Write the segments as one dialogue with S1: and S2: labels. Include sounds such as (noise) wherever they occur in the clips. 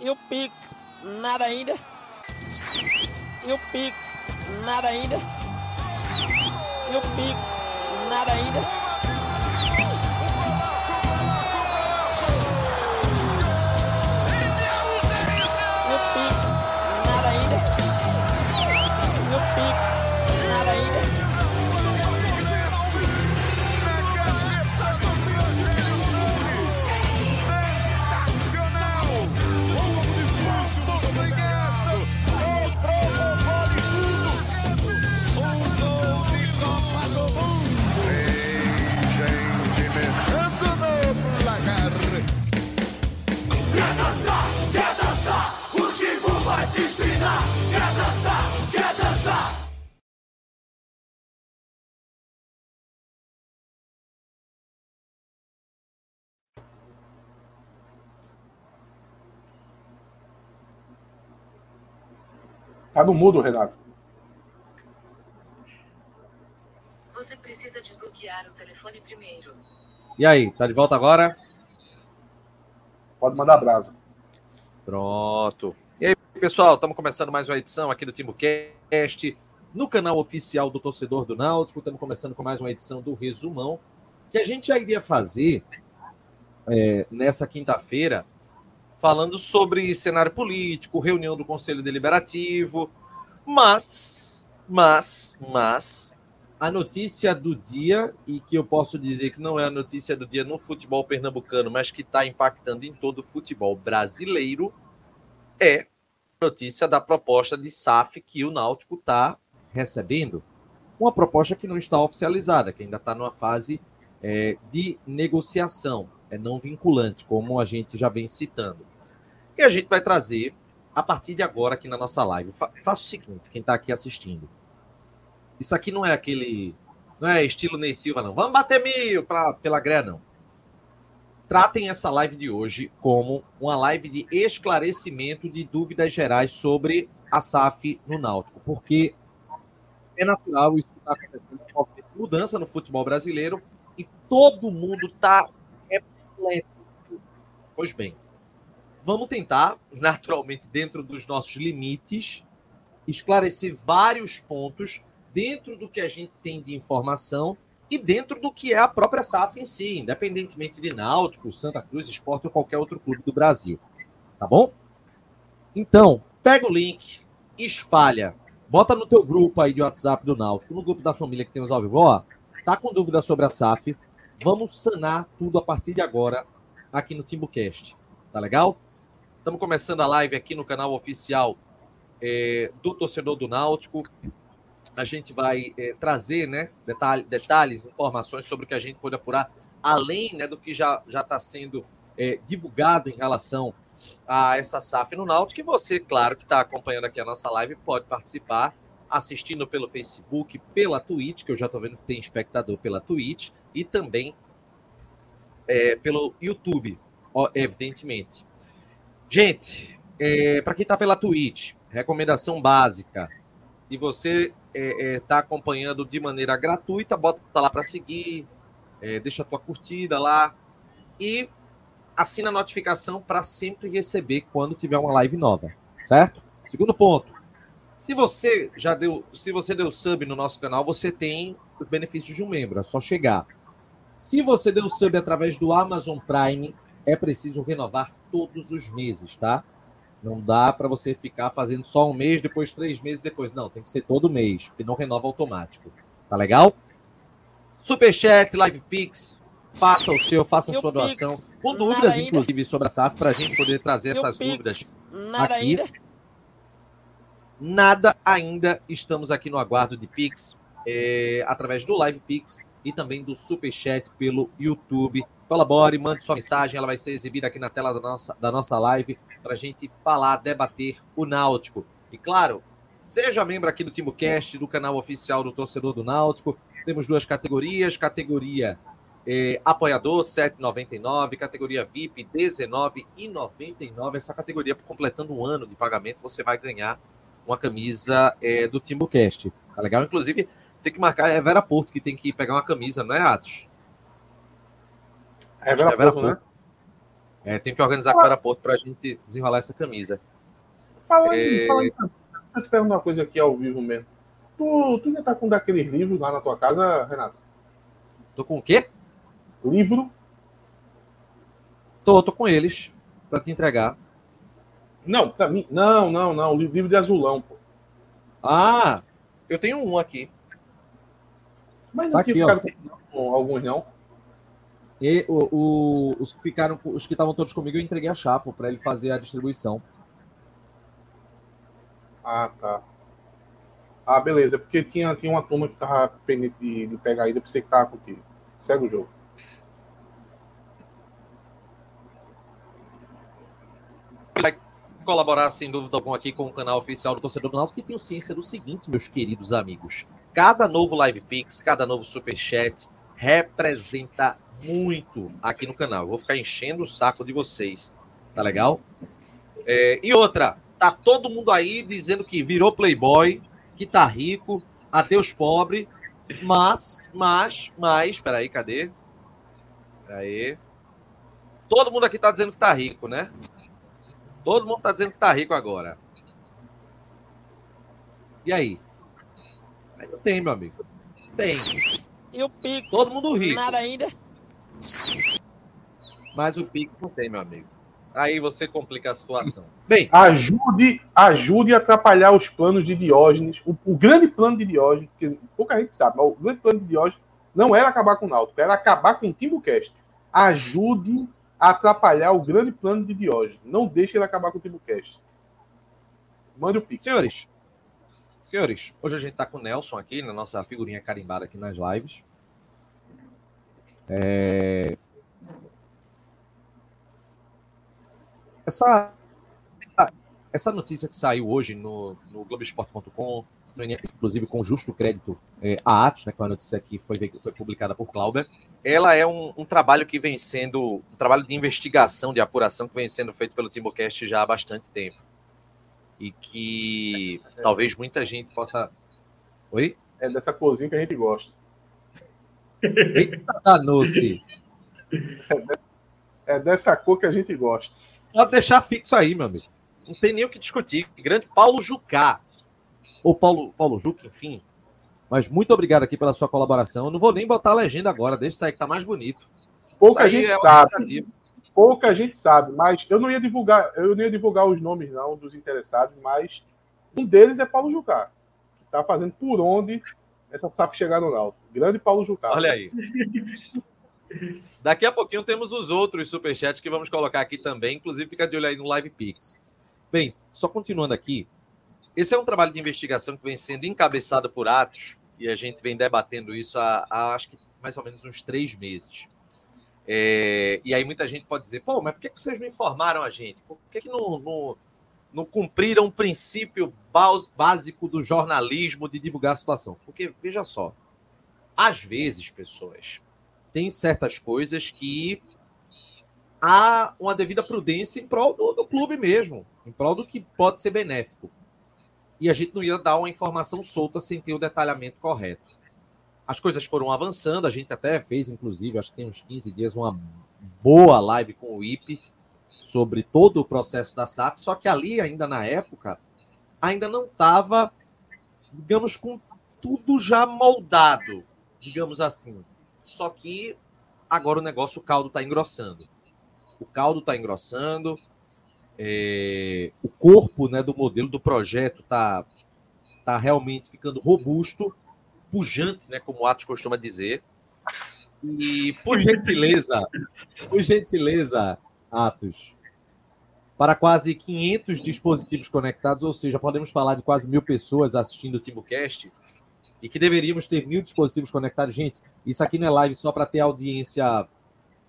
S1: E o Pix, nada ainda. E o Pix, nada ainda. E o Pix, nada ainda.
S2: No mudo, Renato.
S3: Você precisa desbloquear o telefone primeiro.
S4: E aí, tá de volta agora?
S2: Pode mandar brasa.
S4: Pronto. E aí, pessoal, estamos começando mais uma edição aqui do TimbuCast, no canal oficial do Torcedor do Náutico. Estamos começando com mais uma edição do Resumão, que a gente já iria fazer é, nessa quinta-feira, falando sobre cenário político, reunião do Conselho Deliberativo, mas, mas, mas, a notícia do dia, e que eu posso dizer que não é a notícia do dia no futebol pernambucano, mas que está impactando em todo o futebol brasileiro, é a notícia da proposta de SAF que o Náutico está recebendo. Uma proposta que não está oficializada, que ainda está numa fase é, de negociação, é não vinculante, como a gente já vem citando. E a gente vai trazer, a partir de agora, aqui na nossa live. Fa faça o seguinte, quem está aqui assistindo. Isso aqui não é aquele. Não é estilo Ney Silva, não. Vamos bater mil pra, pela greia, não. Tratem essa live de hoje como uma live de esclarecimento de dúvidas gerais sobre a SAF no Náutico, porque é natural isso que está acontecendo, mudança no futebol brasileiro e todo mundo está repleto. Pois bem, vamos tentar, naturalmente, dentro dos nossos limites, esclarecer vários pontos dentro do que a gente tem de informação e dentro do que é a própria SAF em si, independentemente de Náutico, Santa Cruz, Esporte ou qualquer outro clube do Brasil. Tá bom? Então, pega o link, espalha, bota no teu grupo aí de WhatsApp do Náutico, no grupo da família que tem os Alvivó, ó, tá com dúvida sobre a SAF, vamos sanar tudo a partir de agora aqui no TimbuCast. Tá legal? Estamos começando a live aqui no canal oficial é, do Torcedor do Náutico a gente vai é, trazer né, detalhe, detalhes, informações sobre o que a gente pode apurar, além né, do que já está sendo é, divulgado em relação a essa SAF no Náutico, que você, claro, que está acompanhando aqui a nossa live, pode participar assistindo pelo Facebook, pela Twitch, que eu já estou vendo que tem espectador pela Twitch, e também é, pelo YouTube, evidentemente. Gente, é, para quem está pela Twitch, recomendação básica, se você está é, é, acompanhando de maneira gratuita, bota lá para seguir, é, deixa a tua curtida lá e assina a notificação para sempre receber quando tiver uma live nova, certo? Segundo ponto, se você já deu, se você deu sub no nosso canal, você tem os benefícios de um membro, é só chegar. Se você deu sub através do Amazon Prime, é preciso renovar todos os meses, tá? Não dá para você ficar fazendo só um mês, depois três meses, depois. Não, tem que ser todo mês, porque não renova automático. Tá legal? Superchat, Live Pix, faça o seu, faça a sua doação. Com dúvidas, inclusive, sobre a SAF, para a gente poder trazer essas dúvidas
S1: Nada
S4: aqui.
S1: ainda.
S4: Nada ainda. Estamos aqui no aguardo de Pix, é, através do Live Pix e também do Superchat pelo YouTube. Colabore, mande sua mensagem, ela vai ser exibida aqui na tela da nossa, da nossa live para a gente falar, debater o Náutico. E claro, seja membro aqui do TimbuCast, do canal oficial do Torcedor do Náutico. Temos duas categorias, categoria eh, apoiador, 7,99, categoria VIP, 19,99. Essa categoria, completando um ano de pagamento, você vai ganhar uma camisa eh, do TimbuCast. Tá legal? Inclusive, tem que marcar, é Vera Porto que tem que pegar uma camisa, não é, Atos?
S2: É
S4: Acho que
S2: Vera Porto,
S4: Porto.
S2: né?
S4: É, tem que organizar com o aeroporto para a gente desenrolar essa camisa.
S2: Fala
S4: É.
S2: aí, fala aí. Deixa eu te perguntar uma coisa aqui ao vivo mesmo. Tu, tu ainda tá com um daqueles livros lá na tua casa, Renato?
S4: Tô com o quê?
S2: Livro?
S4: Tô, tô com eles para te entregar.
S2: Não, pra mim. Não, não, não. Livro de azulão, pô.
S4: Ah, eu tenho um aqui.
S2: Mas não
S4: Tá
S2: tinha
S4: aqui, ó.
S2: ficado com alguns, não.
S4: E o, o- os que ficaram, com- os que estavam todos comigo, eu entreguei a Chapo para ele fazer a distribuição.
S2: Ah, tá. Ah, beleza. Porque tinha, tinha uma turma que tava pendente de, de pegar ainda, pensei que tava contigo. Segue o jogo.
S4: vai colaborar, sem dúvida alguma, aqui com o canal oficial do Torcedor do Náutico, que tem ciência do seguinte, meus queridos amigos. Cada novo Live Pix, cada novo Superchat representa muito aqui no canal. Eu vou ficar enchendo o saco de vocês. Tá legal? É, e outra, tá todo mundo aí dizendo que virou playboy, que tá rico, adeus pobre, mas, mas, mas, peraí, cadê? Peraí. Todo mundo aqui tá dizendo que tá rico, né? Todo mundo tá dizendo que tá rico agora. E aí? Aí não tem, meu amigo. Tem.
S1: E o Pix?
S4: Todo mundo rico.
S1: Nada ainda.
S4: Mas o Pix não tem, meu amigo. Aí você complica a situação. Bem,
S2: Ajude, ajude a atrapalhar os planos de Diógenes. O, o grande plano de Diógenes, que pouca gente sabe, mas o grande plano de Diógenes não era acabar com o Náutico, era acabar com o Timbucast. Ajude a atrapalhar o grande plano de Diógenes. Não deixe ele acabar com o Timbucast. Mande o Pix.
S4: senhores. Senhores, hoje a gente tá com o Nelson aqui, na nossa figurinha carimbada aqui nas lives. É... Essa, essa notícia que saiu hoje no, no Globoesporte.com, inclusive com justo crédito é, a Atos, né, que foi uma notícia que foi, foi publicada por Clauber, ela é um, um trabalho que vem sendo, um trabalho de investigação, de apuração que vem sendo feito pelo Timbucast já há bastante tempo. E que talvez muita gente possa. Oi?
S2: É dessa cozinha que a gente gosta.
S4: Eita, danou-se.
S2: É dessa cor que a gente gosta.
S4: Pode deixar fixo aí, meu amigo. Não tem nem o que discutir. Grande Paulo Jucá. Ou Paulo, Paulo Juca, enfim. Mas muito obrigado aqui pela sua colaboração. Eu não vou nem botar a legenda agora, deixa aí que tá mais bonito.
S2: Pouca gente
S4: é
S2: sabe. Pouca gente sabe, mas eu não ia divulgar, eu não ia divulgar os nomes não dos interessados, mas um deles é Paulo Jucá, que está fazendo por onde essa SAF chegar no Náutico. Grande Paulo Jucá.
S4: Olha aí. (laughs) Daqui a pouquinho temos os outros superchats que vamos colocar aqui também. Inclusive, fica de olho aí no Live Pix. Bem, só continuando aqui. Esse é um trabalho de investigação que vem sendo encabeçado por Atos, e a gente vem debatendo isso há, há acho que mais ou menos uns três meses. É, e aí muita gente pode dizer, pô, mas por que vocês não informaram a gente? Por que, que não, não, não cumpriram o princípio bás- básico do jornalismo de divulgar a situação? Porque, veja só, às vezes, pessoas, tem certas coisas que há uma devida prudência em prol do, do clube mesmo, em prol do que pode ser benéfico. E a gente não ia dar uma informação solta sem ter o detalhamento correto. As coisas foram avançando, a gente até fez, inclusive, acho que tem uns 15 dias, uma boa live com o IPE sobre todo o processo da SAF, só que ali, ainda na época, ainda não estava, digamos, com tudo já moldado, digamos assim. Só que agora o negócio, o caldo está engrossando. O caldo está engrossando, é, o corpo né, do modelo do projeto está tá realmente ficando robusto, pujante, né, como o Atos costuma dizer. E, por gentileza, por gentileza, Atos, para quase 500 dispositivos conectados, ou seja, podemos falar de quase mil pessoas assistindo o TimbuCast, e que deveríamos ter mil dispositivos conectados. Gente, isso aqui não é live só para ter audiência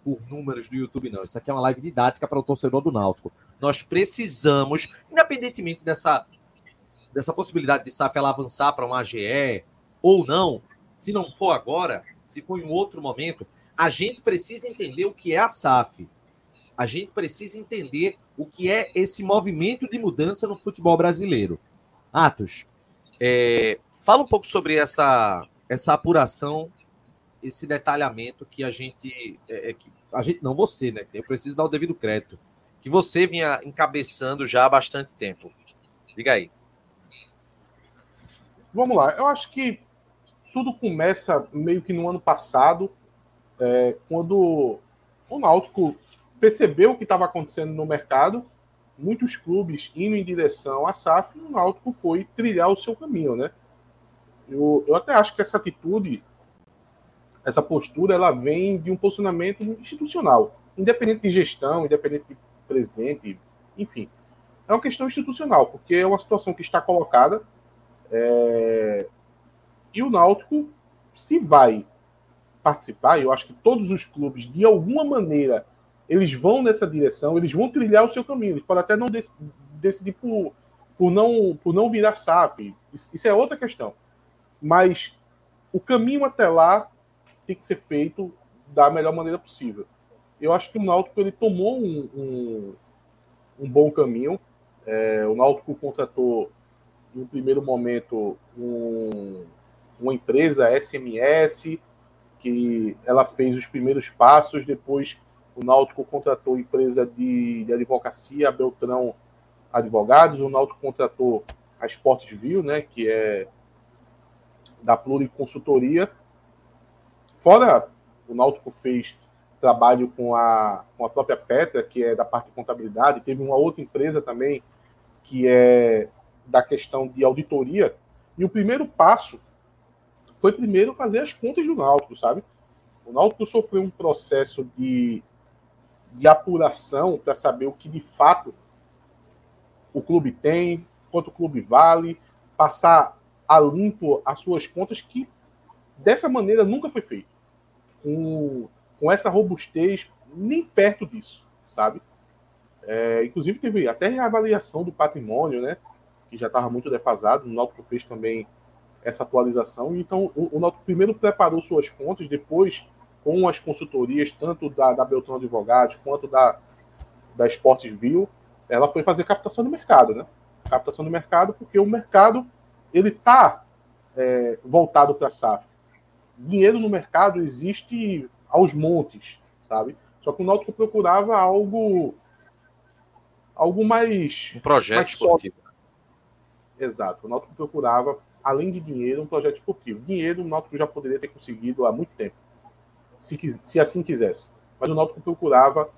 S4: por números do YouTube, não. Isso aqui é uma live didática para o torcedor do Náutico. Nós precisamos, independentemente dessa, dessa possibilidade de SAF ela avançar para uma AGE ou não, se não for agora, se for em outro momento, a gente precisa entender o que é a SAF. A gente precisa entender o que é esse movimento de mudança no futebol brasileiro. Atos, é, fala um pouco sobre essa, essa apuração esse detalhamento que a gente, é, é, que a gente não você, né? Eu preciso dar o devido crédito que você vinha encabeçando já há bastante tempo. Diga aí.
S2: Vamos lá. Eu acho que tudo começa meio que no ano passado, é, quando o Náutico percebeu o que estava acontecendo no mercado, muitos clubes indo em direção à SAF, e o Náutico foi trilhar o seu caminho, né? Eu, eu até acho que essa atitude, essa postura, ela vem de um posicionamento institucional, independente de gestão, independente de presidente, enfim. É uma questão institucional, porque é uma situação que está colocada é... e o Náutico, se vai participar, eu acho que todos os clubes, de alguma maneira, eles vão nessa direção, eles vão trilhar o seu caminho. Eles podem até não dec decidir por, por, não, por não virar SAP. Isso, é outra questão. Mas o caminho até lá tem que ser feito da melhor maneira possível. Eu acho que o Náutico ele tomou um, um, um bom caminho. É, o Náutico contratou, no primeiro momento, um, uma empresa SMS, que ela fez os primeiros passos, depois o Náutico contratou empresa de, de advocacia, Beltrão Advogados, o Náutico contratou a Sports View, né, que é da Pluriconsultoria. Fora, o Náutico fez trabalho com a, com a própria Petra, que é da parte de contabilidade, teve uma outra empresa também, que é da questão de auditoria. E o primeiro passo foi primeiro fazer as contas do Náutico, sabe? O Náutico sofreu um processo de de apuração para saber o que de fato o clube tem, quanto o clube vale, passar a limpo as suas contas, que dessa maneira nunca foi feito. Com, com essa robustez, nem perto disso, sabe? É, inclusive teve até reavaliação do patrimônio, né? Que já estava muito defasado. O Náutico fez também essa atualização. Então, o, o primeiro preparou suas contas, depois com as consultorias, tanto da, da Beltrão Advogados quanto da, da Esportes View, ela foi fazer captação do mercado, né? Captação do mercado, porque o mercado ele está é, voltado para a SAF. Dinheiro no mercado existe aos montes, sabe? Só que o Náutico procurava algo algo mais
S4: um projeto mais esportivo.
S2: Exato. O Náutico procurava além de dinheiro um projeto esportivo. Dinheiro o Náutico já poderia ter conseguido há muito tempo se, se assim quisesse. Mas o Náutico procurava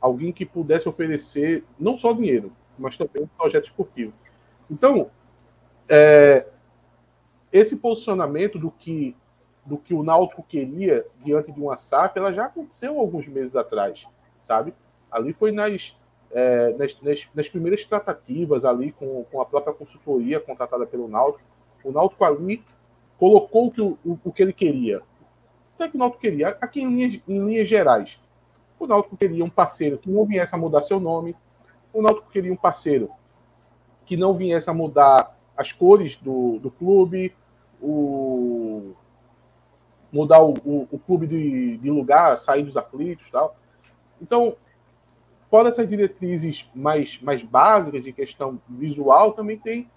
S2: alguém que pudesse oferecer não só dinheiro, mas também um projeto esportivo. Então, é, esse posicionamento do que do que o Náutico queria diante de uma SAF, ela já aconteceu alguns meses atrás, sabe? Ali foi nas, é, nas, nas, nas, primeiras tratativas ali com, com a própria consultoria contratada pelo Náutico. O Náutico ali colocou o que, o, o que ele queria, o que, é que o Náutico queria? Aqui em linhas, em linhas gerais. O Náutico queria um parceiro que não viesse a mudar seu nome. O Náutico queria um parceiro que não viesse a mudar as cores do, do clube, o, mudar o, o, o clube de, de, lugar, sair dos aflitos tal. Então, fora essas diretrizes mais, mais básicas de questão visual, também tem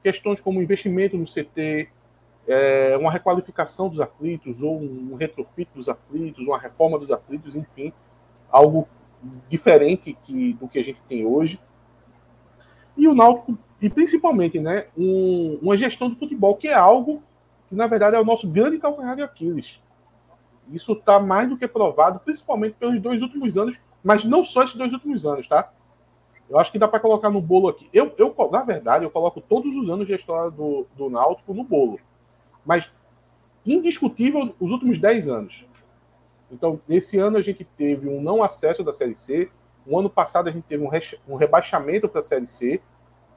S2: questões como investimento no CT, é, uma requalificação dos aflitos, ou um retrofit dos aflitos, uma reforma dos aflitos, enfim, algo diferente que, do que a gente tem hoje. E o Náutico, e principalmente, né, um, uma gestão do futebol, que é algo que, na verdade, é o nosso grande calcanhar de Aquiles. Isso está mais do que provado, principalmente pelos dois últimos anos, mas não só esses dois últimos anos, tá? Eu acho que dá para colocar no bolo aqui. Eu, eu, na verdade, eu coloco todos os anos de história do, do Náutico no bolo mas indiscutível os últimos 10 anos. Então, esse ano a gente teve um não acesso da Série C, o ano passado a gente teve um, um rebaixamento para a Série C.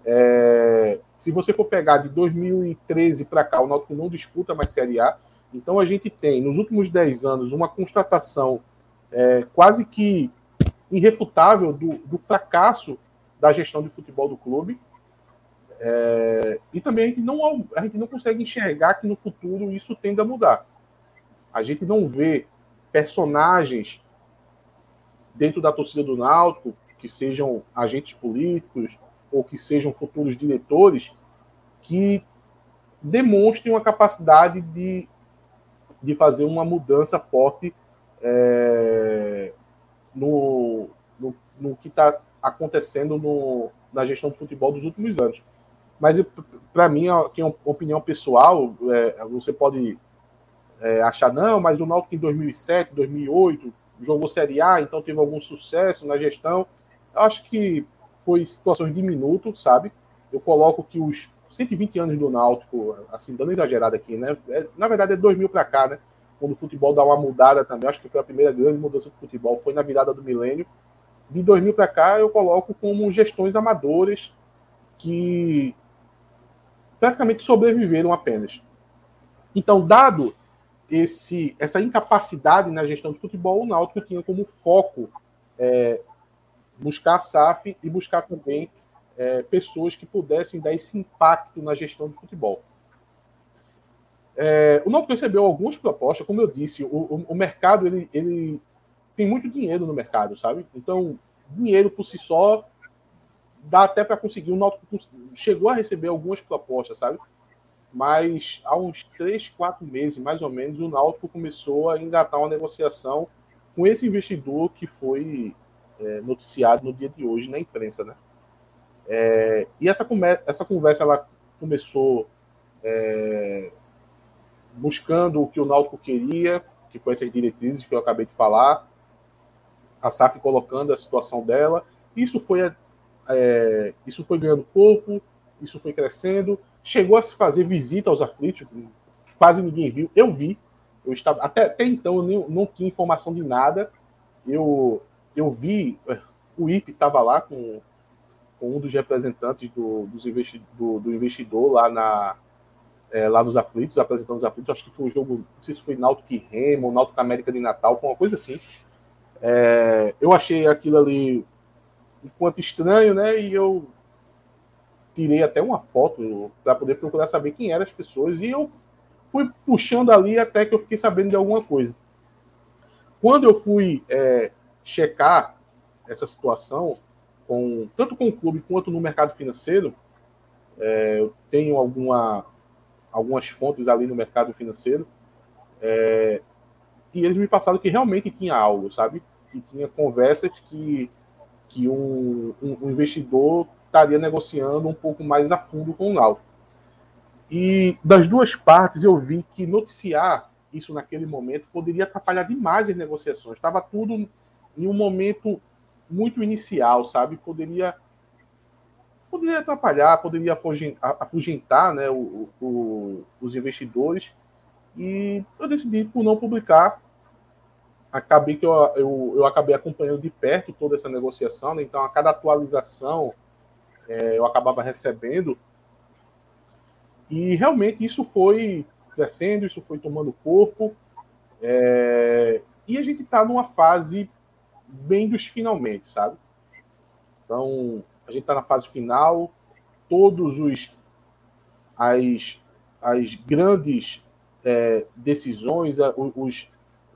S2: É... se você for pegar de 2013 para cá, o Náutico não disputa mais Série A. Então a gente tem, nos últimos 10 anos, uma constatação é, quase que irrefutável do, do fracasso da gestão de futebol do clube. É, e também a gente, não, a gente não consegue enxergar que no futuro isso tenda a mudar. A gente não vê personagens dentro da torcida do Náutico que sejam agentes políticos ou que sejam futuros diretores que demonstrem uma capacidade de de fazer uma mudança forte é, no, no, no, que está acontecendo no, na gestão do futebol dos últimos anos. Mas, para mim, aqui é uma opinião pessoal, é, você pode é, achar, não, mas o Náutico em 2007, 2008, jogou Série A, então teve algum sucesso na gestão. Eu acho que foi situações de minuto, sabe? Eu coloco que os 120 anos do Náutico, assim, dando exagerado aqui, né? É, na verdade é 2000 para cá, né? Quando o futebol dá uma mudada também, acho que foi a primeira grande mudança do futebol, foi na virada do milênio. De 2000 para cá, eu coloco como gestões amadoras que praticamente sobreviveram apenas. Então, dado esse, essa incapacidade na gestão do futebol, o Náutico tinha como foco é, buscar a SAF e buscar também é, pessoas que pudessem dar esse impacto na gestão do futebol. É, o Náutico recebeu algumas propostas, como eu disse, o, o, o, mercado ele, ele tem muito dinheiro no mercado, sabe? Então, dinheiro por si só dá até para conseguir. O Náutico chegou a receber algumas propostas, sabe? Mas há uns três, quatro meses, mais ou menos, o Náutico começou a engatar uma negociação com esse investidor que foi é, noticiado no dia de hoje na imprensa, né? É, e essa, essa conversa ela começou é, buscando o que o Náutico queria, que foi essas diretrizes que eu acabei de falar, a SAF colocando a situação dela. Isso foi, é, isso foi ganhando corpo, isso foi crescendo, chegou a se fazer visita aos aflitos, quase ninguém viu. Eu vi, eu estava até, até então eu nem, não tinha informação de nada. Eu eu vi o IP estava lá com, com, um dos representantes do, dos investi, do, do investidor lá na é, lá nos aflitos, apresentando os aflitos. Acho que foi um jogo, não sei se foi Náutico e Remo, Náutico América de Natal, uma coisa assim. É, eu achei aquilo ali um quanto estranho, né? E eu tirei até uma foto para poder procurar saber quem eram as pessoas e eu fui puxando ali até que eu fiquei sabendo de alguma coisa. Quando eu fui é, checar essa situação, com, tanto com o clube quanto no mercado financeiro, é, eu tenho alguma, algumas fontes ali no mercado financeiro, é, e eles me passaram que realmente tinha algo, sabe? Que tinha conversas que, que um, um, um investidor estaria negociando um pouco mais a fundo com o Náutico. E das duas partes eu vi que noticiar isso naquele momento poderia atrapalhar demais as negociações. Estava tudo em um momento muito inicial, sabe? Poderia poderia atrapalhar, poderia afugentar né, o, o, os investidores. E eu decidi por não publicar. Acabei que eu, eu, eu acabei acompanhando de perto toda essa negociação, né? então a cada atualização é, eu acabava recebendo. E realmente isso foi crescendo, isso foi tomando corpo. É, e a gente está numa fase bem dos finalmente, sabe? Então, a gente está na fase final, todos os as, as grandes é, decisões, os,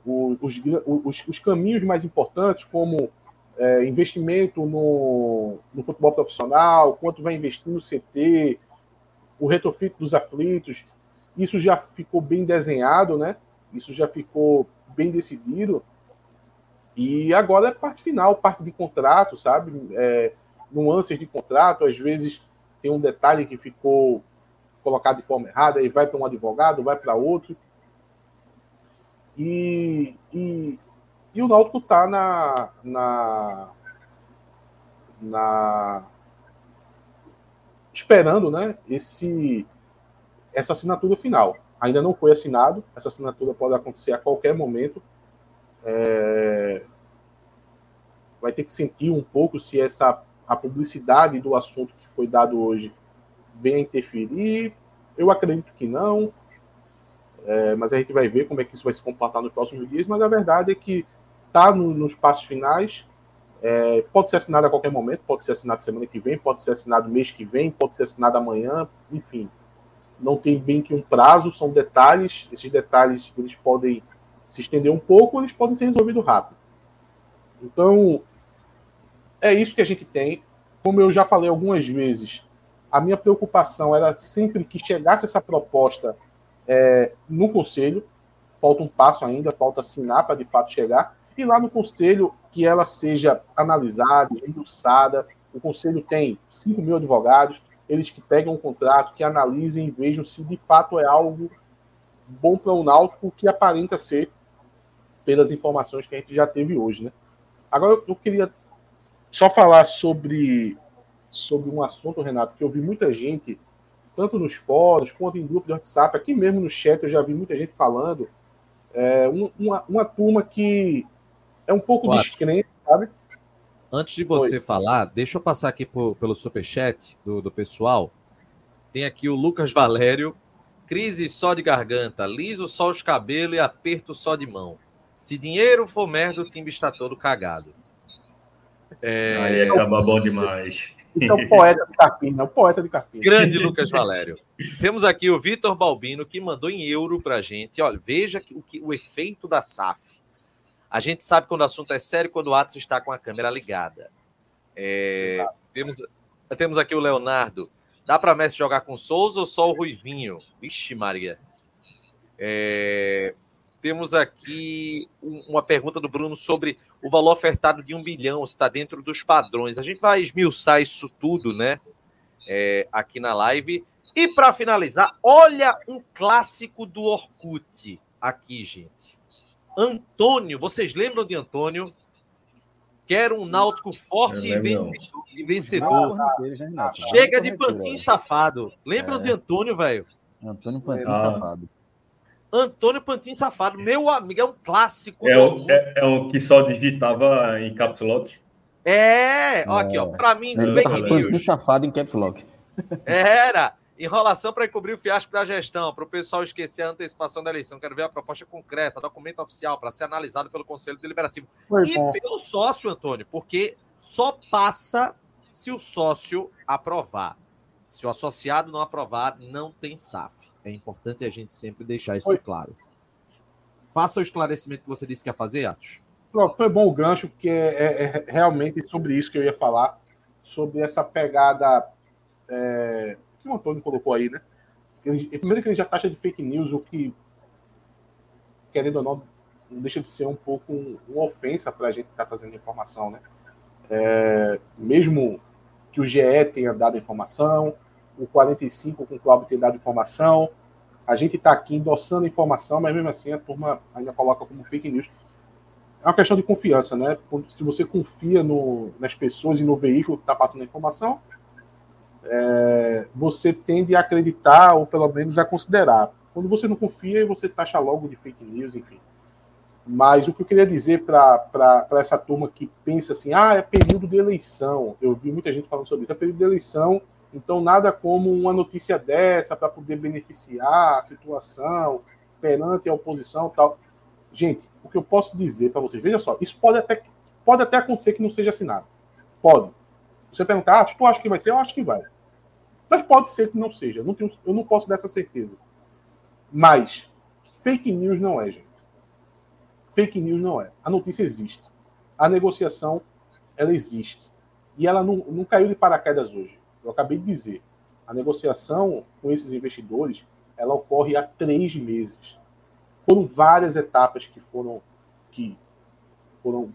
S2: os, os, os, caminhos mais importantes, como é, investimento no, no futebol profissional, quanto vai investir no CT, o retrofit dos aflitos, isso já ficou bem desenhado, né? Isso já ficou bem decidido. E agora é parte final, parte de contrato, sabe? É, nuances de contrato, às vezes tem um detalhe que ficou colocado de forma errada, e vai para um advogado, vai para outro. E, e, e o Náutico está na, na, na esperando, né, esse essa assinatura final. Ainda não foi assinado, essa assinatura pode acontecer a qualquer momento. É... Vai ter que sentir um pouco se essa a publicidade do assunto que foi dado hoje vem a interferir. Eu acredito que não, é, mas a gente vai ver como é que isso vai se comportar nos próximos dias. Mas a verdade é que está no, nos passos finais. É, pode ser assinado a qualquer momento, pode ser assinado semana que vem, pode ser assinado mês que vem, pode ser assinado amanhã, enfim. Não tem bem que um prazo, são detalhes. Esses detalhes eles podem se estender um pouco, eles podem ser resolvidos rápido. Então, é isso que a gente tem. Como eu já falei algumas vezes, a minha preocupação era sempre que chegasse essa proposta é, no conselho, falta um passo ainda, falta assinar para de fato chegar. E lá no conselho, que ela seja analisada, endossada. O conselho tem 5 mil advogados, eles que pegam o contrato, que analisem e vejam se de fato é algo bom para o Náutico, que aparenta ser pelas informações que a gente já teve hoje, né? Agora eu queria só falar sobre sobre um assunto, Renato, que eu vi muita gente, tanto nos fóruns quanto em grupo de WhatsApp, aqui mesmo no chat eu já vi muita gente falando, é, uma, uma turma que é um pouco
S4: Quatro.
S2: descrente, sabe?
S4: Antes de você falar, deixa eu passar aqui por, pelo superchat do, do pessoal. Tem aqui o Lucas Valério. Crise só de garganta, liso só os cabelos e aperto só de mão. Se dinheiro for merda, o time está todo cagado. É,
S5: Aí acaba bom demais.
S2: Então, poeta de Carpina, o poeta de Carpina.
S4: Grande Lucas Valério. Temos aqui o Vitor Balbino, que mandou em euro para a gente. Olha, veja o, que, o efeito da SAF. A gente sabe quando o assunto é sério quando o Atos está com a câmera ligada. É, temos, temos aqui o Leonardo. Dá para Messi jogar com Souza ou só o Ruivinho? Vixe, Maria. É, temos aqui um- uma pergunta do Bruno sobre o valor ofertado de um bilhão, se está dentro dos padrões. A gente vai esmiuçar isso tudo, né? É, aqui na live. E para finalizar, olha um clássico do Orkut aqui, gente. Antônio, vocês lembram de Antônio? Que era um náutico forte e vencedor. e vencedor. Chega de pantin safado. Lembram de Antônio, velho?
S6: Antônio Pantin
S5: Ah.
S6: safado.
S4: Antônio Pantin Safado, meu amigo, é um clássico.
S5: É
S4: do
S5: o, é, é o que só digitava em caps lock.
S4: É, ó, aqui, ó. Pra mim,
S6: Ele
S4: fake
S6: Pantin
S4: news.
S6: safado em caps lock.
S4: Era enrolação para encobrir o fiasco da gestão, para o pessoal esquecer a antecipação da eleição. Quero ver a proposta concreta, documento oficial, para ser analisado pelo Conselho Deliberativo.
S2: Foi
S4: E
S2: bom.
S4: pelo sócio, Antônio, porque só passa se o sócio aprovar. Se o associado não aprovar, não tem SAF. É importante a gente sempre deixar isso
S2: Foi.
S4: claro. Faça o esclarecimento que você disse que ia fazer, Atos.
S2: Pronto, foi bom o gancho, porque é, é realmente sobre isso que eu ia falar, sobre essa pegada é, que o Antônio colocou aí, né? Ele, primeiro que ele já taxa de fake news, o que, querendo ou não, não deixa de ser um pouco um- uma ofensa para a gente que está trazendo informação, né? É, mesmo que o GE tenha dado informação, o 45 com o Cláudio tenha dado informação, a gente está aqui endossando informação, mas mesmo assim a turma ainda coloca como fake news é uma questão de confiança, né? Se você confia no, nas pessoas e no veículo que está passando a informação, é, você tende a acreditar ou pelo menos a considerar. Quando você não confia, você taxa logo de fake news, enfim. Mas o que eu queria dizer para essa turma que pensa assim, ah, é período de eleição. Eu vi muita gente falando sobre isso, é período de eleição, então nada como uma notícia dessa para poder beneficiar a situação perante a oposição tal. Gente, o que eu posso dizer para vocês, veja só, isso pode até, pode até acontecer que não seja assinado. Pode. Você perguntar, ah, tu acha que vai ser? Eu acho que vai. Mas pode ser que não seja. Eu não, tenho, eu não posso dar essa certeza. Mas fake news não é, gente. Fake news não é. A notícia existe. A negociação, ela existe. E ela não, não caiu de paraquedas hoje. Eu acabei de dizer. A negociação com esses investidores, ela ocorre há três meses. Foram várias etapas que foram que foram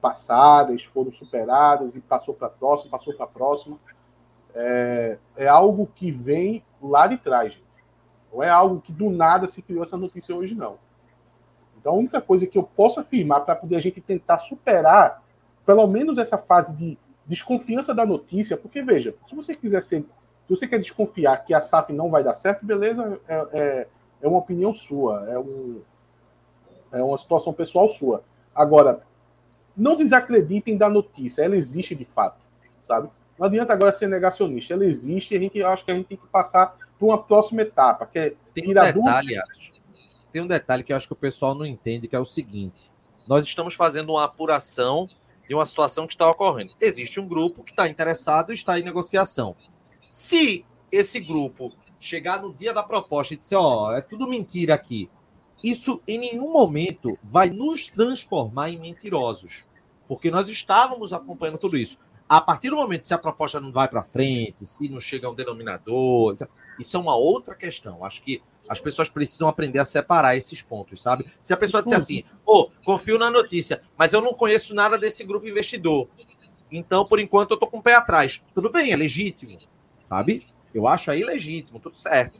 S2: passadas, foram superadas e passou para a próxima, passou para a próxima. É, é algo que vem lá de trás, gente. Não é algo que do nada se criou essa notícia hoje, não. Então, a única coisa que eu posso afirmar para poder a gente tentar superar, pelo menos essa fase de desconfiança da notícia, porque veja, se você quiser ser, se você quer desconfiar que a SAF não vai dar certo, beleza, é, é, é uma opinião sua, é, um, é uma situação pessoal sua. Agora, não desacreditem da notícia, ela existe de fato, sabe? Não adianta agora ser negacionista, ela existe e a gente acho que a gente tem que passar para uma próxima etapa, que é
S4: Tem um detalhe. Tem um detalhe que eu acho que o pessoal não entende, que é o seguinte: nós estamos fazendo uma apuração de uma situação que está ocorrendo. Existe um grupo que está interessado e está em negociação. Se esse grupo chegar no dia da proposta e disser, ó, é tudo mentira aqui, isso em nenhum momento vai nos transformar em mentirosos. Porque nós estávamos acompanhando tudo isso. A partir do momento se a proposta não vai para frente, se não chega a um denominador, isso é uma outra questão. Acho que As pessoas precisam aprender a separar esses pontos, sabe? Se a pessoa disser assim, ô, confio na notícia, mas eu não conheço nada desse grupo investidor. Então, por enquanto, eu tô com o pé atrás. Tudo bem, é legítimo, sabe? Eu acho aí legítimo, tudo certo.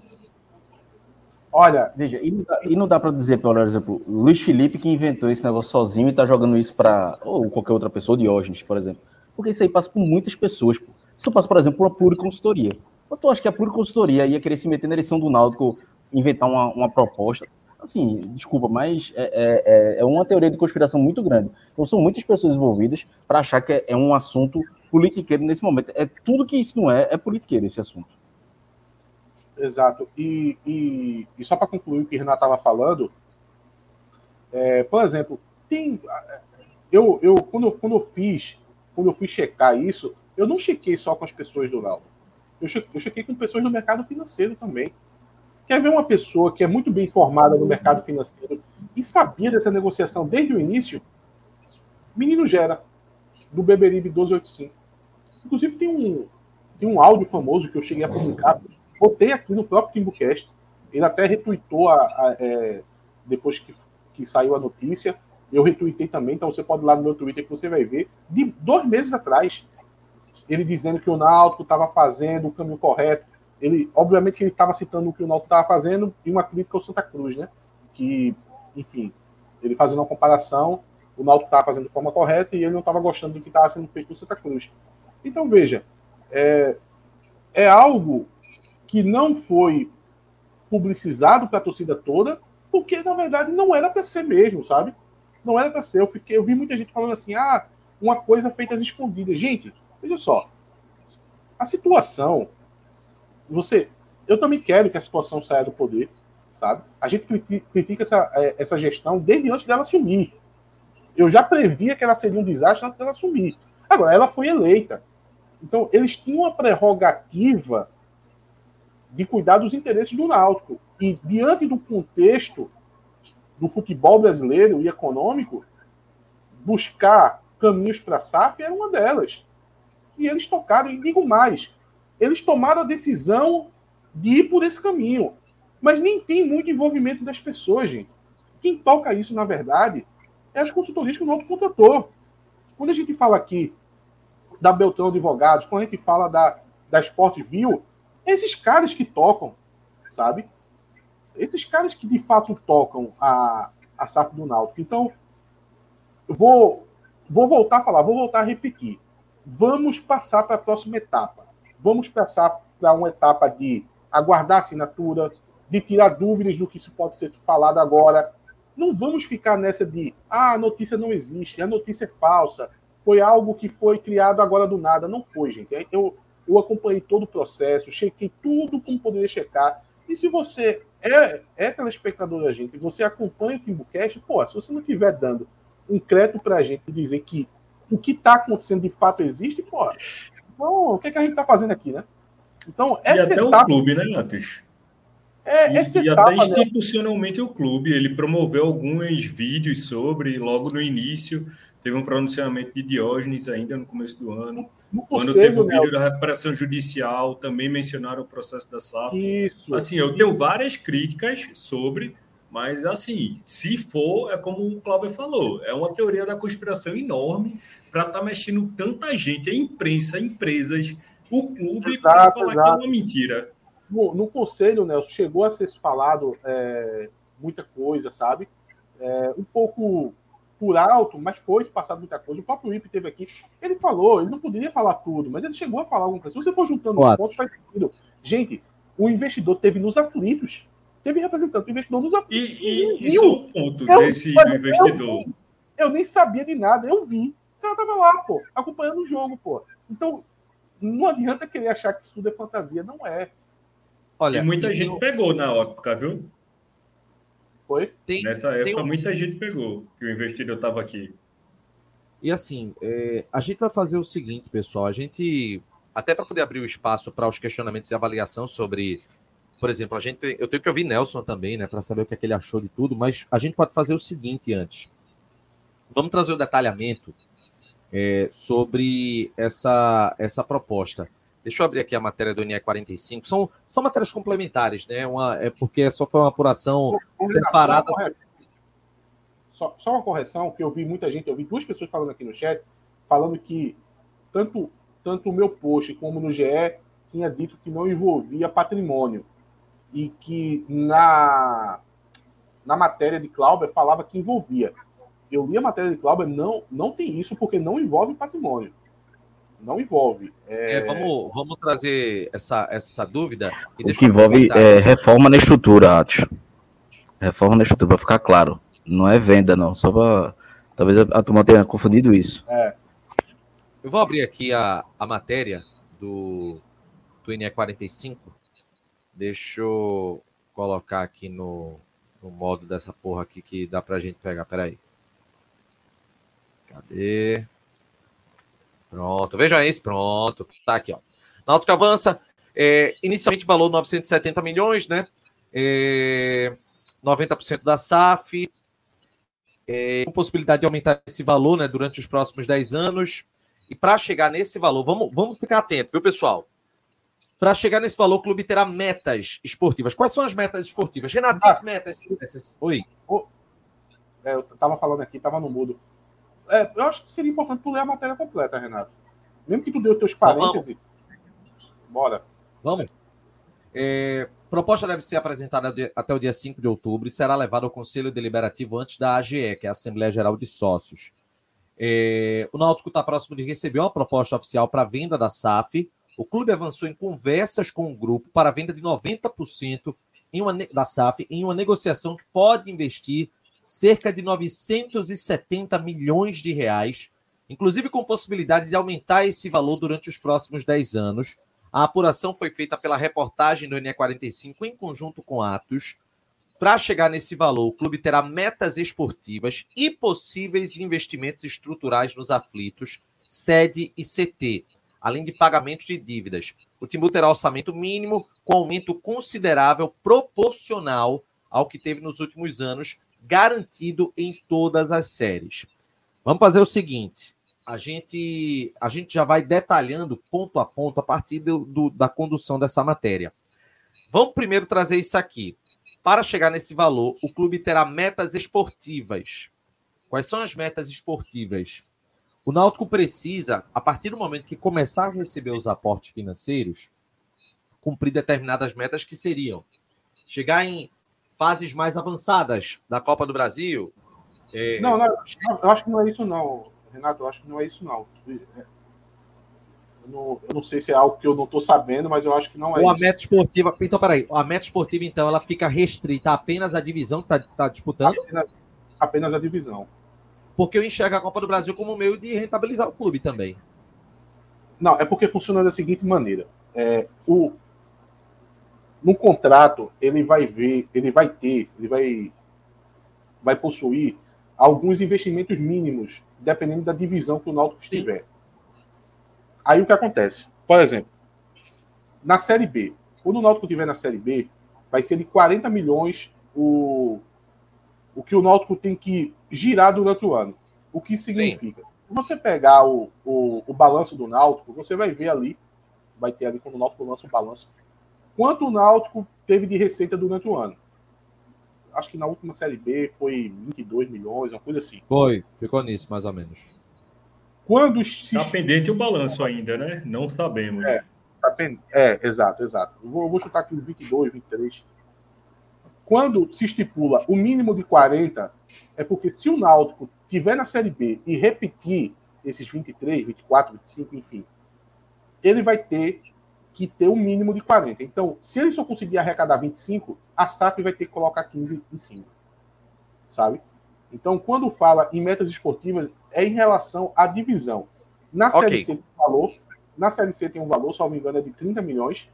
S2: Olha,
S6: Veja, e não dá, e dá para dizer, por exemplo, Luiz Felipe que inventou esse negócio sozinho e tá jogando isso para ou qualquer outra pessoa, Diógenes, por exemplo. Porque isso aí passa por muitas pessoas. Pô. Isso passa, por exemplo, por uma pura consultoria. Ou tu acha que a pura consultoria ia querer se meter na eleição do Náutico, inventar uma, uma proposta? Assim, desculpa, mas é, é, é- é uma teoria de conspiração muito grande. Então são muitas pessoas envolvidas para achar que é, é um assunto politiqueiro nesse momento. É tudo que isso não é, é politiqueiro esse assunto.
S2: Exato. E, e, e só para concluir o que o Renato estava falando, é, por exemplo, tem. Eu, eu, quando, eu, quando eu fiz, quando eu fui checar isso, eu não chequei só com as pessoas do Náutico. Eu, che- eu chequei com pessoas do mercado financeiro também. Quer ver uma pessoa que é muito bem informada no mercado financeiro e sabia dessa negociação desde o início? Menino Gera, do Beberibe 1285. Inclusive tem um, tem um áudio famoso que eu cheguei a publicar, botei aqui no próprio Timbucast. Ele até retweetou a, a- é, depois que, que saiu a notícia. Eu retuitei também, então você pode ir lá no meu Twitter que você vai ver. De dois meses atrás, ele dizendo que o Náutico estava fazendo o caminho correto. Ele, obviamente, que ele estava citando o que o Náutico estava fazendo e uma crítica ao Santa Cruz, né? Que, enfim, ele fazendo uma comparação, o Náutico estava fazendo de forma correta e ele não estava gostando do que estava sendo feito no Santa Cruz. Então, veja, é, é algo que não foi publicizado para a torcida toda, porque na verdade não era para ser mesmo, sabe? Não era para ser. Eu, fiquei, eu vi muita gente falando assim, ah, uma coisa feita às escondidas. Gente, veja só. A situação. Você. Eu também quero que a situação saia do poder, sabe? A gente criti- critica essa, eh, essa gestão desde antes dela assumir. Eu já previa que ela seria um desastre antes dela assumir. Agora, ela foi eleita. Então, eles tinham uma prerrogativa de cuidar dos interesses do Náutico. E diante do contexto do futebol brasileiro e econômico, buscar caminhos para a SAF era uma delas. E eles tocaram, e digo mais, eles tomaram a decisão de ir por esse caminho. Mas nem tem muito envolvimento das pessoas, gente. Quem toca isso, na verdade, é as consultorias que o Náutico contratou. Quando a gente fala aqui da Beltrão Advogados, quando a gente fala da, da Sport View, esses caras que tocam, sabe? Esses caras que de fato tocam a, a SAF do Náutico. Então, vou, vou voltar a falar, vou voltar a repetir. Vamos passar para a próxima etapa. Vamos passar para uma etapa de aguardar assinatura, de tirar dúvidas do que isso pode ser falado agora. Não vamos ficar nessa de ah, a notícia não existe, a notícia é falsa, foi algo que foi criado agora do nada. Não foi, gente. Eu, eu acompanhei todo o processo, chequei tudo como poderia checar. E se você é, é telespectador da gente você acompanha o Timbucast, pô, se você não estiver dando um crédito pra gente e dizer que o que está acontecendo de fato existe, pô, então, o que, é que a gente está fazendo aqui, né? Então,
S5: E
S2: essa
S5: até o
S2: etapa,
S5: clube, né, Matheus?
S2: é,
S5: E,
S2: essa
S5: e
S2: etapa,
S5: até
S2: né?
S5: institucionalmente o clube, ele promoveu alguns vídeos sobre, logo no início, teve um pronunciamento de Diógenes ainda no começo do ano.
S2: no
S5: Quando teve
S2: conselho,
S5: o
S2: né?
S5: vídeo da recuperação judicial, também mencionaram o processo da SAF.
S2: Isso.
S5: Assim, eu tenho várias críticas sobre, mas assim, se for, é como o Cláudio falou, é uma teoria da conspiração enorme para estar mexendo tanta gente, a imprensa, empresas, o clube, para
S2: Exato,
S5: falar que é
S2: exato.
S5: uma mentira.
S2: no, no conselho, Nelson, chegou a ser falado é, muita coisa, sabe? É, um pouco por alto, mas foi passado muita coisa. O próprio Ip teve aqui. Ele falou, ele não poderia falar tudo, mas ele chegou a falar alguma coisa. Se você for juntando os pontos, faz sentido. Gente, o investidor teve nos aflitos. Teve representante do investidor nos aflitos.
S5: E, e, e
S2: Viu?
S5: só um ponto
S2: Eu-
S5: desse do investidor.
S2: Eu, eu nem sabia de nada, eu vi. Cara tava lá, pô, acompanhando o jogo, pô. Então, não adianta querer achar que isso tudo é fantasia, não é.
S4: Olha,
S5: E muita gente
S4: eu-
S5: pegou na época, viu?
S2: Foi?
S4: tem,
S5: Nessa época,
S4: um-
S5: muita gente pegou que o investidor estava aqui.
S4: E assim, é, a gente vai fazer o seguinte, pessoal. A gente, até para poder abrir o espaço para os questionamentos e avaliação sobre, por exemplo, a gente, eu tenho que ouvir Nelson também, né, para saber o que, é que ele achou de tudo, mas a gente pode fazer o seguinte antes. Vamos trazer o detalhamento é, sobre essa, essa proposta. Deixa eu abrir aqui a matéria do NE45. São, são matérias complementares, né? Uma, é porque só foi uma apuração separada.
S2: Só uma, correção. Só, só uma correção, que eu vi muita gente, eu vi duas pessoas falando aqui no chat, falando que tanto, tanto o meu post como no GE tinha dito que não envolvia patrimônio. E que na, na matéria de Clauber falava que envolvia. Eu li a matéria de Clauber, não, não tem isso, porque não envolve patrimônio. Não envolve. É,
S4: É, vamos, vamos trazer essa, essa dúvida. E
S6: O
S4: deixa
S6: que envolve é reforma na estrutura, Atos. Reforma na estrutura, para ficar claro. Não é venda, não. Só para. Talvez a, a turma tenha confundido isso.
S4: Eu vou abrir aqui a, a matéria do, do NE45. Deixa eu colocar aqui no, no modo dessa porra aqui que dá pra gente pegar. Peraí. Cadê? Pronto. Veja esse. Pronto. Tá aqui, ó. Náutico avança. É, inicialmente valor 970 milhões, né? É, 90% da SAF. É, com possibilidade de aumentar esse valor né, durante os próximos 10 anos. E para chegar nesse valor, vamos, vamos ficar atento, viu, pessoal? Para chegar nesse valor, o clube terá metas esportivas. Quais são as metas esportivas? Renato,
S2: Ah.
S4: metas? Oi.
S2: é, eu tava falando aqui, tava no mudo. É, eu acho que seria importante tu ler a matéria completa, Renato. Mesmo que tu dê os teus
S4: Então
S2: parênteses. Bora.
S4: Vamos. É, proposta deve ser apresentada de- até o dia 5 de outubro e será levada ao Conselho Deliberativo antes da AGE, que é a Assembleia Geral de Sócios. É, o Náutico está próximo de receber uma proposta oficial para a venda da SAF. O clube avançou em conversas com o grupo para a venda de 90% em uma, da SAF em uma negociação que pode investir cerca de 970 milhões de reais, inclusive com possibilidade de aumentar esse valor durante os próximos 10 anos. A apuração foi feita pela reportagem do NE45 em conjunto com Atos. Para chegar nesse valor, o clube terá metas esportivas e possíveis investimentos estruturais nos aflitos, sede e CT, além de pagamentos de dívidas. O Timbu terá orçamento mínimo com aumento considerável proporcional ao que teve nos últimos anos, garantido em todas as séries. Vamos fazer o seguinte: a gente, a gente já vai detalhando ponto a ponto a partir do- do- da condução dessa matéria. Vamos primeiro trazer isso aqui. Para chegar nesse valor, o clube terá metas esportivas. Quais são as metas esportivas? O Náutico precisa, a partir do momento que começar a receber os aportes financeiros, cumprir determinadas metas que seriam chegar em fases mais avançadas da Copa do Brasil. é,
S2: Não, não, não, eu acho que não é isso, não, Renato. Eu acho que não é isso, não. Eu não, eu não sei se é algo que eu não estou sabendo, mas eu acho que não é
S4: Ou a meta esportiva. Então, peraí. A meta esportiva, então, ela fica restrita apenas à divisão que está disputando,
S2: Apenas, apenas a divisão.
S4: porque eu enxergo a Copa do Brasil como meio de rentabilizar o clube também.
S2: Não, é porque funciona da seguinte maneira. É, o, no contrato, ele vai ver, ele vai ter, ele vai, vai possuir alguns investimentos mínimos, dependendo da divisão que o Náutico estiver. Aí o que acontece? Por exemplo, na Série B, quando o Náutico estiver na Série B, vai ser de 40 milhões o, o que o Náutico tem que girar durante o ano. O que significa? Se você pegar o, o, o balanço do Náutico, você vai ver ali, vai ter ali quando o Náutico lança o balanço, quanto o Náutico teve de receita durante o ano. Acho que na última Série B foi 22 milhões, uma coisa assim.
S4: Foi, ficou nisso, mais ou menos.
S2: Quando se
S5: Está pendente o balanço ainda, né? Não sabemos.
S2: É. Tá pen- É, exato, exato. Eu vou, eu vou chutar aqui uns 22, 23. Quando se estipula o mínimo de 40, é porque se o Náutico tiver na Série B e repetir esses 23, 24, 25, enfim, ele vai ter que ter um mínimo de 40. Então, se ele só conseguir arrecadar 25, a SAF vai ter que colocar 15 em cima. Sabe? Então, quando fala em metas esportivas, é em relação à divisão. Na
S4: Ok.
S2: Série C tem um valor, na Série C tem um valor, se não me engano, é de 30 milhões.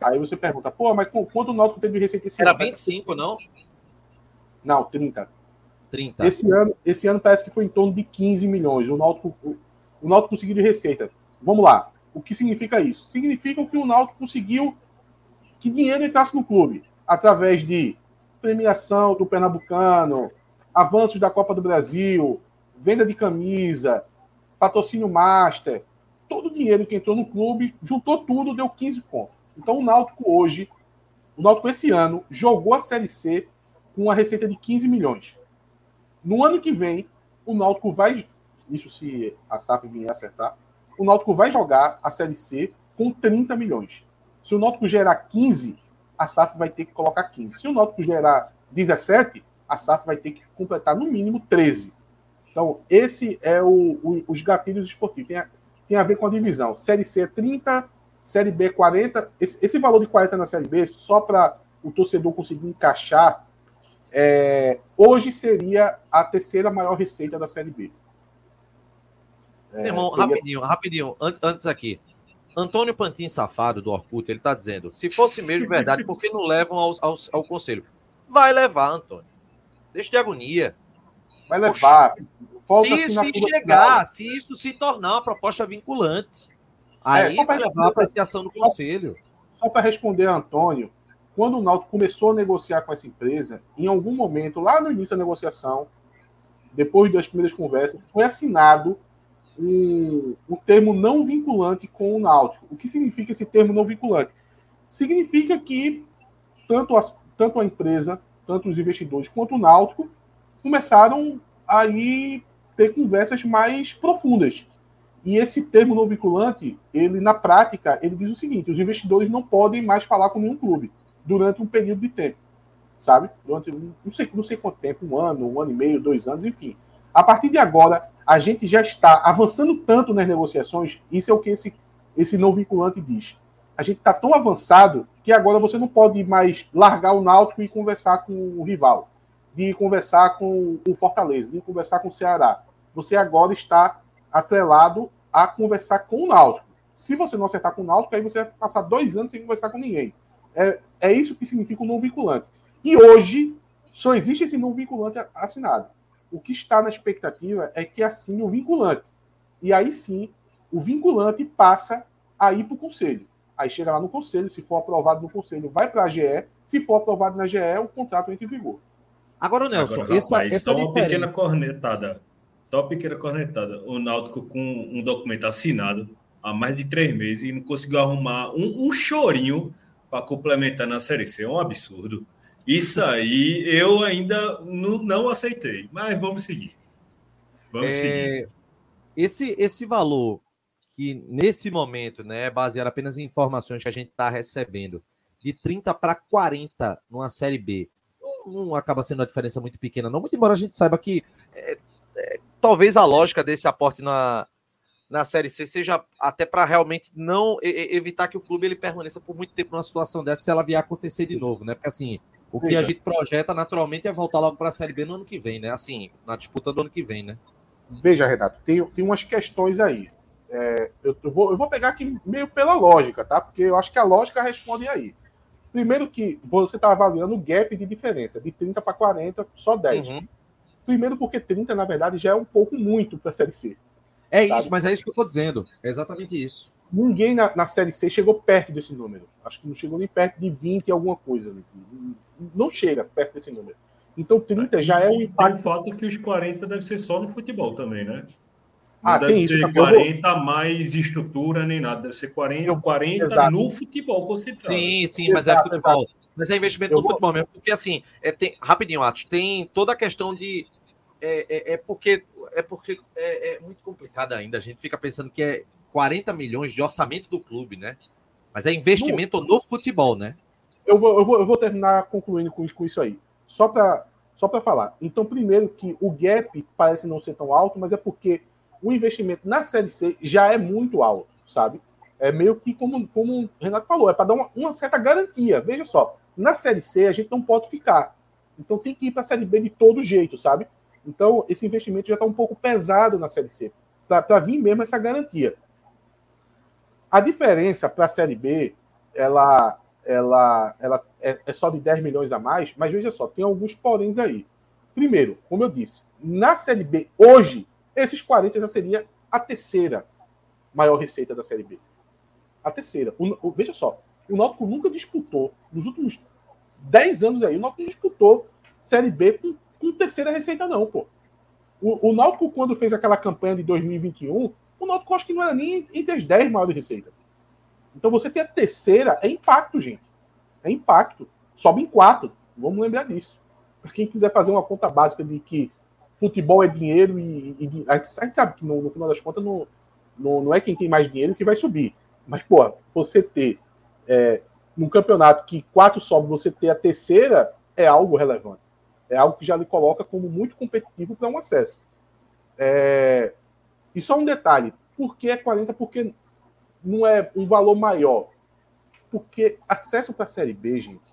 S2: Aí você pergunta, pô, mas quanto o Náutico teve de receita esse
S4: Era
S2: ano?
S4: 25, não?
S2: Não, 30.
S4: 30.
S2: Esse, ano, esse ano parece que foi em torno de 15 milhões. O Náutico, o, o Náutico conseguiu de receita. Vamos lá. O que significa isso? Significa que o Náutico conseguiu que dinheiro entrasse no clube através de premiação do Pernambucano, avanços da Copa do Brasil, venda de camisa, patrocínio master. todo o dinheiro que entrou no clube, juntou tudo, deu 15 pontos. Então o Náutico hoje, o Náutico esse ano, jogou a Série C com uma receita de 15 milhões. No ano que vem, o Náutico vai, isso se a SAF vier acertar, o Náutico vai jogar a Série C com 30 milhões. Se o Náutico gerar 15, a SAF vai ter que colocar 15. Se o Náutico gerar 17, a SAF vai ter que completar no mínimo 13. Então, esse é o, o, os gatilhos esportivos. Tem a, tem a ver com a divisão. Série C é 30, Série B 40. Esse, esse valor de 40 na Série B, só para o torcedor conseguir encaixar, é, hoje seria a terceira maior receita da Série B.
S4: É, Irmão, seria... rapidinho, rapidinho, antes aqui. Antônio Pantin Safado, do Orkut, ele está dizendo: se fosse mesmo verdade, por que não levam ao, conselho? Vai levar, Antônio. Deixa de agonia.
S2: Vai levar.
S4: Se, se chegar, se isso se tornar uma proposta vinculante, aí é, vai levar a apreciação do conselho.
S2: Só para responder a Antônio, quando o Náutico começou a negociar com essa empresa, em algum momento, lá no início da negociação, depois das primeiras conversas, foi assinado um, um termo não vinculante com o Náutico. O que significa esse termo não vinculante? Significa que tanto a, tanto a empresa, tanto os investidores quanto o Náutico começaram a ter conversas mais profundas. E esse termo não vinculante, ele na prática, ele diz o seguinte: os investidores não podem mais falar com nenhum clube durante um período de tempo, sabe? Durante não sei, não sei quanto tempo, um ano, um ano e meio, dois anos, enfim. A partir de agora, a gente já está avançando tanto nas negociações, isso é o que esse, esse não vinculante diz. A gente está tão avançado que agora você não pode mais largar o Náutico e conversar com o rival, de conversar com o Fortaleza, de conversar com o Ceará. Você agora está atrelado a conversar com o Náutico. Se você não acertar com o Náutico, aí você vai passar dois anos sem conversar com ninguém. É, é isso que significa o não vinculante. E hoje só existe esse não vinculante assinado. O que está na expectativa é que assine o vinculante. E aí sim, o vinculante passa a ir para o conselho. Aí chega lá no conselho, se for aprovado no conselho, vai para a GE. Se for aprovado na GE, o contrato entra em vigor.
S4: Agora, Nelson, Agora, essa, essa
S5: só uma diferença... pequena cornetada. Só uma pequena cornetada. O Náutico com um documento assinado há mais de três meses e não conseguiu arrumar um, um chorinho para complementar na Série C. É um absurdo. Isso aí eu ainda não, não aceitei, mas vamos seguir. Vamos é, seguir.
S4: Esse, esse valor que nesse momento, né, baseado apenas em informações que a gente está recebendo, de 30 para 40 numa Série B, não acaba sendo uma diferença muito pequena, não. Muito embora a gente saiba que é, é, talvez a lógica desse aporte na, na Série C seja até para realmente não evitar que o clube ele permaneça por muito tempo numa situação dessa se ela vier a acontecer de novo, né? Porque assim, o que a gente projeta naturalmente é voltar logo para a Série B no ano que vem, né? Assim, na disputa do ano que vem, né?
S2: Veja, Renato, tem, tem umas questões aí. É, eu, eu, vou, eu vou pegar aqui meio pela lógica, tá? Porque eu acho que a lógica responde aí. Primeiro que você está avaliando o gap de diferença, de 30 para 40, só 10. Uhum. Primeiro porque 30, na verdade, já é um pouco muito para a Série C.
S4: É sabe? isso, mas é isso que eu estou dizendo. É exatamente isso.
S2: Ninguém na, na, Série C chegou perto desse número. Acho que não chegou nem perto de 20 e alguma coisa. Não chega perto desse número. Então 30 já é um
S5: impacto. Tem fato que os 40 deve ser só no futebol também, né?
S2: Não ah, deve tem ser
S5: isso, 40 vou... mais estrutura nem nada. Deve ser 40, 40 Exato. no futebol concentrado.
S4: Sim, sim, mas é futebol. Mas é investimento eu no vou... futebol mesmo. Porque assim, é, tem, rapidinho, Atos, tem toda a questão de. É, é, é porque é porque é, é, muito complicado ainda. A gente fica pensando que é 40 milhões de orçamento do clube, né? Mas é investimento no, no futebol, né?
S2: Eu vou, eu, vou, eu vou terminar concluindo com, com isso aí. Só para só para falar. Então, primeiro que o gap parece não ser tão alto, mas é porque o investimento na Série C já é muito alto, sabe? É meio que como, como o Renato falou, é para dar uma, uma, certa garantia. Veja só, na Série C a gente não pode ficar. Então tem que ir para a Série B de todo jeito, sabe? Então esse investimento já está um pouco pesado na Série C, para vir mesmo essa garantia. A diferença para a Série B, ela, ela, ela é, é, só de 10 milhões a mais, mas veja só, tem alguns poréns aí. Primeiro, como eu disse, na Série B, hoje, esses 40 já seria a terceira maior receita da Série B. A terceira. O, o, veja só, o Náutico nunca disputou, nos últimos 10 anos aí, o Náutico disputou Série B com, com terceira receita não, pô. O, o Náutico, quando fez aquela campanha de 2021, o Náutico acho que não era nem entre as 10 maiores receitas. Então você ter a terceira é impacto, gente. É impacto. Sobe em quatro. Vamos lembrar disso. Para quem quiser fazer uma conta básica de que futebol é dinheiro e, e a, gente, sabe que no, no final das contas não, não, não, é quem tem mais dinheiro que vai subir. Mas, pô, você ter é, num campeonato que quatro sobe, você ter a terceira é algo relevante. É algo que já lhe coloca como muito competitivo para um acesso. É, e só um detalhe: por que é 40? Porque não é um valor maior. Porque acesso para a Série B, gente,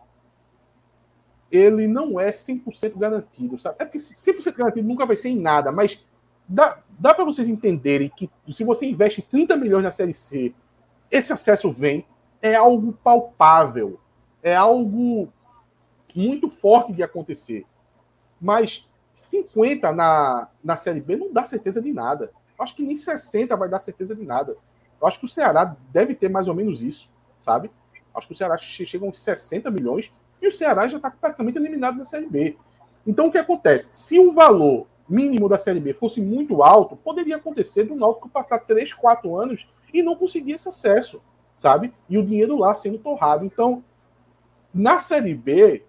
S2: ele não é 100% garantido, sabe? É porque 100% garantido nunca vai ser em nada, mas dá, dá para vocês entenderem que se você investe 30 milhões na Série C, esse acesso vem, é algo palpável, é algo muito forte de acontecer. Mas 50 na, na Série B não dá certeza de nada. Acho que nem 60 vai dar certeza de nada. Eu acho que o Ceará deve ter mais ou menos isso, sabe? Acho que o Ceará chega uns 60 milhões e o Ceará já está praticamente eliminado da Série B. Então o que acontece? Se o valor mínimo da Série B fosse muito alto, poderia acontecer do Náutico passar 3, 4 anos e não conseguir esse acesso, sabe? E o dinheiro lá sendo torrado. Então, na Série B,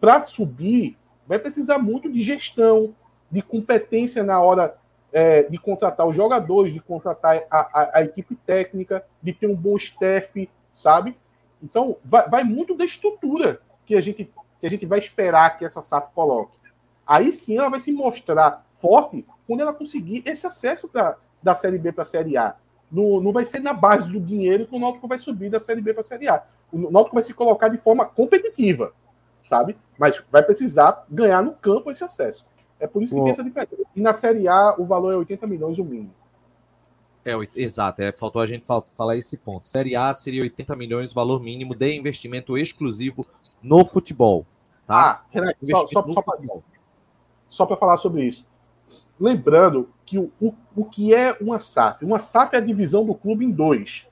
S2: para subir, vai precisar muito de gestão, de competência na hora é, de contratar os jogadores, de contratar a, a, a, equipe técnica, de ter um bom staff, sabe? Então, vai, vai, muito da estrutura que a, gente, que a gente vai esperar que essa SAF coloque. Aí sim ela vai se mostrar forte quando ela conseguir esse acesso pra, da Série B para a Série A. No, não vai ser na base do dinheiro que o Náutico vai subir da Série B para a Série A. O Náutico vai se colocar de forma competitiva, sabe? Mas vai precisar ganhar no campo esse acesso. É por isso que tem essa diferença. E na Série A, o valor é 80 milhões o mínimo.
S4: É, exato, é, faltou a gente falar esse ponto. Série A seria 80 milhões, valor mínimo de investimento exclusivo no futebol. Tá?
S2: Ah, Renato, só, só, só para falar sobre isso. Lembrando que o, o, o que é uma SAF? Uma SAF é a divisão do clube em dois.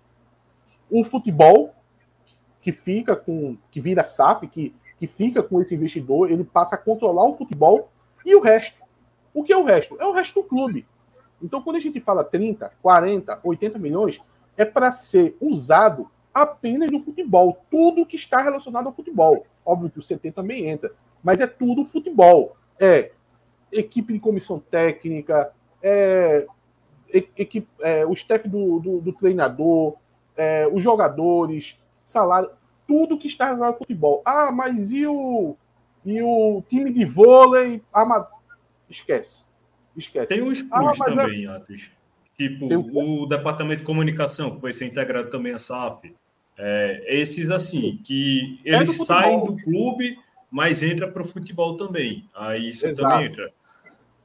S2: O futebol, que fica com. que vira SAF, que, que fica com esse investidor, ele passa a controlar o futebol e o resto. O que é o resto? É o resto do clube. Então, quando a gente fala 30, 40, 80 milhões, é para ser usado apenas no futebol. Tudo que está relacionado ao futebol. Óbvio que o CT também entra, mas é tudo futebol. É equipe de comissão técnica, é, equipe, é, o staff do, do, do treinador, é, os jogadores, salário, tudo que está relacionado ao futebol. Ah, mas e o, e o time de vôlei? Ah, esquece. Esquece.
S5: Tem os ah, também, é... Atos. Tipo, o... o departamento de comunicação, que vai ser integrado também a SAF. É, esses assim, que é eles é saem do clube, mas entra para o futebol também. Aí isso Exato. também entra.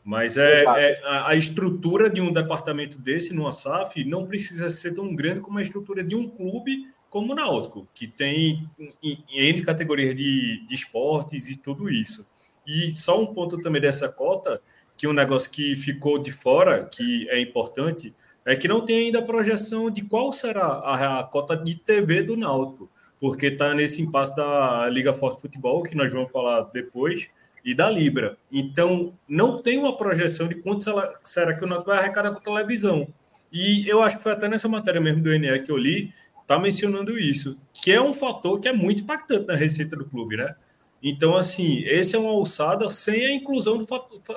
S5: Mas é, é a, a, estrutura de um departamento desse no SAF não precisa ser tão grande como a estrutura de um clube como o Náutico, que tem em, N categorias de, de esportes e tudo isso. E só um ponto também dessa cota, que um negócio que ficou de fora, que é importante, é que não tem ainda projeção de qual será a, a cota de TV do Náutico, porque está nesse impasse da Liga Forte Futebol, que nós vamos falar depois, e da Libra. Então, não tem uma projeção de quanto será que o Náutico vai arrecadar com televisão. E eu acho que foi até nessa matéria mesmo do NE que eu li, está mencionando isso, que é um fator que é muito impactante na receita do clube, né? Então, assim, esse é uma alçada sem a inclusão do,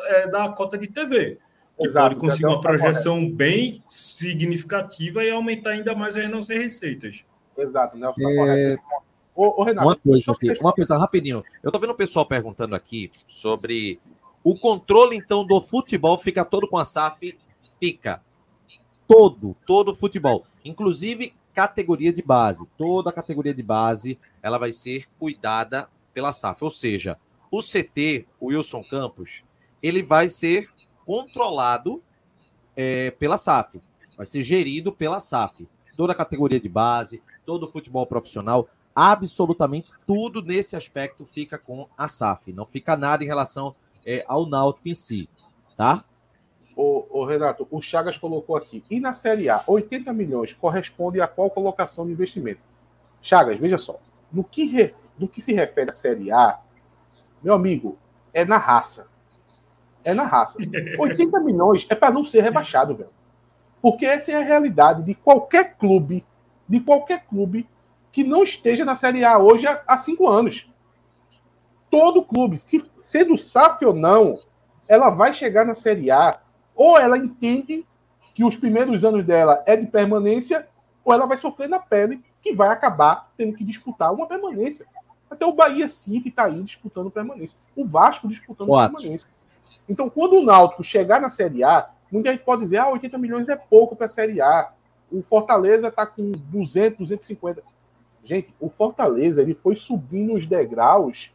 S5: é, da cota de TV, que Exato, pode conseguir uma projeção bem significativa e aumentar ainda mais as nossas receitas.
S2: Exato, Nelson
S4: tá é... Ô, ô, Renato, uma coisa, aqui, uma coisa rapidinho. Eu tô vendo o pessoal perguntando aqui sobre o controle, então, do futebol fica todo com a SAF? Fica. Todo, todo futebol. Inclusive categoria de base. Toda a categoria de base ela vai ser cuidada pela SAF. Ou seja, o CT, o Wilson Campos, ele vai ser controlado é, pela SAF. Vai ser gerido pela SAF. Toda a categoria de base, todo o futebol profissional, absolutamente tudo nesse aspecto fica com a SAF. Não fica nada em relação é, ao Náutico em si, tá?
S2: O, o, Renato, o Chagas colocou aqui. E na Série A, 80 milhões corresponde a qual colocação de investimento? Chagas, veja só. No que, re, no que se refere à Série A, meu amigo, é na raça. É na raça. 80 (laughs) milhões é para não ser rebaixado, velho. Porque essa é a realidade de qualquer clube, de qualquer clube que não esteja na Série A hoje há, há cinco anos. Todo clube, se, sendo SAF ou não, ela vai chegar na Série A, ou ela entende que os primeiros anos dela é de permanência, ou ela vai sofrer na pele que vai acabar tendo que disputar uma permanência. Até o Bahia City está aí disputando permanência. O Vasco disputando
S4: Quatro.
S2: permanência. Então, quando o Náutico chegar na Série A, muita gente pode dizer, ah, 80 milhões é pouco para a Série A. O Fortaleza está com 200, 250. Gente, o Fortaleza ele foi subindo os degraus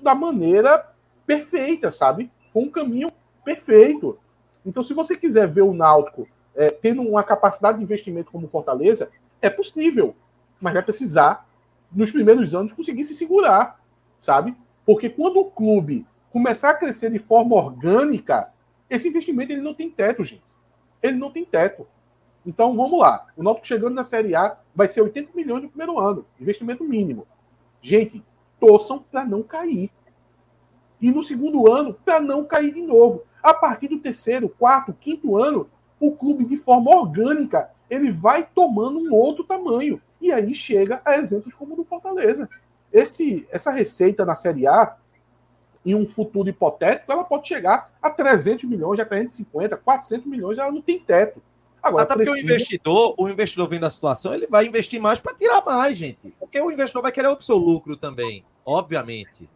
S2: da maneira perfeita, sabe? Com um caminho perfeito. Então, se você quiser ver o Náutico é, tendo uma capacidade de investimento como Fortaleza, é possível. Mas vai precisar, nos primeiros anos, conseguir se segurar, sabe? Porque quando o clube começar a crescer de forma orgânica, esse investimento ele não tem teto, gente. Ele não tem teto. Então vamos lá. O Náutico chegando na Série A vai ser 80 milhões no primeiro ano, investimento mínimo. Gente, torçam para não cair. E no segundo ano, para não cair de novo. A partir do terceiro, quarto, quinto ano, o clube de forma orgânica ele vai tomando um outro tamanho. E aí chega a exemplos como o do Fortaleza. Esse, essa receita na Série A, em um futuro hipotético, ela pode chegar a 300 milhões, a 350, 400 milhões, ela não tem teto. Agora,
S4: Até porque o
S2: precisa-
S4: investidor, o investidor vendo a situação, ele vai investir mais para tirar mais, gente. Porque o investidor vai querer o seu lucro também, obviamente.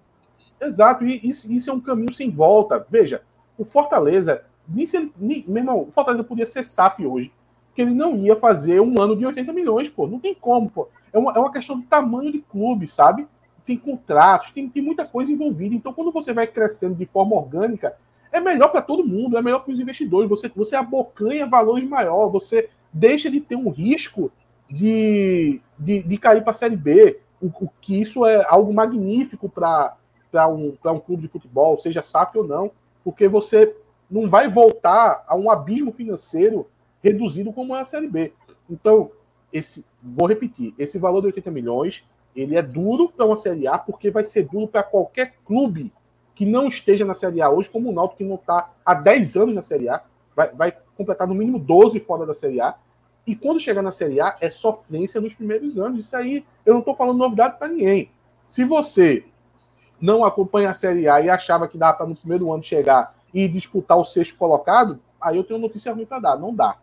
S2: Exato, e isso, isso é um caminho sem volta. Veja, o Fortaleza, nem se ele, nem, meu irmão, o Fortaleza podia ser SAF hoje, que ele não ia fazer um ano de 80 milhões, pô. Não tem como, pô. É uma, é uma questão de tamanho de clube, sabe? Tem contratos, tem, tem muita coisa envolvida. Então, quando você vai crescendo de forma orgânica, é melhor para todo mundo, é melhor para os investidores. Você, você abocanha valores maior, você deixa de ter um risco de, de, de cair para a Série B. O, o que isso é algo magnífico para um, um clube de futebol, seja SAF ou não, porque você não vai voltar a um abismo financeiro reduzido como é a Série B. Então, esse, vou repetir, esse valor de 80 milhões, ele é duro para uma Série A, porque vai ser duro para qualquer clube que não esteja na Série A hoje, como o Náutico que não está há 10 anos na Série A, vai, vai completar no mínimo 12 fora da Série A, e quando chegar na Série A, é sofrência nos primeiros anos. Isso aí, eu não estou falando novidade para ninguém. Se você não acompanha a Série A e achava que dá para no primeiro ano chegar e disputar o sexto colocado, aí eu tenho notícia ruim para dar. Não dá.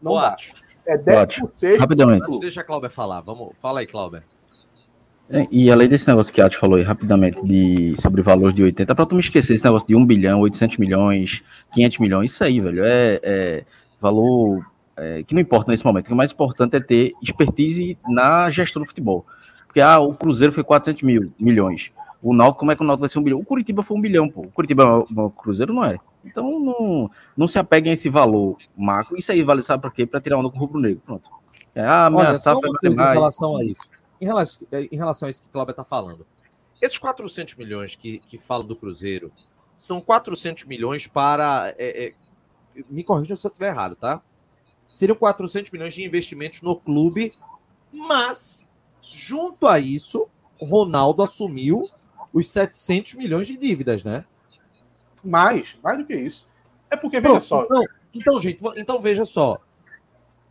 S2: Não dá.
S4: Boatos.
S2: É 10 por sexto.
S6: Rapidamente.
S4: Antes, deixa a Cláudia falar. Vamos, fala aí, Cláudia.
S6: É, E além desse negócio que a Ati falou aí rapidamente de, sobre o valor de 80, pra tu me esquecer esse negócio de 1 bilhão, 800 milhões, 500 milhões, isso aí, velho, é, é valor é, que não importa nesse momento. O que é mais importante é ter expertise na gestão do futebol. Porque ah, o Cruzeiro foi 400 mil, milhões. O Náutico, como é que o Náutico vai ser um bilhão? O Curitiba foi um bilhão, pô. O Curitiba, o Cruzeiro não é. Então não, não se apeguem a esse valor macro. Isso aí vale, sabe pra quê? Pra tirar onda com o rubro-negro. Pronto. É, ah, minha
S4: Olha, só uma
S6: é
S4: coisa em relação a isso. Em relação, em relação a isso que o Cláudia está falando. Esses 400 milhões que, que falam do Cruzeiro são 400 milhões para. é, é, me corrija se eu estiver errado, tá? Seriam 400 milhões de investimentos no clube, mas, junto a isso, o Ronaldo assumiu os 700 milhões de dívidas, né?
S2: Mais, mais do que isso. É porque, veja
S4: Pronto,
S2: só,
S4: Então, então, gente, então veja só.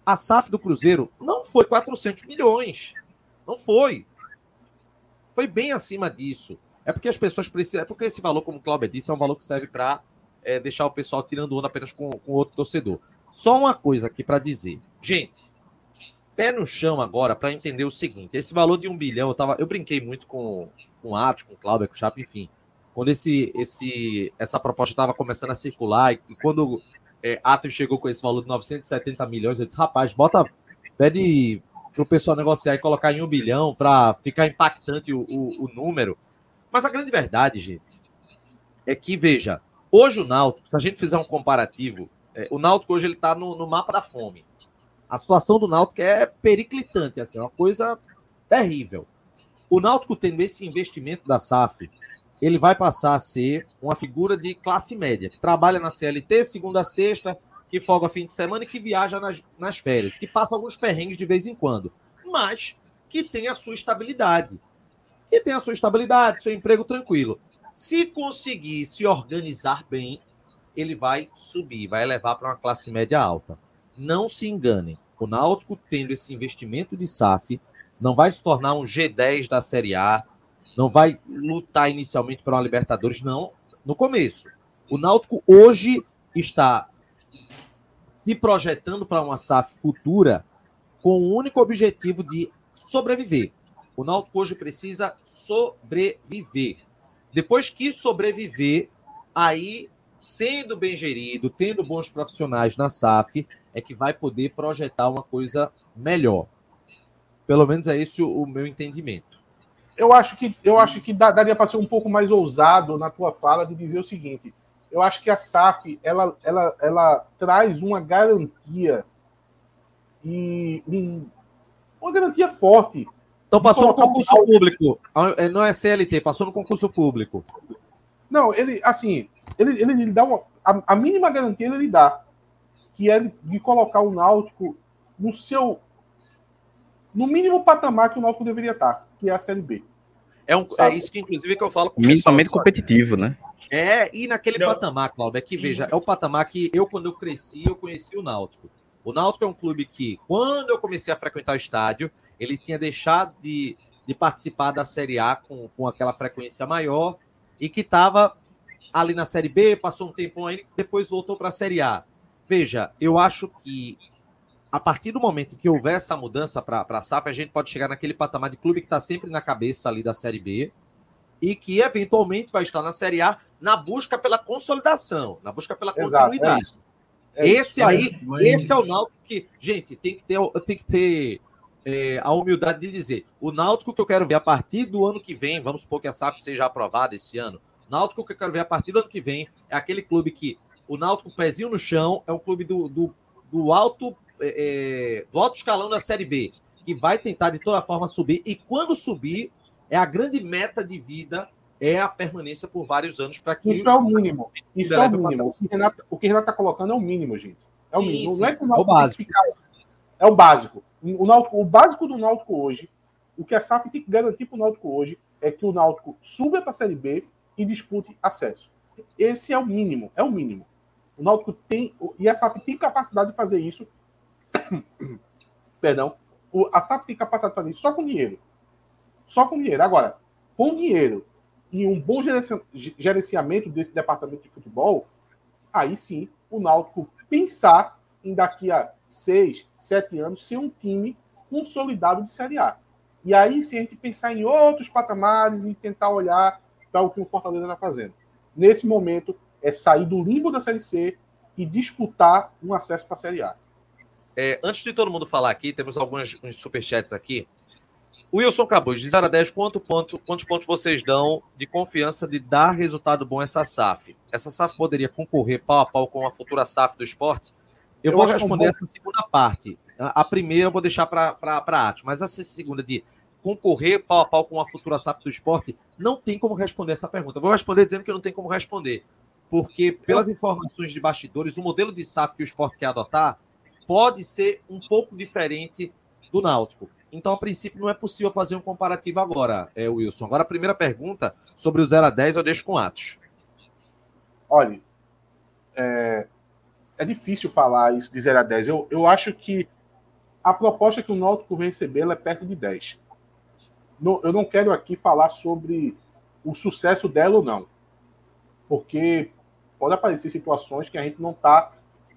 S4: A SAF do Cruzeiro não foi 400 milhões. Não foi. Foi bem acima disso. É porque as pessoas precisam. É porque esse valor, como o Cláudio disse, é um valor que serve para deixar o pessoal tirando onda apenas com, com outro torcedor. Só uma coisa aqui para dizer. Gente, pé no chão agora para entender o seguinte: esse valor de um bilhão, eu, tava, eu brinquei muito com, com o Atos, com o Cláudio, com o Chapo, enfim. Quando esse, esse, essa proposta estava começando a circular, e quando é, Atos chegou com esse valor de 970 milhões, eu disse, rapaz, bota, pede pro pessoal negociar e colocar em um bilhão para ficar impactante o, o, o número. Mas a grande verdade, gente, é que, veja, hoje o Náutico, se a gente fizer um comparativo, é, o Náutico hoje ele está no, no mapa da fome. A situação do Náutico é periclitante, assim, é uma coisa terrível. O Náutico tendo esse investimento da SAF, ele vai passar a ser uma figura de classe média, que trabalha na CLT segunda a sexta, que folga fim de semana e que viaja nas, nas férias, que passa alguns perrengues de vez em quando, mas que tem a sua estabilidade. Que tem a sua estabilidade, seu emprego tranquilo. Se conseguir se organizar bem, ele vai subir, vai elevar para uma classe média alta. não se enganem. O Náutico, tendo esse investimento de SAF, não vai se tornar um G10 da Série A, não vai lutar inicialmente para uma Libertadores, não, no começo. O Náutico hoje está se projetando para uma SAF futura com o único objetivo de sobreviver. O Náutico hoje precisa sobreviver. Depois que sobreviver, aí, sendo bem gerido, tendo bons profissionais na SAF, é que vai poder projetar uma coisa melhor. Pelo menos é esse o, o meu entendimento.
S2: Eu acho que, eu acho que daria para ser um pouco mais ousado na tua fala de dizer o seguinte: eu acho que a SAF ela, ela, ela traz uma garantia e um- uma garantia forte.
S4: Então passou no
S2: um
S4: concurso público. É, Não é CLT, passou no concurso público.
S2: Não, ele, assim, ele, ele, ele dá uma. A, a mínima garantia ele dá, que é de, de colocar o Náutico no seu. No mínimo patamar que o Náutico deveria estar, que é a Série B.
S4: É, um, é isso que, inclusive, que eu falo com o pessoal.
S6: Minimamente competitivo, né?
S4: É, e naquele
S5: Não.
S4: patamar, Cláudio, é que veja, é o patamar que eu, quando eu cresci, eu conheci o Náutico. O Náutico é um clube que, quando eu comecei a frequentar o estádio, ele tinha deixado de, de participar da Série A com, com aquela frequência maior e que estava ali na Série B, passou um tempão aí, depois voltou para a Série A. Veja, eu acho que a partir do momento que houver essa mudança para a SAF, a gente pode chegar naquele patamar de clube que está sempre na cabeça ali da Série B e que eventualmente vai estar na Série A na busca pela consolidação, na busca pela
S2: Exato, é
S4: continuidade.
S2: isso. É isso.
S4: esse aí,
S5: Mas-
S4: esse é o Náutico que, gente, tem que ter, tem que ter é, a humildade de dizer, o Náutico que eu quero ver a partir do ano que vem, vamos supor que a SAF seja aprovada esse ano, o Náutico que eu quero ver a partir do ano que vem é aquele clube que o Náutico pezinho no chão, é um clube do, do, do alto é, é, do alto escalão da Série B, que vai tentar de toda forma subir e quando subir é a grande meta de vida é a permanência por vários anos para que
S2: Isso é o mínimo. Isso é o mínimo. O que o Renato, o que o Renato tá colocando é o mínimo, gente. É o
S4: Sim,
S2: mínimo.
S4: sim.
S2: Não é que o
S4: É o
S2: Náutico tem que
S4: básico.
S2: ficar- É o básico. O, Náutico, o básico do Náutico hoje, o que a SAF tem que garantir para o Náutico hoje é que o Náutico suba para a Série B e dispute acesso. Esse é o mínimo. É o mínimo. O Náutico tem. E a SAF tem capacidade de fazer isso. (coughs) Perdão. O, a SAF tem capacidade de fazer isso só com dinheiro. Só com dinheiro. Agora, com dinheiro e um bom gerenci- gerenciamento desse departamento de futebol, aí sim o Náutico pensar em daqui a seis, sete anos ser um time consolidado de Série A. E aí sim a gente pensar em outros patamares e tentar olhar para o que o Fortaleza está fazendo. Nesse momento, é sair do limbo da Série C e disputar um acesso para a Série A.
S4: É, antes de todo mundo falar aqui, temos alguns uns superchats aqui. Wilson Cabuz, de 0 a 10, quanto ponto, quantos pontos vocês dão de confiança de dar resultado bom essa SAF? Essa SAF poderia concorrer pau a pau com a futura SAF do esporte? Eu,
S2: Eu
S4: vou
S2: é
S4: responder
S2: bom-
S4: essa segunda parte. A, primeira eu vou deixar para a Atos, mas essa segunda de concorrer pau a pau com a futura SAF do esporte, não tem como responder essa pergunta. Eu vou responder dizendo que não tem como responder. Porque, pelas informações de bastidores, o modelo de SAF que o esporte quer adotar pode ser um pouco diferente do Náutico. Então, a princípio, não é possível fazer um comparativo agora, é, Wilson. Agora, a primeira pergunta sobre o 0 a 10 eu deixo com Atos.
S2: Olha, é, é difícil falar isso de 0 a 10. Eu, eu acho que a proposta que o Náutico vai receber é perto de 10. Não- eu não quero aqui falar sobre o sucesso dela ou não. Porque pode aparecer situações que a gente não está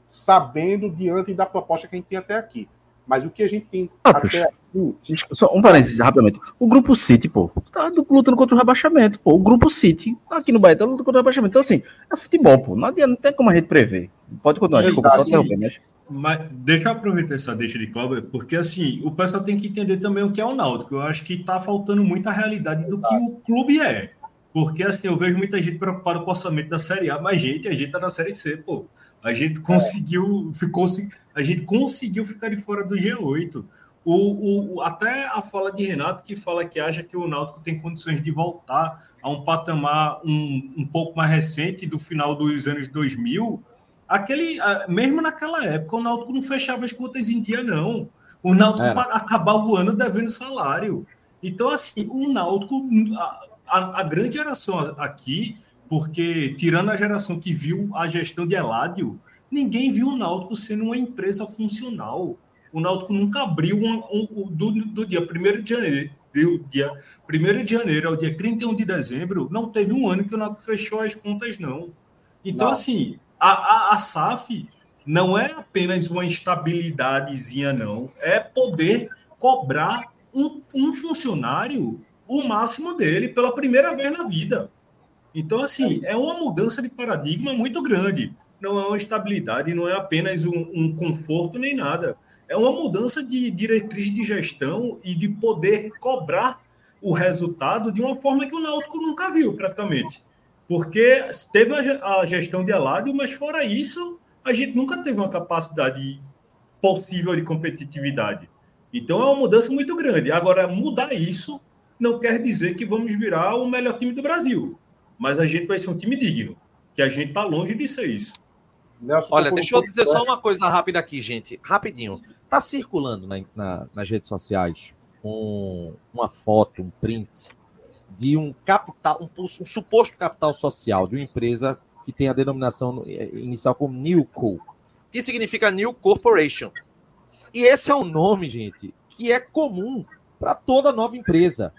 S2: sabendo diante da proposta que a gente tem até aqui. Mas o que a gente tem
S6: Ah,
S2: até
S6: puxa.
S2: aqui.
S6: Só um parênteses rapidamente. O grupo City, pô, tá lutando contra o rebaixamento, pô. O grupo City, aqui no Bahia, tá lutando contra o rebaixamento. Então, assim, é futebol, pô. Não adianta, não tem como a gente prever. Pode continuar,
S5: Sim,
S6: desculpa,
S5: tá,
S6: só
S5: sim.
S6: interromper, mas...
S5: Mas deixa eu aproveitar essa deixa de Cláudio, porque assim, o pessoal tem que entender também o que é o Náutico. Eu acho que tá faltando muito a realidade do que o clube é. Porque assim, eu vejo muita gente preocupada com o orçamento da Série A, mas gente, a gente tá na Série C, pô. A gente conseguiu, ficou, a gente conseguiu ficar de fora do G8. O, o, até a fala de Renato que fala que acha que o Náutico tem condições de voltar a um patamar um, um pouco mais recente do final dos anos 2000, aquele, mesmo naquela época, o Náutico não fechava as contas em dia, não. O Náutico
S4: Era.
S5: acabava o ano devendo salário. Então, assim, o Náutico, a, a- a grande geração aqui, porque tirando a geração que viu a gestão de Eládio, ninguém viu o Náutico sendo uma empresa funcional. O Náutico nunca abriu um, um, do, do dia 1 de janeiro, do dia 1 de janeiro ao dia 31 de dezembro, não teve um ano que o Náutico fechou as contas, não. Então,
S2: Não.
S5: assim, a, a, a SAF não é apenas uma estabilidadezinha, não. É poder cobrar um, um funcionário o máximo dele pela primeira vez na vida. Então, assim, é uma mudança de paradigma muito grande. Não é uma estabilidade, não é apenas um, um conforto nem nada. É uma mudança de diretriz de gestão e de poder cobrar o resultado de uma forma que o Náutico nunca viu, praticamente. Porque teve a ge- a gestão de Eládio, mas fora isso, a gente nunca teve uma capacidade possível de competitividade. Então é uma mudança muito grande. Agora, mudar isso não quer dizer que vamos virar o melhor time do Brasil. Mas a gente vai ser um time digno. Que a gente está longe de ser isso.
S2: Nelson
S4: Olha, deixa eu dizer só uma coisa rápida aqui, gente. Rapidinho. Tá circulando na- na- nas redes sociais um- uma foto, um print de um capital, um, um suposto capital social de uma empresa que tem a denominação eh, inicial como Newco, que significa New Corporation. E esse é um nome, gente, que é comum para toda nova empresa.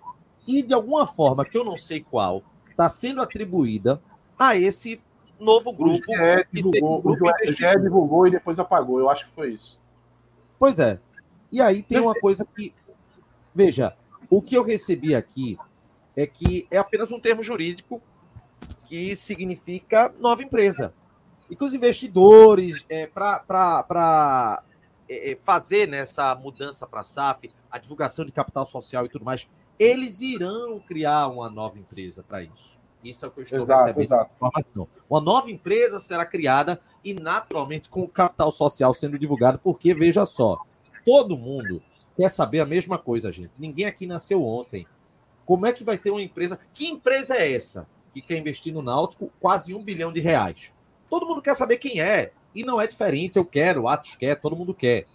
S4: E de alguma forma, que eu não sei qual, está sendo atribuída a esse novo grupo.
S2: O GE
S4: que seria
S2: divulgou, o
S4: grupo
S2: GE
S4: investidor.
S2: divulgou e depois apagou. Eu acho que foi isso.
S4: Pois é. E aí tem uma coisa que. Veja, o que eu recebi aqui é que é apenas um termo jurídico que significa nova empresa. E que os investidores, é, para fazer nessa mudança para a SAF, a divulgação de capital social e tudo mais, eles irão criar uma nova empresa para isso. Isso é o que eu estou
S2: Exato,
S4: recebendo
S2: exato.
S4: informação. Uma nova empresa será criada e, naturalmente, com o capital social sendo divulgado, porque, veja só, todo mundo quer saber a mesma coisa, gente. Ninguém aqui nasceu ontem. Como é que vai ter uma empresa? Que empresa é essa que quer investir no Náutico quase um bilhão de reais? Todo mundo quer saber quem é. E não é diferente. Eu quero, o Atos quer, todo mundo quer.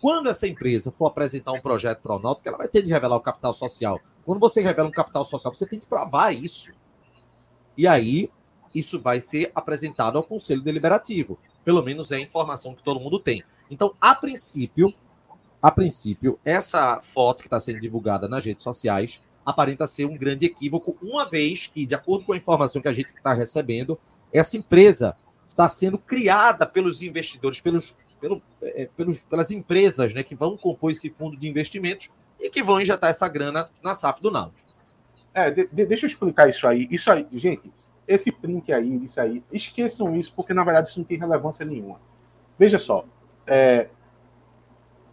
S4: Quando essa empresa for apresentar um projeto para o Náutico, ela vai ter de revelar o capital social. Quando você revela um capital social, você tem que provar isso. E aí, isso vai ser apresentado ao Conselho Deliberativo. Pelo menos é a informação que todo mundo tem. Então, a princípio, a princípio, essa foto que está sendo divulgada nas redes sociais aparenta ser um grande equívoco, uma vez que, de acordo com a informação que a gente está recebendo, essa empresa está sendo criada pelos investidores, pelos, pelo, é, pelos, pelas empresas né, que vão compor esse fundo de investimentos e que vão injetar essa grana na SAF do Náutico.
S2: É, de- de- deixa eu explicar isso aí. Isso aí, gente, esse print aí, isso aí, esqueçam isso, porque na verdade isso não tem relevância nenhuma. Veja só, é,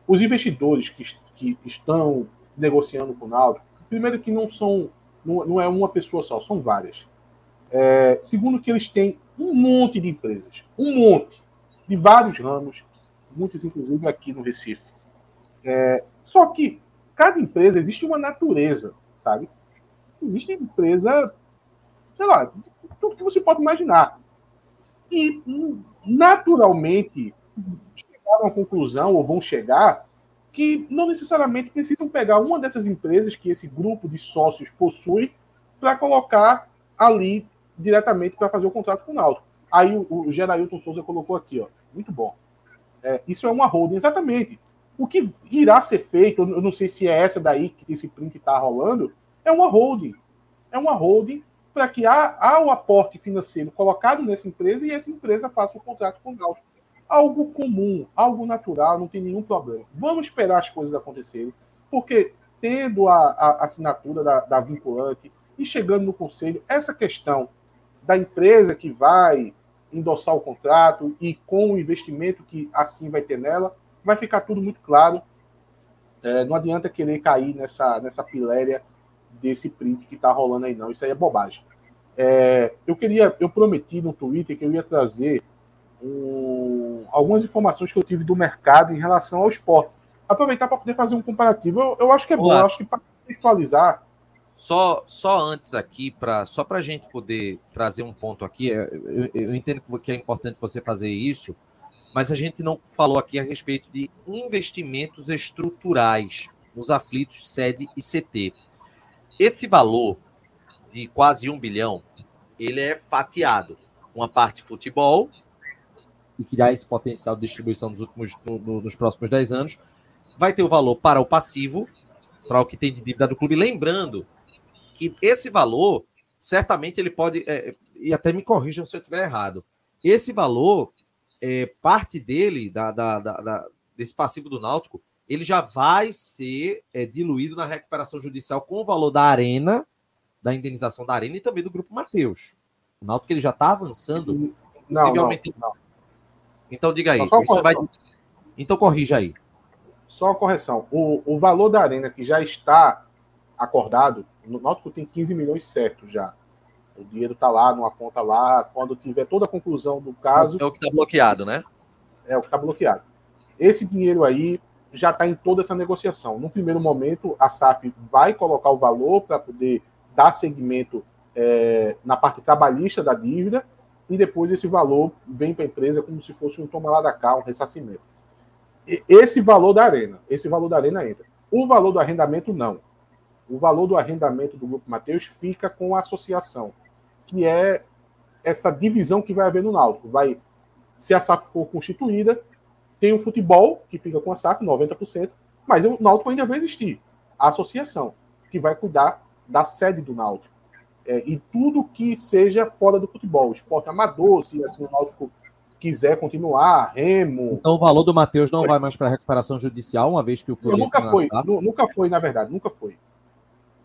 S2: os investidores que, que estão negociando com o Náutico, primeiro que não são, não, não é uma pessoa só, são várias. É, segundo que eles têm um monte de empresas, um monte, de vários ramos, muitas inclusive aqui no Recife. É, só que cada empresa existe uma natureza, sabe? existe empresa, sei lá, tudo que você pode imaginar. E naturalmente chegaram à conclusão, ou vão chegar, que não necessariamente precisam pegar uma dessas empresas que esse grupo de sócios possui para colocar ali diretamente para fazer o contrato com o Náutico. Aí o, o Gerailton Souza colocou aqui, ó, muito bom. É, isso é uma holding, exatamente. O que irá ser feito, eu não sei se é essa daí que esse print está rolando, é uma holding. É uma holding para que há, há o aporte financeiro colocado nessa empresa e essa empresa faça o contrato com o Náutico. Algo comum, algo natural, não tem nenhum problema. Vamos esperar as coisas acontecerem, porque tendo a, a assinatura da, da vinculante e chegando no conselho, essa questão da empresa que vai endossar o contrato e com o investimento que assim vai ter nela, vai ficar tudo muito claro. É, não adianta querer cair nessa, nessa piléria desse print que está rolando aí, não. Isso aí é bobagem. É, eu queria, eu prometi no Twitter que eu ia trazer um, algumas informações que eu tive do mercado em relação ao esporte. Aproveitar para poder fazer um comparativo. Eu, eu acho que é bom,
S4: Olá.
S2: eu acho que para contextualizar.
S4: Só, só antes aqui, pra, só para a gente poder trazer um ponto aqui, é, eu, eu entendo que é importante você fazer isso, mas a gente não falou aqui a respeito de investimentos estruturais nos aflitos sede e CT. Esse valor de quase um bilhão, ele é fatiado. Uma parte futebol e que dá esse potencial de distribuição nos, últimos, no, no, nos próximos 10 anos. Vai ter o valor para o passivo, para o que tem de dívida do clube. Lembrando que esse valor, certamente ele pode, é, e até me corrijam se eu estiver errado, esse valor, é, parte dele, da, da, da, desse passivo do Náutico, ele já vai ser é, diluído na recuperação judicial com o valor da arena, da indenização da arena e também do grupo Mateus. O Náutico ele já está avançando.
S2: Não, não,
S4: possivelmente-
S2: não.
S4: Então diga aí. Vai-. Então corrija aí.
S2: Só uma correção. O, o valor da arena que já está acordado, no Náutico tem 15 milhões certos já. O dinheiro está lá, numa conta lá. Quando tiver toda a conclusão do caso,
S4: É o que está bloqueado, né?
S2: é o que está bloqueado. Esse dinheiro aí já está em toda essa negociação. No primeiro momento, a SAF vai colocar o valor para poder dar seguimento é, na parte trabalhista da dívida e depois esse valor vem para a empresa como se fosse um toma lá da cá, um ressarcimento. E- Esse valor da arena, esse valor da arena entra. O valor do arrendamento não. O valor do arrendamento do Grupo Mateus fica com a associação, que é essa divisão que vai haver no Náutico. Vai, se a SAF for constituída, tem o futebol, que fica com a SAF, 90%, mas o Náutico ainda vai existir. A associação, que vai cuidar da sede do Náutico. É, e tudo que seja fora do futebol. Esporte amador, se assim, o Náutico quiser continuar, remo.
S4: Então o valor do Matheus não vai mais para a recuperação judicial, uma vez que o clube
S2: nunca foi,
S4: SAF.
S2: nu- nunca foi, na verdade, nunca foi.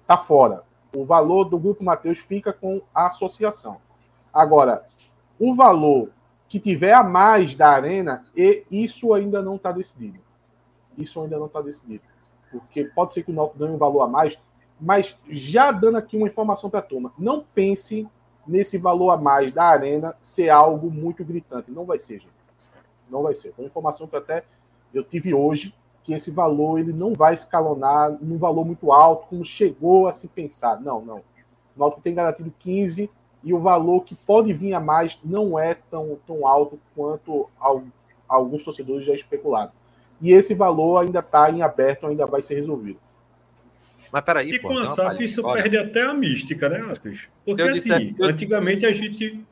S2: Tá fora. O valor do Grupo Mateus fica com a associação. Agora, o valor que tiver a mais da arena, e isso ainda não está decidido. Isso ainda não está decidido. Porque pode ser que o Náutico ganhe um valor a mais, mas já dando aqui uma informação para a turma, não pense nesse valor a mais da arena ser algo muito gritante. Não vai ser, gente. Não vai ser. Foi uma informação que até eu tive hoje, que esse valor ele não vai escalonar num valor muito alto, como chegou a se pensar. Não, não. O Náutico tem garantido 15 e o valor que pode vir a mais não é tão, tão alto quanto al- alguns torcedores já especularam. E esse valor ainda está em aberto, ainda vai ser resolvido.
S4: Mas peraí,
S5: E
S4: pô,
S5: com a
S4: palha
S5: isso
S4: agora.
S5: perde até a mística, né, Atos? Porque
S4: eu
S5: assim, antigamente a gente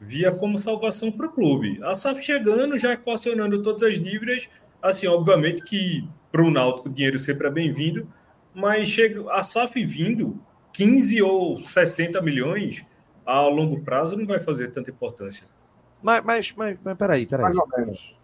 S5: via como salvação para o clube. A SAF chegando, já equacionando todas as dívidas, assim, obviamente que para o Náutico o dinheiro sempre é bem-vindo, mas chega a SAF vindo 15 ou 60 milhões a longo prazo não vai fazer tanta importância.
S4: Mas, mas, mas, mas peraí, peraí.
S2: Mais ou menos.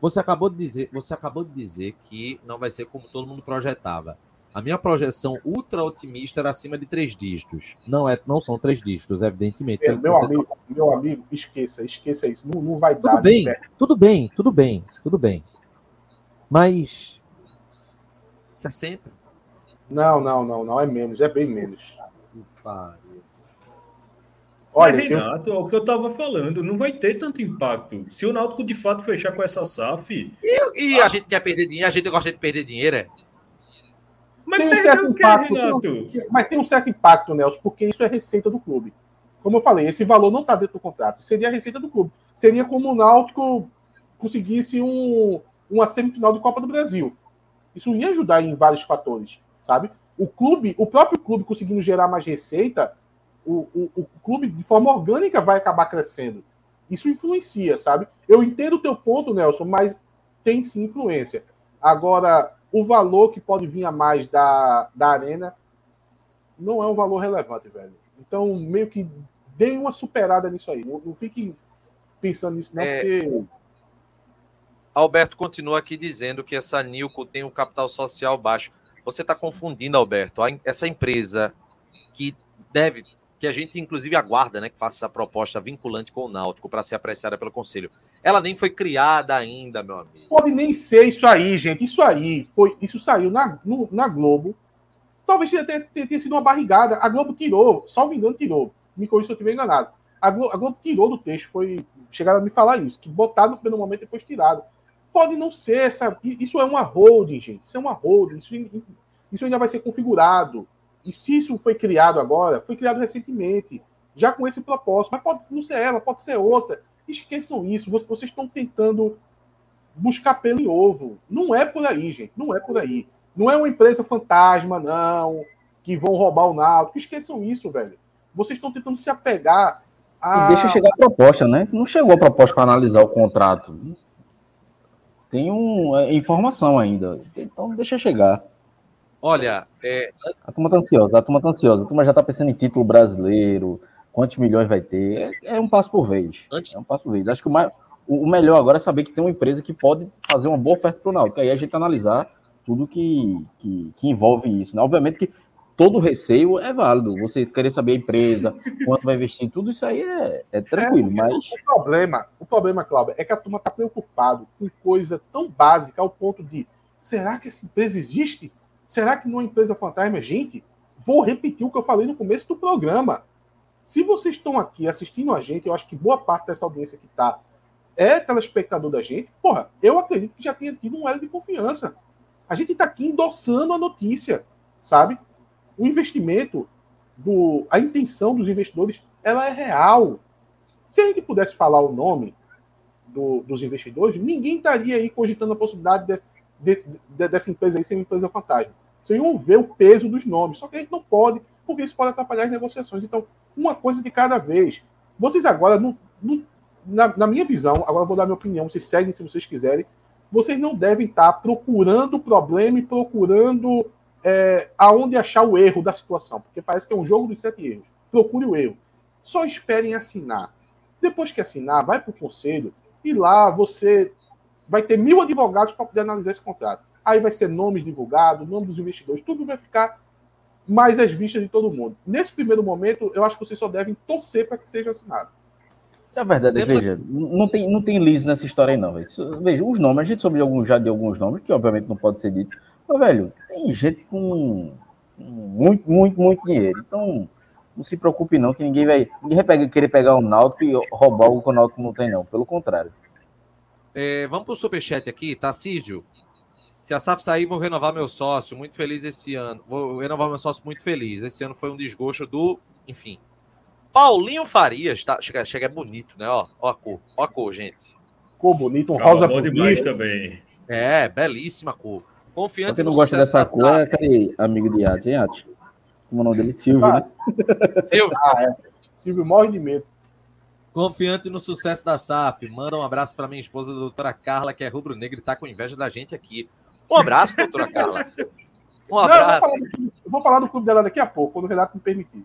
S4: Você acabou de dizer, você acabou de dizer que não vai ser como todo mundo projetava. A minha projeção ultra otimista era acima de três dígitos. Não é, não são três dígitos, evidentemente. que
S2: Meu amigo, meu amigo, esqueça, esqueça isso. Não, não vai dar.
S4: Tudo bem,
S2: né?
S4: tudo bem, tudo bem, tudo bem. Mas 60?
S2: Não, não, não, não. É menos, é bem menos.
S4: Pariu.
S2: Olha,
S5: Mas,
S2: eu,
S5: Renato, é o que eu estava falando, não vai ter tanto impacto. Se o Náutico de fato fechar com essa SAF,
S4: E a gente quer perder dinheiro, a gente gosta de perder dinheiro, é?
S5: mas
S2: Tem um certo impacto,
S5: Renato?
S2: Mas tem um certo impacto, Nelson, porque isso é receita do clube. Como eu falei, esse valor não está dentro do contrato. Seria a receita do clube. Seria como o Náutico conseguisse um, uma semifinal de Copa do Brasil. Isso ia ajudar em vários fatores, sabe? O clube, o próprio clube conseguindo gerar mais receita, o, o, o clube de forma orgânica vai acabar crescendo. Isso influencia, sabe? Eu entendo o teu ponto, Nelson, mas tem sim influência. Agora, o valor que pode vir a mais da, da arena não é um valor relevante, velho. Então, meio que dê uma superada nisso aí. Não, não fique pensando nisso, não,
S4: É.
S2: porque.
S4: Alberto continua aqui dizendo que essa Nilco tem um capital social baixo. Você está confundindo, Alberto. Essa empresa que deve, que a gente inclusive aguarda, né, que faça essa proposta vinculante com o Náutico para ser apreciada pelo Conselho. Ela nem foi criada ainda, meu amigo.
S2: Pode nem ser isso aí, gente. Isso aí foi. Isso saiu na, no- na Globo. Talvez tenha, tenha- tenha sido uma barrigada. A Globo tirou, salvo engano, tirou. Me corrija se eu estiver enganado. A Globo, a Globo tirou do texto, foi. Chegaram a me falar isso, que botaram no primeiro momento e depois tiraram. Pode não ser Isso é uma holding, gente. Isso é uma holding. Isso, isso ainda vai ser configurado. E se isso foi criado agora, foi criado recentemente, já com esse propósito. Mas pode não ser ela, pode ser outra. Esqueçam isso. Vo- Vocês estão tentando buscar pelo em ovo. Não é por aí, gente. Não é por aí. Não é uma empresa fantasma, não, que vão roubar o Náutico. Esqueçam isso, velho. Vocês estão tentando se apegar A-
S6: Deixa chegar a proposta, né? Não chegou a proposta para analisar o contrato. Tem um, é, informação ainda. Então deixa chegar.
S4: Olha, é,
S6: A turma tá ansiosa, a turma tá ansiosa. A turma já tá pensando em título brasileiro, quantos milhões vai ter. É, é um passo por vez.
S4: Antes-
S6: É um passo por vez. Acho que o, mais, o, o melhor agora é saber que tem uma empresa que pode fazer uma boa oferta pro Náutico. Aí a gente analisar tudo que, que, que envolve isso. Né? Obviamente que todo receio é válido. Você querer saber a empresa, quanto vai investir, tudo isso aí é, é tranquilo. Mas
S2: O problema, o problema, Cláudio, é que a turma está preocupado com coisa tão básica ao ponto de será que essa empresa existe? Será que não é uma empresa fantasma? Gente, vou repetir o que eu falei no começo do programa. Se vocês estão aqui assistindo a gente, eu acho que boa parte dessa audiência que está é telespectador da gente, porra, eu acredito que já tenha tido um elo de confiança. A gente está aqui endossando a notícia, sabe? O investimento, do, a intenção dos investidores, ela é real. Se a gente pudesse falar o nome do- dos investidores, ninguém estaria aí cogitando a possibilidade de- de- dessa empresa aí ser uma empresa fantasma. Vocês iam ver o peso dos nomes. Só que a gente não pode, porque isso pode atrapalhar as negociações. Então, uma coisa de cada vez. Vocês agora, não- não- na, na minha visão, agora vou dar minha opinião, vocês seguem se vocês quiserem, vocês não devem estar procurando o problema e procurando é, aonde achar o erro da situação, porque parece que é um jogo dos sete erros. Procure o erro. Só esperem assinar. Depois que assinar, vai para o conselho e lá você vai ter mil advogados para poder analisar esse contrato. Aí vai ser nomes divulgados, nome dos investidores, tudo vai ficar mais às vistas de todo mundo. Nesse primeiro momento, eu acho que vocês só devem torcer para que seja assinado.
S6: É verdade,
S4: Temos-
S6: veja, não tem, não tem liso nessa história aí, não. Veja, os nomes, a gente soube de alguns, já de alguns nomes, que obviamente não pode ser dito. Mas, velho, tem gente com muito, muito, muito dinheiro. Então, não se preocupe, não, que ninguém vai, ninguém vai querer pegar o Náutico e roubar algo que o Náutico não tem, não. Pelo contrário.
S4: é, vamos pro superchat aqui, Tarcísio. Se a SAF sair, vou renovar meu sócio. Muito feliz esse ano. Vou renovar meu sócio muito feliz. Esse ano foi um desgosto do. Enfim. Paulinho Farias, tá? Chega, chega é bonito, né? Ó, ó a cor. Ó a cor, gente.
S2: Ficou bonito, um rosa
S5: bom demais
S2: bonito.
S5: também.
S4: É, belíssima cor. Confiante
S6: quem não
S4: no
S6: gosta
S4: sucesso
S6: dessa
S4: da
S6: cor é
S4: SAF.
S6: aquele amigo de Yates, hein, Yates? Como é o nome dele? Silvio, (laughs)
S2: Ah.
S6: né?
S4: Silvio,
S2: Silvio morre de medo.
S4: Confiante no sucesso da SAF. Manda um abraço para minha esposa, a doutora Carla, que é rubro-negra e tá com inveja da gente aqui. Um abraço, doutora Carla. Um
S2: Não, eu, vou
S4: abraço.
S2: falar eu vou falar do clube dela daqui a pouco, quando o Renato me permitir.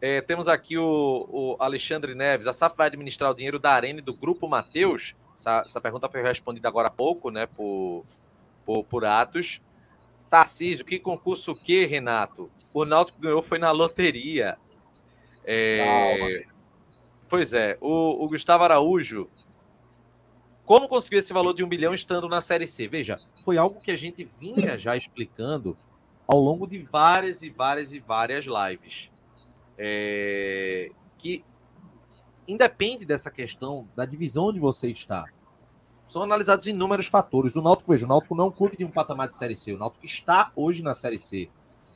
S4: É, temos aqui o, o Alexandre Neves. A SAF vai administrar o dinheiro da Arena e do Grupo Mateus? Essa, essa pergunta foi respondida agora há pouco, né, por, por, por Atos. Tarcísio, que concurso o quê, Renato? O Náutico ganhou foi na loteria. É, pois é, o, o Gustavo Araújo. Como conseguiu esse valor de um bilhão estando na Série C? Veja, foi algo que a gente vinha já explicando ao longo de várias e várias e várias lives é, que independe dessa questão da divisão onde você está. São analisados inúmeros fatores. O Náutico, veja, o Náutico não é um clube de um patamar de Série C. O Náutico está hoje na Série C.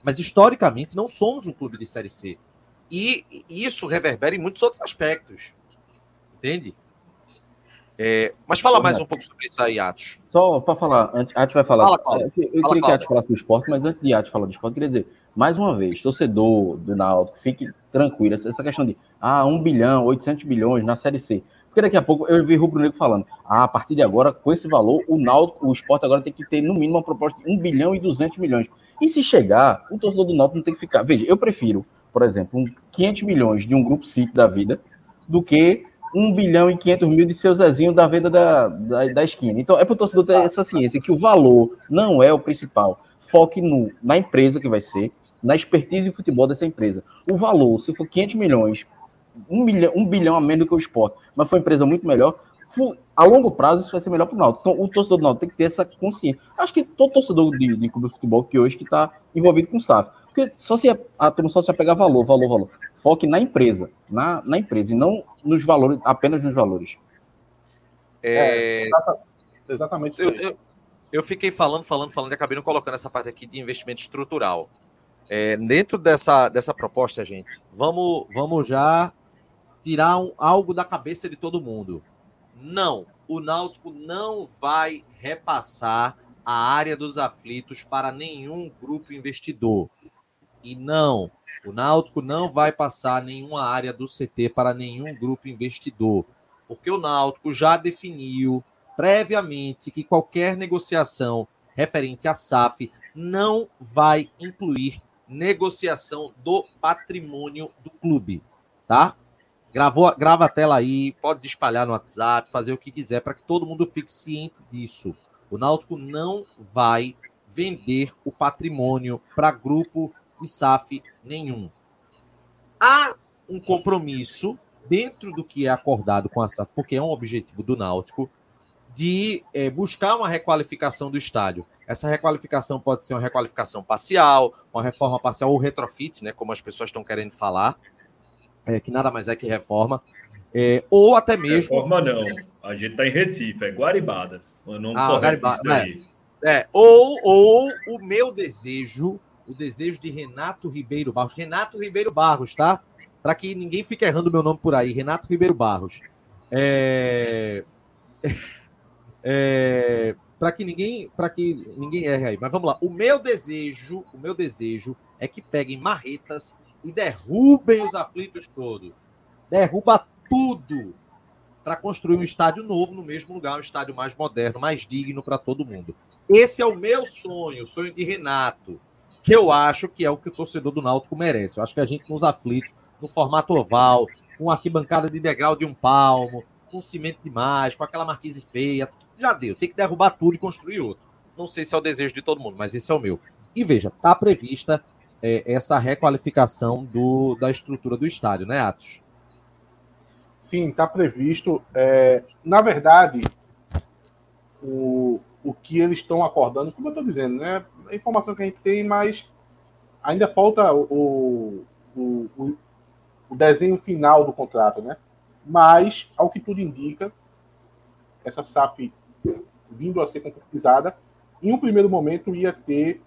S4: Mas, historicamente, não somos um clube de Série C. E isso reverbera em muitos outros aspectos. Entende? É, mas fala mais um pouco sobre isso aí, Atos.
S6: Só para falar, antes, a Ati vai falar.
S4: Fala, Cláudio.
S6: eu eu queria
S4: Fala,
S6: que a Ati falasse do esporte, mas antes de a Ati falar do esporte, eu queria dizer, mais uma vez, torcedor do Náutico, fique tranquilo. Essa, essa questão de, ah, 1 bilhão, 800 bilhões na Série C. Porque daqui a pouco eu vi Rubro Negro falando, ah, a partir de agora, com esse valor, o Náutico, o esporte agora tem que ter no mínimo uma proposta de 1 bilhão e 200 milhões. E se chegar, o torcedor do Náutico não tem que ficar. Veja, eu prefiro, por exemplo, um 500 milhões de um grupo City da vida do que 1 bilhão e 500 mil de seu Zezinho da venda da, da, da esquina. Então, é para o torcedor ter essa ciência que o valor não é o principal. Foque no, na empresa que vai ser, na expertise de futebol dessa empresa. O valor, se for 500 milhões, 1 bilhão, 1 bilhão a menos do que o esporte, mas foi uma empresa muito melhor, a longo prazo isso vai ser melhor para o Náutico. Então, o torcedor do Náutico tem que ter essa consciência. Acho que todo torcedor de, de clube de futebol que hoje está envolvido com o SAF. Porque só se a, turma só se vai pegar valor, valor, valor. Foque na empresa, na, na empresa, e não nos valores, apenas nos valores.
S4: É,
S2: Exatamente
S4: eu,
S2: isso. aí.
S4: eu, eu fiquei falando, falando, falando e acabei não colocando essa parte aqui de investimento estrutural. É, dentro dessa, dessa proposta, gente, vamos, vamos já tirar um- algo da cabeça de todo mundo. Não, o Náutico não vai repassar a área dos aflitos para nenhum grupo investidor. E não, o Náutico não vai passar nenhuma área do CT para nenhum grupo investidor, porque o Náutico já definiu previamente que qualquer negociação referente à SAF não vai incluir negociação do patrimônio do clube, tá? Gravou, grava a tela aí, pode espalhar no WhatsApp, fazer o que quiser para que todo mundo fique ciente disso. O Náutico não vai vender o patrimônio para grupo de SAF nenhum. Há um compromisso dentro do que é acordado com a SAF, porque é um objetivo do Náutico, de é, buscar uma requalificação do estádio. Essa requalificação pode ser uma requalificação parcial, uma reforma parcial ou retrofit, né, como as pessoas estão querendo falar, é, que nada mais é que reforma, é, ou até mesmo.
S5: Reforma não, a gente está em Recife, é Guaribada. O nome
S4: Ah, Guaribada,
S5: daí.
S4: É, ou, ou o meu desejo, o desejo de Renato Ribeiro Barros. Renato Ribeiro Barros, tá? Para que ninguém fique errando meu nome por aí. Renato Ribeiro Barros. É... (laughs) é... Para que ninguém, para que ninguém erre aí. Mas vamos lá. O meu desejo, o meu desejo é que peguem marretas e derrubem os aflitos todos. Derruba tudo para construir um estádio novo no mesmo lugar, um estádio mais moderno, mais digno para todo mundo. Esse é o meu sonho, o sonho de Renato, que eu acho que é o que o torcedor do Náutico merece. Eu acho que a gente nos aflitos, no formato oval, com arquibancada de degrau de um palmo, com cimento demais, com aquela marquise feia, já deu. Tem que derrubar tudo e construir outro. Não sei se é o desejo de todo mundo, mas esse é o meu. E veja, está prevista é, essa requalificação do, da estrutura do estádio, né, Atos?
S2: Sim, está previsto. É, na verdade, o, o que eles estão acordando, como eu estou dizendo, né? A informação que a gente tem, mas ainda falta o, o, o, o desenho final do contrato, né? Mas, ao que tudo indica, essa SAF vindo a ser concretizada, em um primeiro momento ia ter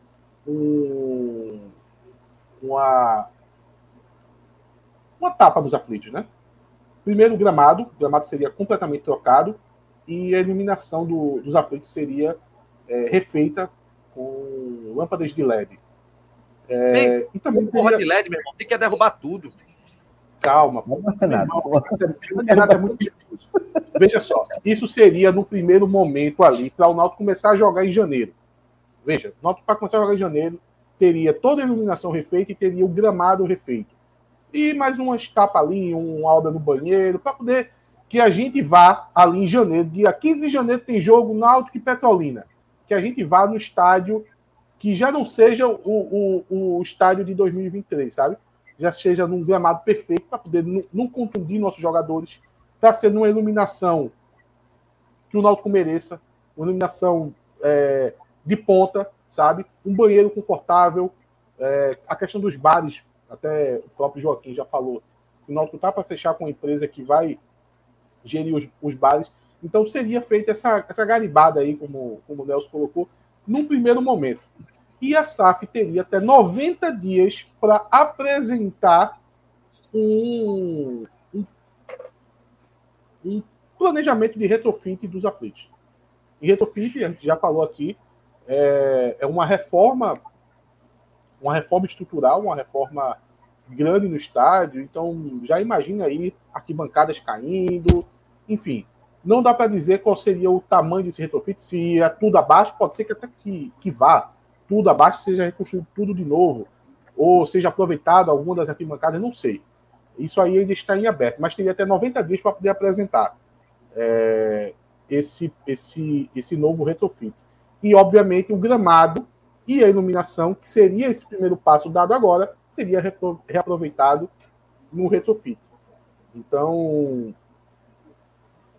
S2: um, uma, uma tapa dos aflitos, né? Primeiro, o gramado. O gramado seria completamente trocado e a iluminação do- dos aflitos seria é, refeita com lâmpadas de LED. É, e também
S4: Porra
S2: teria-
S4: de LED, meu irmão, tem que derrubar tudo.
S2: calma.
S6: Não é nada.
S2: É muito difícil. Veja só, isso seria no primeiro momento ali para o Náutico começar a jogar em janeiro. Veja, o Náutico para começar a jogar em janeiro teria toda a iluminação refeita e teria o gramado refeito. E mais uma etapa ali, um obra no banheiro, para poder que a gente vá ali em janeiro, dia 15 de janeiro tem jogo Náutico e Petrolina. Que a gente vá no estádio que já não seja o, o, o estádio de 2023, sabe? Já seja num gramado perfeito para poder não, não contundir nossos jogadores, para ser numa iluminação que o Náutico mereça, uma iluminação é, de ponta, sabe? Um banheiro confortável, é, a questão dos bares, até o próprio Joaquim já falou, o Náutico tá para fechar com uma empresa que vai gerir os, os bares, então seria feita essa, essa garibada aí, como, como o Nelson colocou, num primeiro momento. E a SAF teria até 90 dias para apresentar um, um, um planejamento de retrofit dos aflitos. E retrofit, a gente já falou aqui, é, é uma reforma, uma reforma estrutural, uma reforma grande no estádio. Então, já imagina aí arquibancadas caindo, enfim. Não dá para dizer qual seria o tamanho desse retrofit, se é tudo abaixo, pode ser que até que, que vá tudo abaixo, seja reconstruído tudo de novo, ou seja aproveitado alguma das arquibancadas, não sei. Isso aí ainda está em aberto, mas teria até 90 dias para poder apresentar é, esse, esse, esse novo retrofit. E, obviamente, o gramado e a iluminação, que seria esse primeiro passo dado agora, seria reaproveitado no retrofit. Então,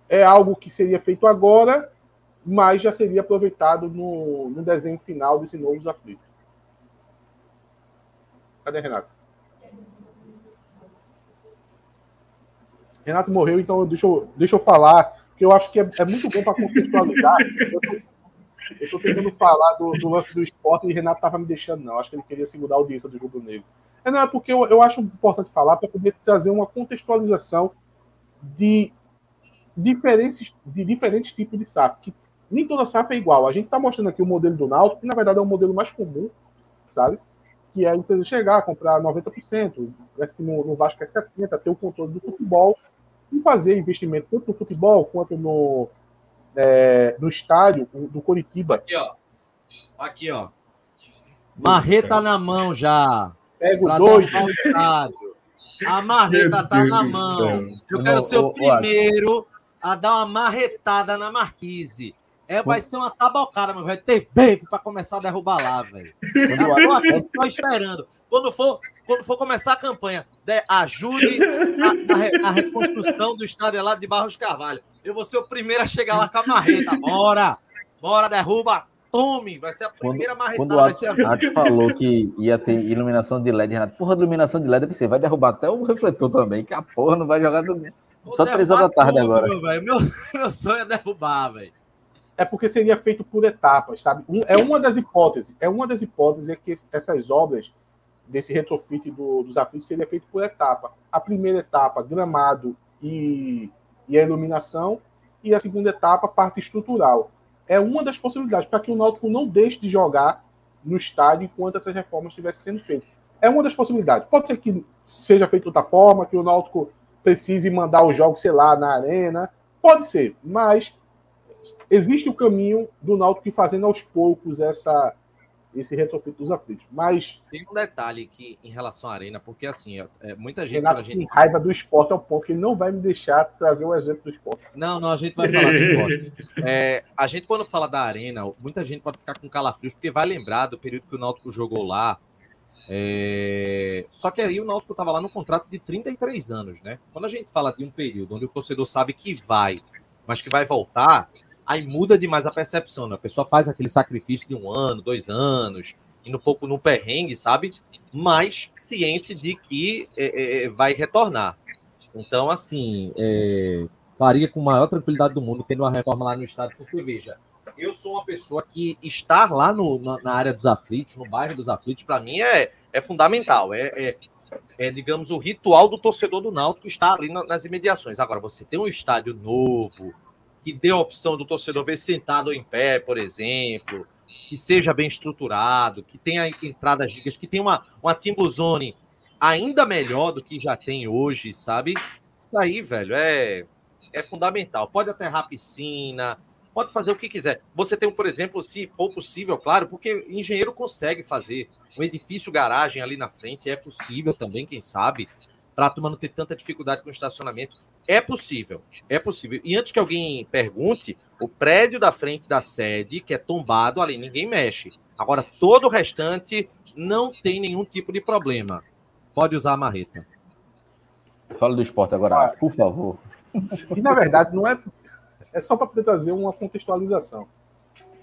S2: é algo que seria feito agora, mas já seria aproveitado no, no desenho final desse novo aflitos. Cadê Renato? Renato morreu, então deixa eu, deixa eu falar, que eu acho que é, é muito bom para contextualizar. (laughs) Eu eu tô tentando falar do, do lance do esporte e Renato tava me deixando, não. Acho que ele queria segurar a audiência do Rubro Negro. É, não, é porque eu, eu acho importante falar para poder trazer uma contextualização de diferentes, de diferentes tipos de SAF. Que nem toda SAF é igual. A gente está mostrando aqui o modelo do Náutico, que na verdade é o modelo mais comum, sabe? que é a empresa chegar, comprar 90%, parece que no, no Vasco é 70%, ter o controle do futebol e fazer investimento tanto no futebol quanto no, é, no estádio do Coritiba.
S4: Aqui, ó. Aqui, ó. Marreta na mão já.
S2: Pega
S4: Pra
S2: o dois,
S4: um. A marreta
S5: Meu
S4: tá
S5: Deus
S4: na mão. Eu quero ser o primeiro a dar uma marretada na Marquise. É, vai ser uma tabocada, mas vai ter beijo pra começar a derrubar lá, velho. Tô esperando. Quando for, quando for começar a campanha, de- ajude na re- na reconstrução do estádio lá de Barros Carvalho. Eu vou ser o primeiro a chegar lá com a marreta. Bora! Bora, derruba! Tome! Vai ser a primeira marretada.
S6: Quando o
S4: vai ser a
S6: Atos falou que ia ter iluminação de LED, Renato, porra, de iluminação de LED, eu pensei, vai derrubar até o refletor também, que a porra não vai jogar. do- Só três horas da tarde
S4: tudo,
S6: agora.
S4: Meu, meu, meu sonho é derrubar, velho.
S2: é porque seria feito por etapas, sabe? Um- é uma das hipóteses. É uma das hipóteses é que essas obras desse retrofit do- dos aflitos seria feito por etapa. A primeira etapa, gramado e, e a iluminação, e a segunda etapa, parte estrutural. É uma das possibilidades para que o Náutico não deixe de jogar no estádio enquanto essas reformas estivessem sendo feitas. É uma das possibilidades. Pode ser que seja feito de outra forma, que o Náutico precise mandar os jogos, sei lá, na arena. Pode ser, mas existe o caminho do Náutico ir fazendo aos poucos essa, esse retrofit dos aflitos. Mas
S4: Tem um detalhe que em relação à arena, porque assim, é, é, muita gente,
S2: Renato
S4: gente
S2: tem raiva do esporte ao ponto que ele não vai me deixar trazer o exemplo do esporte.
S4: Não, não, a gente vai falar do (laughs) esporte. É, a gente, quando fala da arena, muita gente pode ficar com calafrios, porque vai lembrar do período que o Náutico jogou lá. É, Só que aí o Náutico estava lá no contrato de 33 anos, né? Quando a gente fala de um período onde o torcedor sabe que vai, mas que vai voltar, aí muda demais a percepção, né? A pessoa faz aquele sacrifício de um ano, dois anos, indo um pouco no perrengue, sabe? Mas ciente de que é, é, vai retornar. Então, assim, é, faria com maior tranquilidade do mundo tendo uma reforma lá no estádio, porque veja, eu sou uma pessoa que estar lá no- na, na área dos aflitos, no bairro dos aflitos, para mim é, é fundamental. É, é, é, digamos, o ritual do torcedor do Náutico estar ali na- nas imediações. Agora, você tem um estádio novo, que dê a opção do torcedor ver sentado ou em pé, por exemplo, que seja bem estruturado, que tenha entradas gigas, que tenha uma, uma Timbu Zone ainda melhor do que já tem hoje, sabe? Isso aí, velho, é, é fundamental. Pode aterrar piscina, pode fazer o que quiser. Você tem, por exemplo, se for possível, claro, porque engenheiro consegue fazer um edifício garagem ali na frente, é possível também, quem sabe, para a turma não ter tanta dificuldade com o estacionamento. É possível, é possível. E antes que alguém pergunte, o prédio da frente da sede, que é tombado ali, ninguém mexe. Agora, todo o restante não tem nenhum tipo de problema. Pode usar a marreta.
S6: Fala do esporte agora, por favor. (laughs)
S2: E na verdade não é. É só para poder trazer uma contextualização.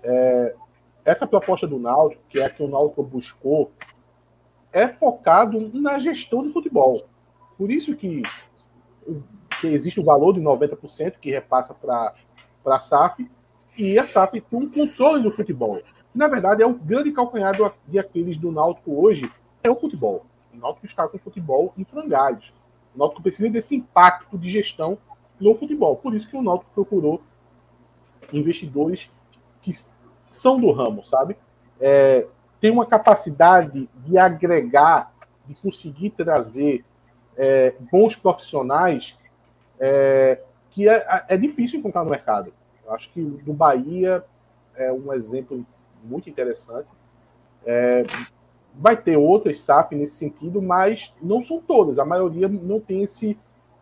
S2: É, essa proposta do Náutico, que é a que o Náutico buscou, é focado na gestão do futebol. Por isso que, que existe o valor de 90% que repassa para a SAF, e a SAF tem um controle do futebol. Na verdade, é o grande calcanhar de Aquiles do Náutico hoje, é o futebol. O Náutico está com o futebol em frangalhos. O Náutico precisa desse impacto de gestão no futebol. Por isso que o Náutico procurou investidores que são do ramo, sabe? É, tem uma capacidade de agregar, de conseguir trazer é, bons profissionais é, que é, é difícil encontrar no mercado. Eu acho que do Bahia é um exemplo muito interessante. É, vai ter outras SAF nesse sentido, mas não são todas. A maioria não tem esse,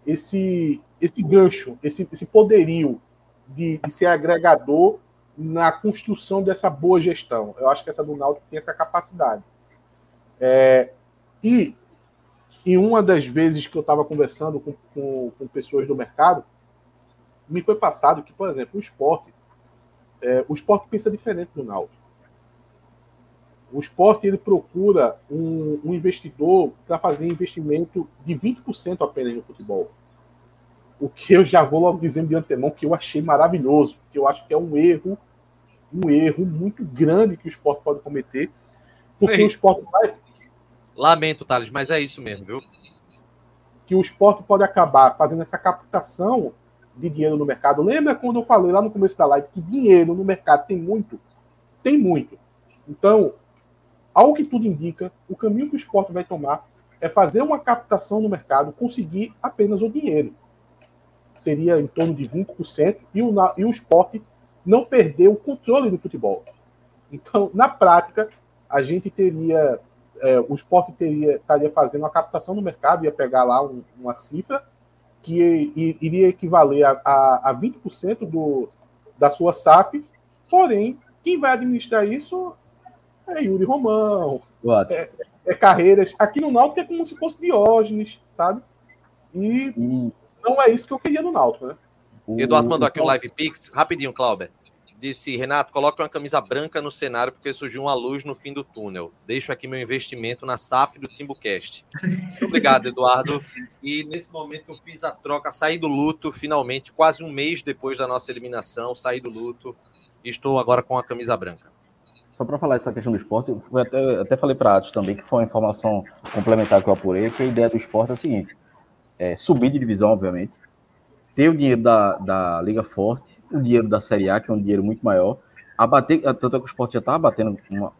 S2: esse, esse gancho, esse, esse poderio de, de ser agregador na construção dessa boa gestão. Eu acho que essa do Náutico tem essa capacidade. É, e em uma das vezes que eu estava conversando com, com, com pessoas do mercado, me foi passado que, por exemplo, o esporte, é, o esporte pensa diferente do Náutico. O esporte ele procura um, um investidor para fazer investimento de 20% apenas no futebol. O que eu já vou logo dizendo de antemão que eu achei maravilhoso, que eu acho que é um erro, um erro muito grande que o esporte pode cometer, porque
S4: Sim.
S2: o esporte vai,
S4: Lamento, Thales, mas é isso mesmo, viu?
S2: que o esporte pode acabar fazendo essa captação de dinheiro no mercado. Lembra quando eu falei lá no começo da live que dinheiro no mercado tem muito? Tem muito. Então, ao que tudo indica, o caminho que o esporte vai tomar é fazer uma captação no mercado, conseguir apenas o dinheiro. Seria em torno de 20%, e o, e o esporte não perder o controle do futebol. Então, na prática, a gente teria, é, o esporte teria, estaria fazendo uma captação no mercado, ia pegar lá um- uma cifra que iria equivaler a, a, a 20% do, da sua SAF, porém, quem vai administrar isso é Yuri Romão,
S6: Exato.
S2: é Carreiras. Aqui no Náutico é como se fosse Diógenes, sabe? E
S6: E
S2: não é isso que eu queria no Náutico, né?
S6: o-
S4: Eduardo mandou aqui o
S6: então,
S4: Live Pix. Rapidinho, Clauber. Disse, Renato, coloque uma camisa branca no cenário porque surgiu uma luz no fim do túnel. Deixo aqui meu investimento na SAF do Timbucast. Muito obrigado, Eduardo. E nesse momento eu fiz a troca, saí do luto, finalmente, quase um mês depois da nossa eliminação, saí do luto e estou agora com a camisa branca.
S6: Só para falar essa questão do esporte, eu até, até falei para Atos também, que foi uma informação complementar que eu apurei, que a ideia do esporte é o seguinte: é subir de divisão, obviamente, ter o dinheiro da, da Liga Forte, o dinheiro da Série A, que é um dinheiro muito maior, abater, tanto é que o esporte já estava abatendo uma-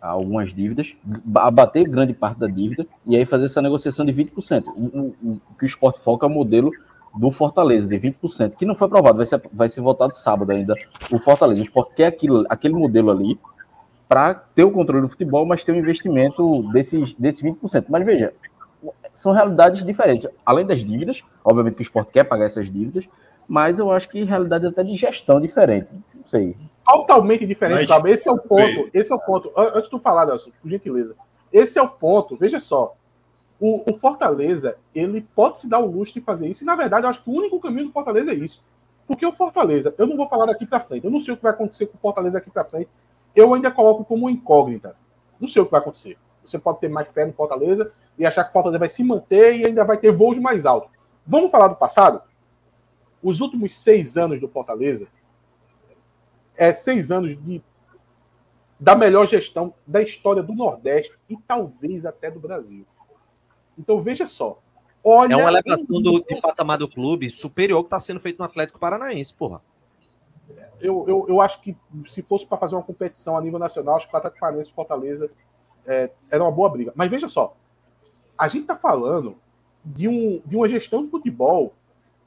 S6: algumas dívidas, abater grande parte da dívida e aí fazer essa negociação de 20%. O, o, o que o esporte foca é o modelo do Fortaleza, de 20%, que não foi aprovado, vai ser, vai ser votado sábado ainda. O Fortaleza, o esporte quer aquilo, aquele modelo ali para ter o controle do futebol, mas ter um investimento desses, desses 20%. Mas veja, são realidades diferentes. Além das dívidas, obviamente que o esporte quer pagar essas dívidas, mas eu acho que realidades até de gestão diferente. Não sei.
S2: Totalmente diferente,
S5: Mas-
S2: sabe? Esse é o ponto.
S5: Bem.
S2: Esse é o ponto. An- Antes de tu falar, Nelson, por gentileza. Esse é o ponto. Veja só. O, o Fortaleza, ele pode se dar o luxo de fazer isso. E, na verdade, eu acho que o único caminho do Fortaleza é isso. Porque o Fortaleza, eu não vou falar daqui para frente. Eu não sei o que vai acontecer com o Fortaleza daqui para frente. Eu ainda coloco como incógnita. Não sei o que vai acontecer. Você pode ter mais fé no Fortaleza e achar que o Fortaleza vai se manter e ainda vai ter voos mais altos. Vamos falar do passado? Os últimos seis anos do Fortaleza é seis anos de da melhor gestão da história do Nordeste e talvez até do Brasil. Então veja só. Olha
S4: É uma elevação do, de patamar do clube superior que está sendo feito no Atlético Paranaense, porra.
S2: eu, eu, eu acho que se fosse para fazer uma competição a nível nacional, acho que o Atlético Paranaense e Fortaleza é, era uma boa briga. Mas veja só, a gente está falando de, um, de uma gestão de futebol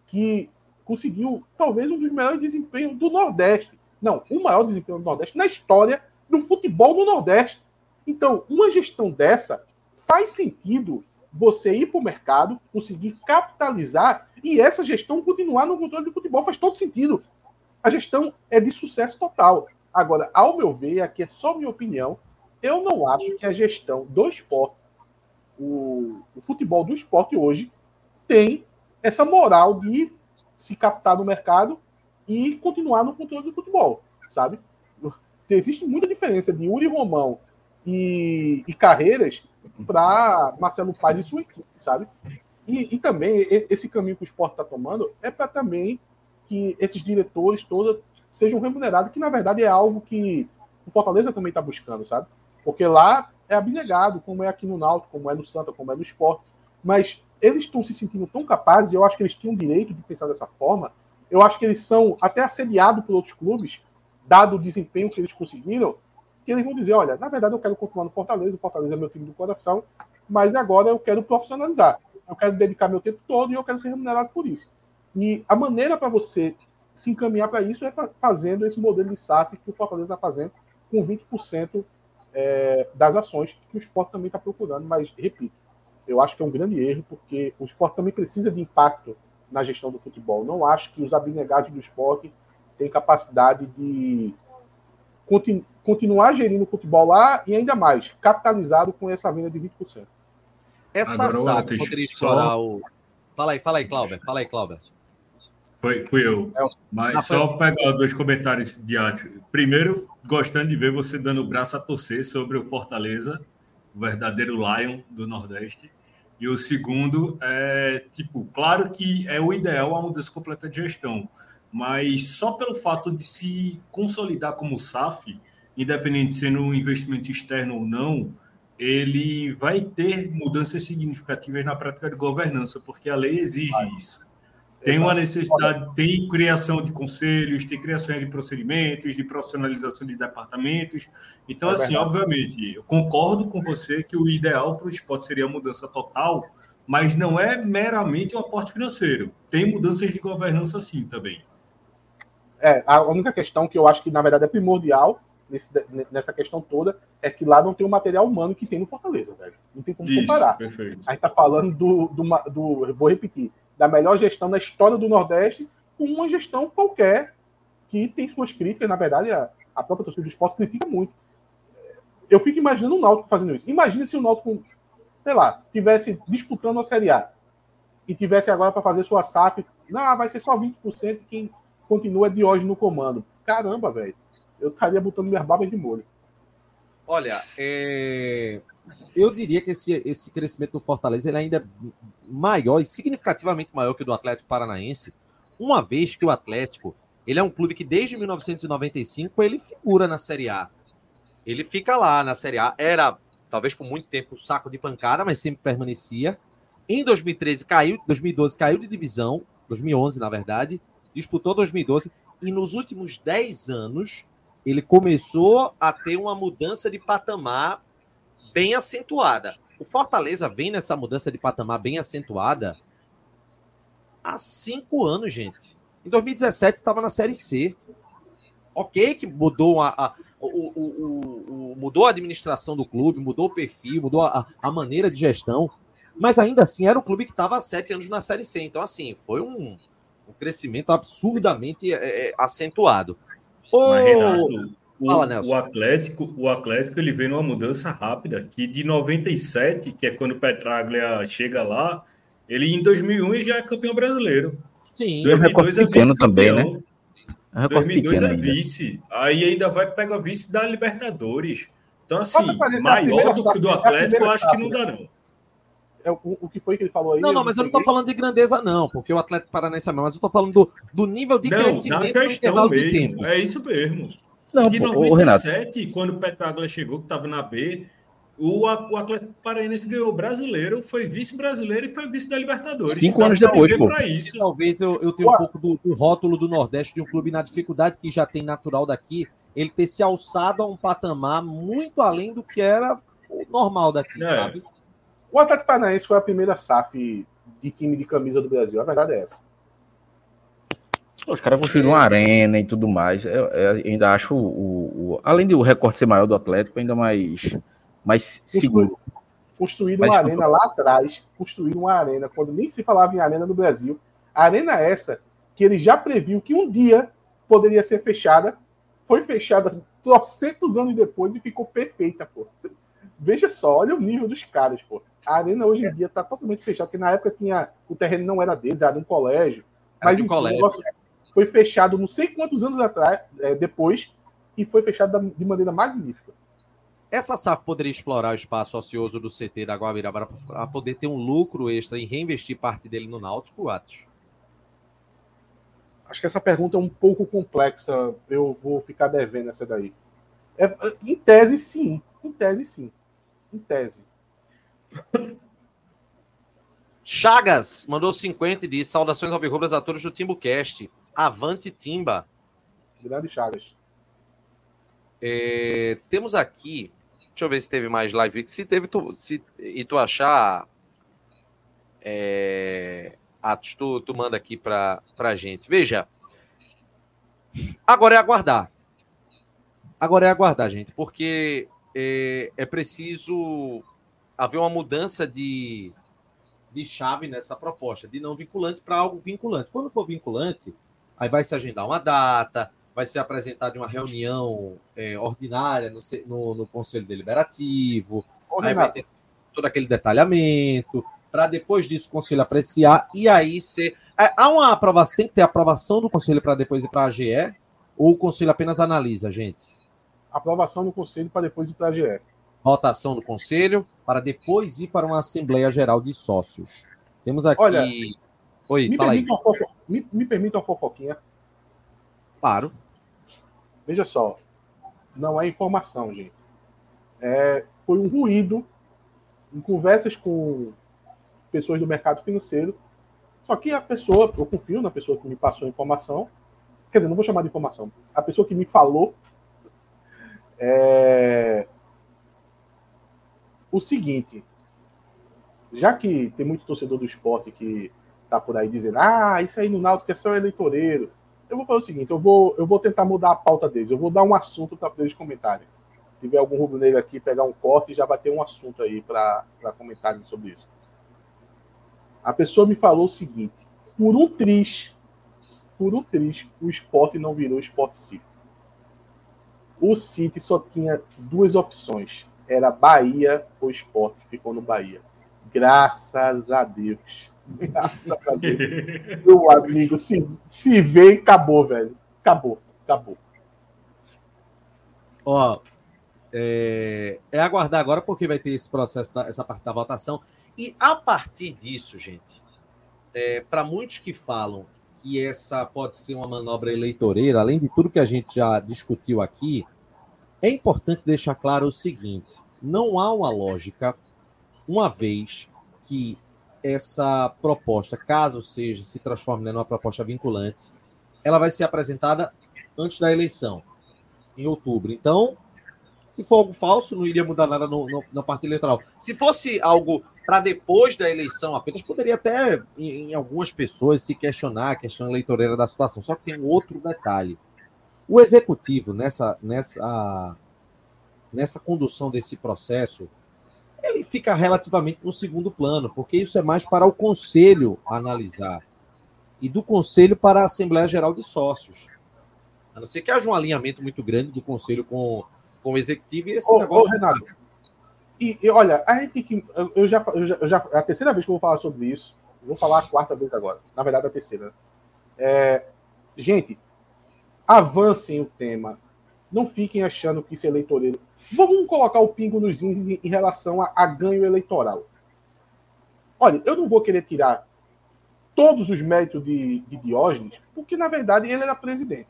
S2: que conseguiu talvez um dos melhores desempenhos do Nordeste. Não, o maior desempenho do Nordeste na história do futebol no Nordeste. Então, uma gestão dessa faz sentido você ir para o mercado, conseguir capitalizar e essa gestão continuar no controle do futebol. Faz todo sentido. A gestão é de sucesso total. Agora, ao meu ver, aqui é só minha opinião, eu não acho que a gestão do esporte, o, o futebol do esporte hoje, tem essa moral de se captar no mercado e continuar no controle do futebol, sabe? Existe muita diferença de Uri Romão e, e Carreiras para Marcelo Paz e sua equipe, sabe? E, e também esse caminho que o esporte está tomando é para também que esses diretores todos sejam remunerados, que na verdade é algo que o Fortaleza também está buscando, sabe? Porque lá é abnegado, como é aqui no Náutico, como é no Santa, como é no esporte. Mas eles estão se sentindo tão capazes, e eu acho que eles tinham direito de pensar dessa forma. Eu acho que eles são até assediados por outros clubes, dado o desempenho que eles conseguiram, que eles vão dizer: olha, na verdade eu quero continuar no Fortaleza, o Fortaleza é meu time do coração, mas agora eu quero profissionalizar. Eu quero dedicar meu tempo todo e eu quero ser remunerado por isso. E a maneira para você se encaminhar para isso é fa- fazendo esse modelo de SAF que o Fortaleza está fazendo com 20% é, das ações que o esporte também está procurando. Mas, repito, eu acho que é um grande erro, porque o esporte também precisa de impacto na gestão do futebol. Não acho que os abnegados do esporte têm capacidade de continu- continuar gerindo o futebol lá e ainda mais, capitalizado com essa venda de 20%.
S4: Essa
S5: Otis,
S4: poderia
S5: só-
S4: explorar o. Fala aí, fala aí, Cláudio. Fala aí, Cláudio.
S5: Foi, fui eu.
S2: É,
S5: Mas
S4: Ah,
S5: só pegar dois comentários de arte. Primeiro, gostando de ver você dando o braço a torcer sobre o Fortaleza, o verdadeiro Lion do Nordeste. E o segundo é, tipo, claro que é o ideal a mudança completa de gestão, mas só pelo fato de se consolidar como SAF, independente de sendo um investimento externo ou não, ele vai ter mudanças significativas na prática de governança, porque a lei exige isso. Tem uma necessidade, tem criação de conselhos, tem criação de procedimentos, de profissionalização de departamentos. Então,
S2: É
S5: assim,
S2: verdade.
S5: obviamente, eu concordo com você que o ideal para o esporte seria a mudança total, mas não é meramente o aporte financeiro. Tem mudanças de governança sim também.
S2: É, a única questão que eu acho que, na verdade, é primordial nesse- nessa questão toda é que lá não tem o material humano que tem no Fortaleza, velho. Não tem como
S5: Isso,
S2: comparar.
S5: perfeito.
S2: A gente tá falando do, do, do- vou repetir, da melhor gestão da história do Nordeste com uma gestão qualquer que tem suas críticas, na verdade, a, a própria torcida do esporte critica muito. Eu fico imaginando o Náutico fazendo isso. Imagina se o Náutico, sei lá, tivesse disputando a Série A e tivesse agora para fazer sua SAF, não, vai ser só 20% quem continua de hoje no comando. Caramba, velho. Eu estaria botando minhas barbas de molho.
S4: Olha, é, eu diria que esse, esse crescimento do Fortaleza ele ainda é maior e significativamente maior que o do Atlético Paranaense, uma vez que o Atlético ele é um clube que desde 1995 ele figura na Série A. Ele fica lá na Série A. Era, talvez por muito tempo, um saco de pancada, mas sempre permanecia. Em 2013 caiu, 2012 caiu de divisão, 2011 na verdade, disputou 2012 e nos últimos 10 anos ele começou a ter uma mudança de patamar bem acentuada. O Fortaleza vem nessa mudança de patamar bem acentuada há cinco anos, gente. Em 2017 estava na Série C. Ok, que mudou a, a- o, o- o- mudou a administração do clube, mudou o perfil, mudou a, a maneira de gestão, mas ainda assim era o clube que estava há sete anos na Série C. Então, assim, foi um, um crescimento absurdamente é, é, acentuado. Ô,
S5: Mas, Renato, o,
S4: Fala,
S5: o Atlético, o Atlético ele vem numa mudança rápida, que de 97, que é quando o Petraglia chega lá, ele em 2001 ele já é campeão brasileiro.
S4: sim,
S6: um recorte
S5: 2002 é
S6: pequeno também,
S5: vice-campeão.
S6: É um recorte
S5: 2002
S6: pequeno
S5: é
S6: ainda.
S5: vice. Aí ainda vai pegar vice da Libertadores. Então, assim,
S2: é
S5: maior do que o do
S2: é
S5: Atlético, eu acho que não dá, não.
S2: É, o, o que foi que ele falou aí?
S4: Não, não, mas eu não tô
S2: peguei.
S4: falando de grandeza, não, porque o Atlético Paranaense é mesmo, mas eu tô falando do, do nível de
S5: não, na
S4: crescimento de tempo.
S5: mesmo. É isso mesmo.
S6: Não, ô, Renato,
S5: 97, quando o Petraglia chegou, que estava na B, o, o Atlético Paranaense ganhou o brasileiro, foi vice-brasileiro e foi vice da Libertadores.
S6: Cinco anos
S5: Série
S6: depois, pô.
S5: pra isso.
S4: talvez eu, eu tenha um pouco do, do rótulo do Nordeste de um clube na dificuldade que já tem natural daqui, ele ter se alçado a um patamar muito além do que era o normal daqui,
S5: É.
S4: sabe?
S2: O Atlético Paranaense foi a primeira SAF de time de camisa do Brasil. A verdade é essa.
S6: Os caras construíram uma arena e tudo mais. Eu, eu ainda acho, o, o- além do recorte ser maior do Atlético, ainda mais, mais seguro.
S2: Construíram uma arena lá atrás. Construíram uma arena quando nem se falava em arena no Brasil. A arena essa que ele já previu que um dia poderia ser fechada. Foi fechada trocentos anos depois e ficou perfeita, pô. Veja só, olha o nível dos caras, pô. A arena hoje em dia tá totalmente fechada, porque na época tinha. O terreno não era deles, era de um colégio.
S4: Era
S2: Mas
S4: de um colégio.
S2: negócio foi fechado não sei quantos anos atrás, é, depois, e foi fechado de maneira magnífica.
S4: Essa SAF poderia explorar o espaço ocioso do CT da Guabiraba para poder ter um lucro extra e reinvestir parte dele no Náutico, Atos?
S2: Acho que essa pergunta é um pouco complexa. Eu vou ficar devendo essa daí. É, em tese, sim. Em tese, sim. Em tese.
S4: Chagas mandou 50 e diz: Saudações alvirrubras a todos do TimbuCast. Avante Timba.
S2: Grande Chagas.
S4: É, temos aqui. Deixa eu ver se teve mais live. Se teve, tu, se, e tu achar. É, Atos, tu, tu manda aqui pra, pra gente. Veja. Agora é aguardar. Agora é aguardar, gente, porque é, é preciso haver uma mudança de, de chave nessa proposta, de não vinculante para algo vinculante. Quando for vinculante, aí vai se agendar uma data, vai ser apresentada uma reunião é, ordinária no, no- no Conselho Deliberativo,
S2: Ô,
S4: aí vai ter todo aquele detalhamento, para depois disso o Conselho apreciar e aí ser. É, Há uma aprovação, tem que ter aprovação do Conselho para depois ir para a AGE, ou o Conselho apenas analisa, gente?
S2: aprovação no Conselho para depois ir para a GE.
S4: votação do conselho para depois ir para uma Assembleia Geral de Sócios. Temos aqui.
S2: Olha,
S4: Oi,
S2: Me
S4: fala aí.
S2: permita, uma fofo... me, me permita uma fofoquinha.
S4: Claro.
S2: Veja só. Não é informação, gente. É, foi um ruído em conversas com pessoas do mercado financeiro Só que a pessoa, eu confio na pessoa que me passou a informação, quer dizer, não vou chamar de informação, a pessoa que me falou é, o seguinte, já que tem muito torcedor do esporte que tá por aí dizendo, ah, isso aí no Náutico é só eleitoreiro, eu vou fazer o seguinte, eu vou, eu vou tentar mudar a pauta deles, eu vou dar um assunto para eles comentarem. Se tiver algum rubro-negro aqui, pegar um corte e já vai ter um assunto aí para comentarem sobre isso. A pessoa me falou o seguinte, por um triz, por um triz, o esporte não virou Sport City. O City só tinha duas opções. Era Bahia ou Sport. Ficou no Bahia. Graças a Deus. Meu amigo, se, se vê, acabou, velho. Acabou, acabou.
S4: Ó, é, é, aguardar agora porque vai ter esse processo, da, essa parte da votação. E a partir disso, gente, é, para muitos que falam que essa pode ser uma manobra eleitoreira, além de tudo que a gente já discutiu aqui, é importante deixar claro o seguinte: não há uma lógica, uma vez que essa proposta, caso seja, se transforme numa proposta vinculante, ela vai ser apresentada antes da eleição, em outubro. Então, se for algo falso, não iria mudar nada no, no, na parte eleitoral. Se fosse algo para depois da eleição apenas, poderia até, em, em, algumas pessoas, se questionar a questão eleitoreira da situação. Só que tem outro detalhe. O executivo, nessa, nessa, nessa condução desse processo, ele fica relativamente no segundo plano, porque isso é mais para o conselho analisar e do conselho para a Assembleia Geral de Sócios. A não ser que haja um alinhamento muito grande do conselho com, com o executivo e esse
S2: ô,
S4: negócio.
S2: Ô, Renato, e, e, olha, a gente que. Eu já, eu, já, eu já. É a terceira vez que eu vou falar sobre isso. Vou falar a quarta vez agora. Na verdade, a terceira. É, gente, avancem o tema. Não fiquem achando que isso é eleitoreiro. Vamos colocar o pingo nos índices em relação a, a ganho eleitoral. Olha, eu não vou querer tirar todos os méritos de, de Diógenes, porque na verdade ele era presidente.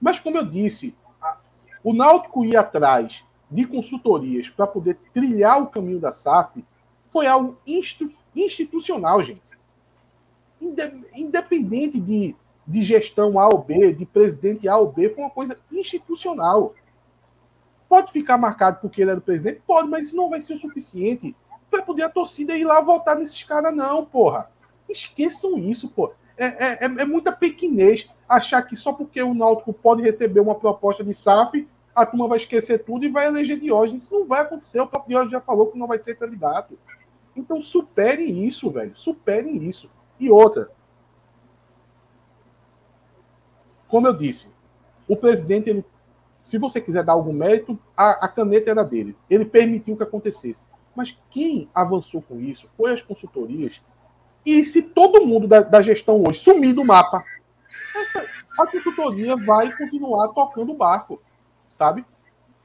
S2: Mas como eu disse, a, o Náutico ir atrás de consultorias para poder trilhar o caminho da SAF foi algo institucional, gente. Independente de, de gestão A ou B, de presidente A ou B, foi uma coisa institucional. Pode ficar marcado porque ele era o presidente? Pode, mas isso não vai ser o suficiente para poder a torcida ir lá votar nesses caras, não, porra. Esqueçam isso, pô. É, é, é, é muita pequenez achar que só porque o Náutico pode receber uma proposta de SAF, a turma vai esquecer tudo e vai eleger Diógenes. Isso não vai acontecer. O próprio Diógenes já falou que não vai ser candidato. Então superem isso, velho. Superem isso. E outra, como eu disse, o presidente, ele, se você quiser dar algum mérito, a, a caneta era dele. Ele permitiu que acontecesse. Mas quem avançou com isso foi as consultorias. E se todo mundo da, da gestão hoje sumir do mapa, essa, a consultoria vai continuar tocando o barco, sabe?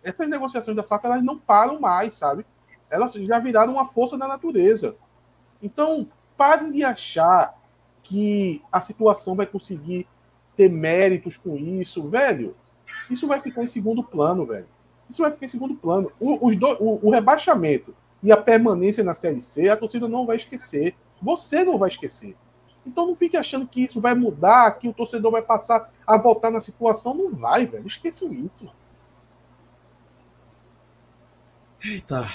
S2: Essas negociações da SAP elas não param mais, sabe? Elas já viraram uma força da natureza. Então, parem de achar que a situação vai conseguir ter méritos com isso, velho, isso vai ficar em segundo plano, velho. Isso vai ficar em segundo plano. O, do, o, o rebaixamento e a permanência na Série C, a torcida não vai esquecer. Você não vai esquecer. Então não fique achando que isso vai mudar, que o torcedor vai passar a voltar na situação. Não vai, velho. Esqueçam isso.
S4: Eita.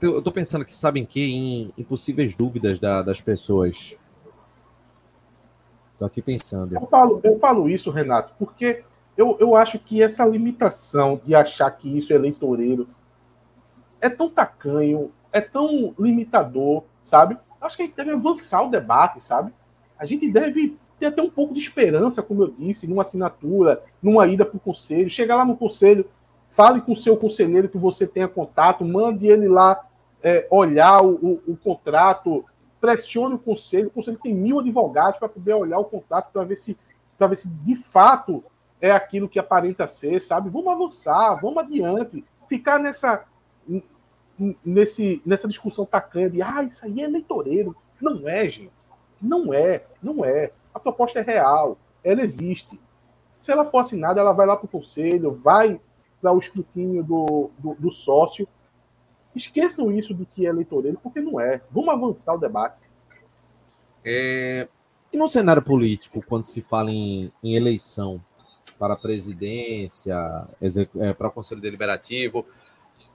S4: Eu tô pensando que sabem que em, em possíveis dúvidas da, das pessoas Estou aqui pensando.
S2: Eu falo, eu falo isso, Renato, porque eu, eu acho que essa limitação de achar que isso é eleitoreiro é tão tacanho, é tão limitador, sabe? Acho que a gente deve avançar o debate, sabe? A gente deve ter até um pouco de esperança, como eu disse, numa assinatura, numa ida para o conselho. Chegar lá no conselho, fale com o seu conselheiro que você tenha contato, mande ele lá é, olhar o, o, o contrato, pressione o conselho. O conselho tem mil advogados para poder olhar o contrato para ver se para ver se de fato é aquilo que aparenta ser, sabe? Vamos avançar, vamos adiante. Ficar nessa nesse nessa discussão tacanha de ah, isso aí é eleitoreiro. Não é, gente. Não é, não é. A proposta é real, ela existe. Se ela for assinada, ela vai lá para o conselho, vai para o escrutínio do, do, do sócio Esqueçam isso do que é eleitoreiro, porque não é. Vamos avançar o debate.
S4: É, E no cenário político, quando se fala em, em eleição para a presidência, é, para o Conselho Deliberativo,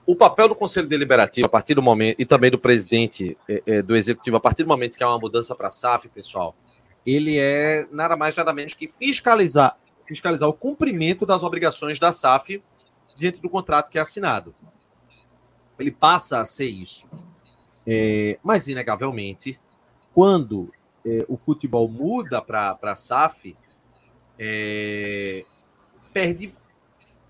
S4: o papel do Conselho Deliberativo, a partir do momento, e também do presidente é, é, do Executivo, a partir do momento que há uma mudança para a SAF, pessoal, ele é nada mais, nada menos que fiscalizar, fiscalizar o cumprimento das obrigações da SAF diante do contrato que é assinado. Ele passa a ser isso. É, mas, inegavelmente, quando é, o futebol muda para a SAF, é, perde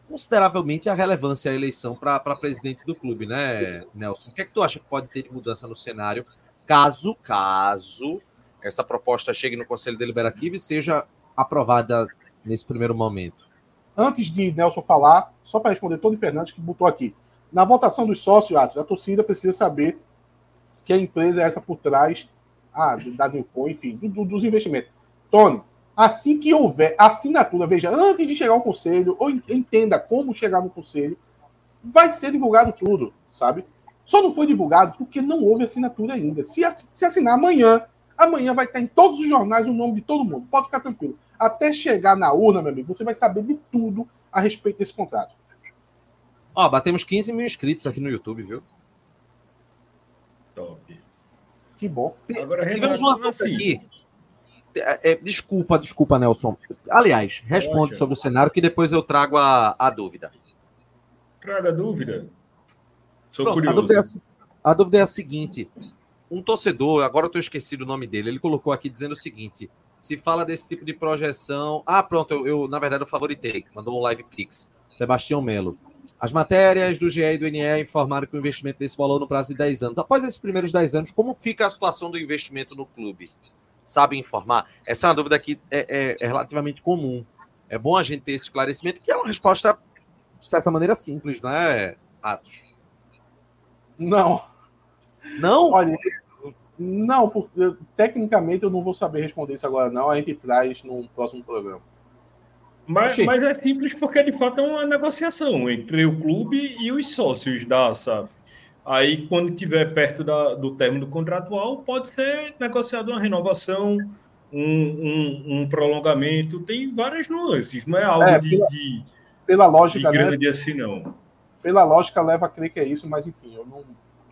S4: consideravelmente a relevância a eleição para presidente do clube, né, Nelson? O que é que tu acha que pode ter de mudança no cenário caso, caso essa proposta chegue no Conselho Deliberativo e seja aprovada nesse primeiro momento?
S2: Antes de Nelson falar, só para responder Tony Fernandes que botou aqui. Na votação dos sócios, Atos, a torcida precisa saber que a empresa é essa por trás ah, da Newcom, enfim, do- do- dos investimentos. Tony, assim que houver assinatura, veja, antes de chegar ao conselho, ou en- entenda como chegar no conselho, vai ser divulgado tudo, sabe? Só não foi divulgado porque não houve assinatura ainda. Se, se assinar amanhã, amanhã vai estar em todos os jornais o nome de todo mundo. Pode ficar tranquilo. Até chegar na urna, meu amigo, você vai saber de tudo a respeito desse contrato.
S4: Ó, batemos 15 mil inscritos aqui no YouTube, viu?
S5: Top.
S2: Que bom.
S5: Agora,
S4: Tivemos uma dúvida
S5: assim,
S4: aqui. É, é, desculpa, desculpa, Nelson. Aliás, responde
S5: Poxa.
S4: sobre o cenário que depois eu trago a, a dúvida.
S5: Traga dúvida. Sou
S4: Pronto, a,
S5: curioso.
S4: dúvida é a, a dúvida é a seguinte: um torcedor, agora eu estou esquecido o nome dele, ele colocou aqui dizendo o seguinte: se fala desse tipo de projeção. Ah, pronto, eu, eu, na verdade eu favoritei, mandou um live pix. Sebastião Melo. As matérias do GE e do INE informaram que o investimento desse valor no prazo de 10 anos. Após esses primeiros 10 anos, como fica a situação do investimento no clube? Sabe informar? Essa é uma dúvida que é, é- é relativamente comum. É bom a gente ter esse esclarecimento, que é uma resposta, de certa maneira, simples, né, Atos?
S2: Não,
S4: Não?
S2: olha, não, porque tecnicamente eu não vou saber responder isso agora, não. A gente traz num próximo programa.
S5: Mas, mas é simples porque, de fato, é uma negociação entre o clube e os sócios da SAF. Aí, quando estiver perto da- do término contratual, pode ser negociado uma renovação, um, um- um prolongamento. Tem várias nuances. Não é algo
S2: É,
S5: de,
S2: pela-
S5: de-
S2: Pela
S5: de
S2: lógica, né?
S5: grande assim, não.
S2: Pela lógica leva a crer que é isso, mas enfim, eu não.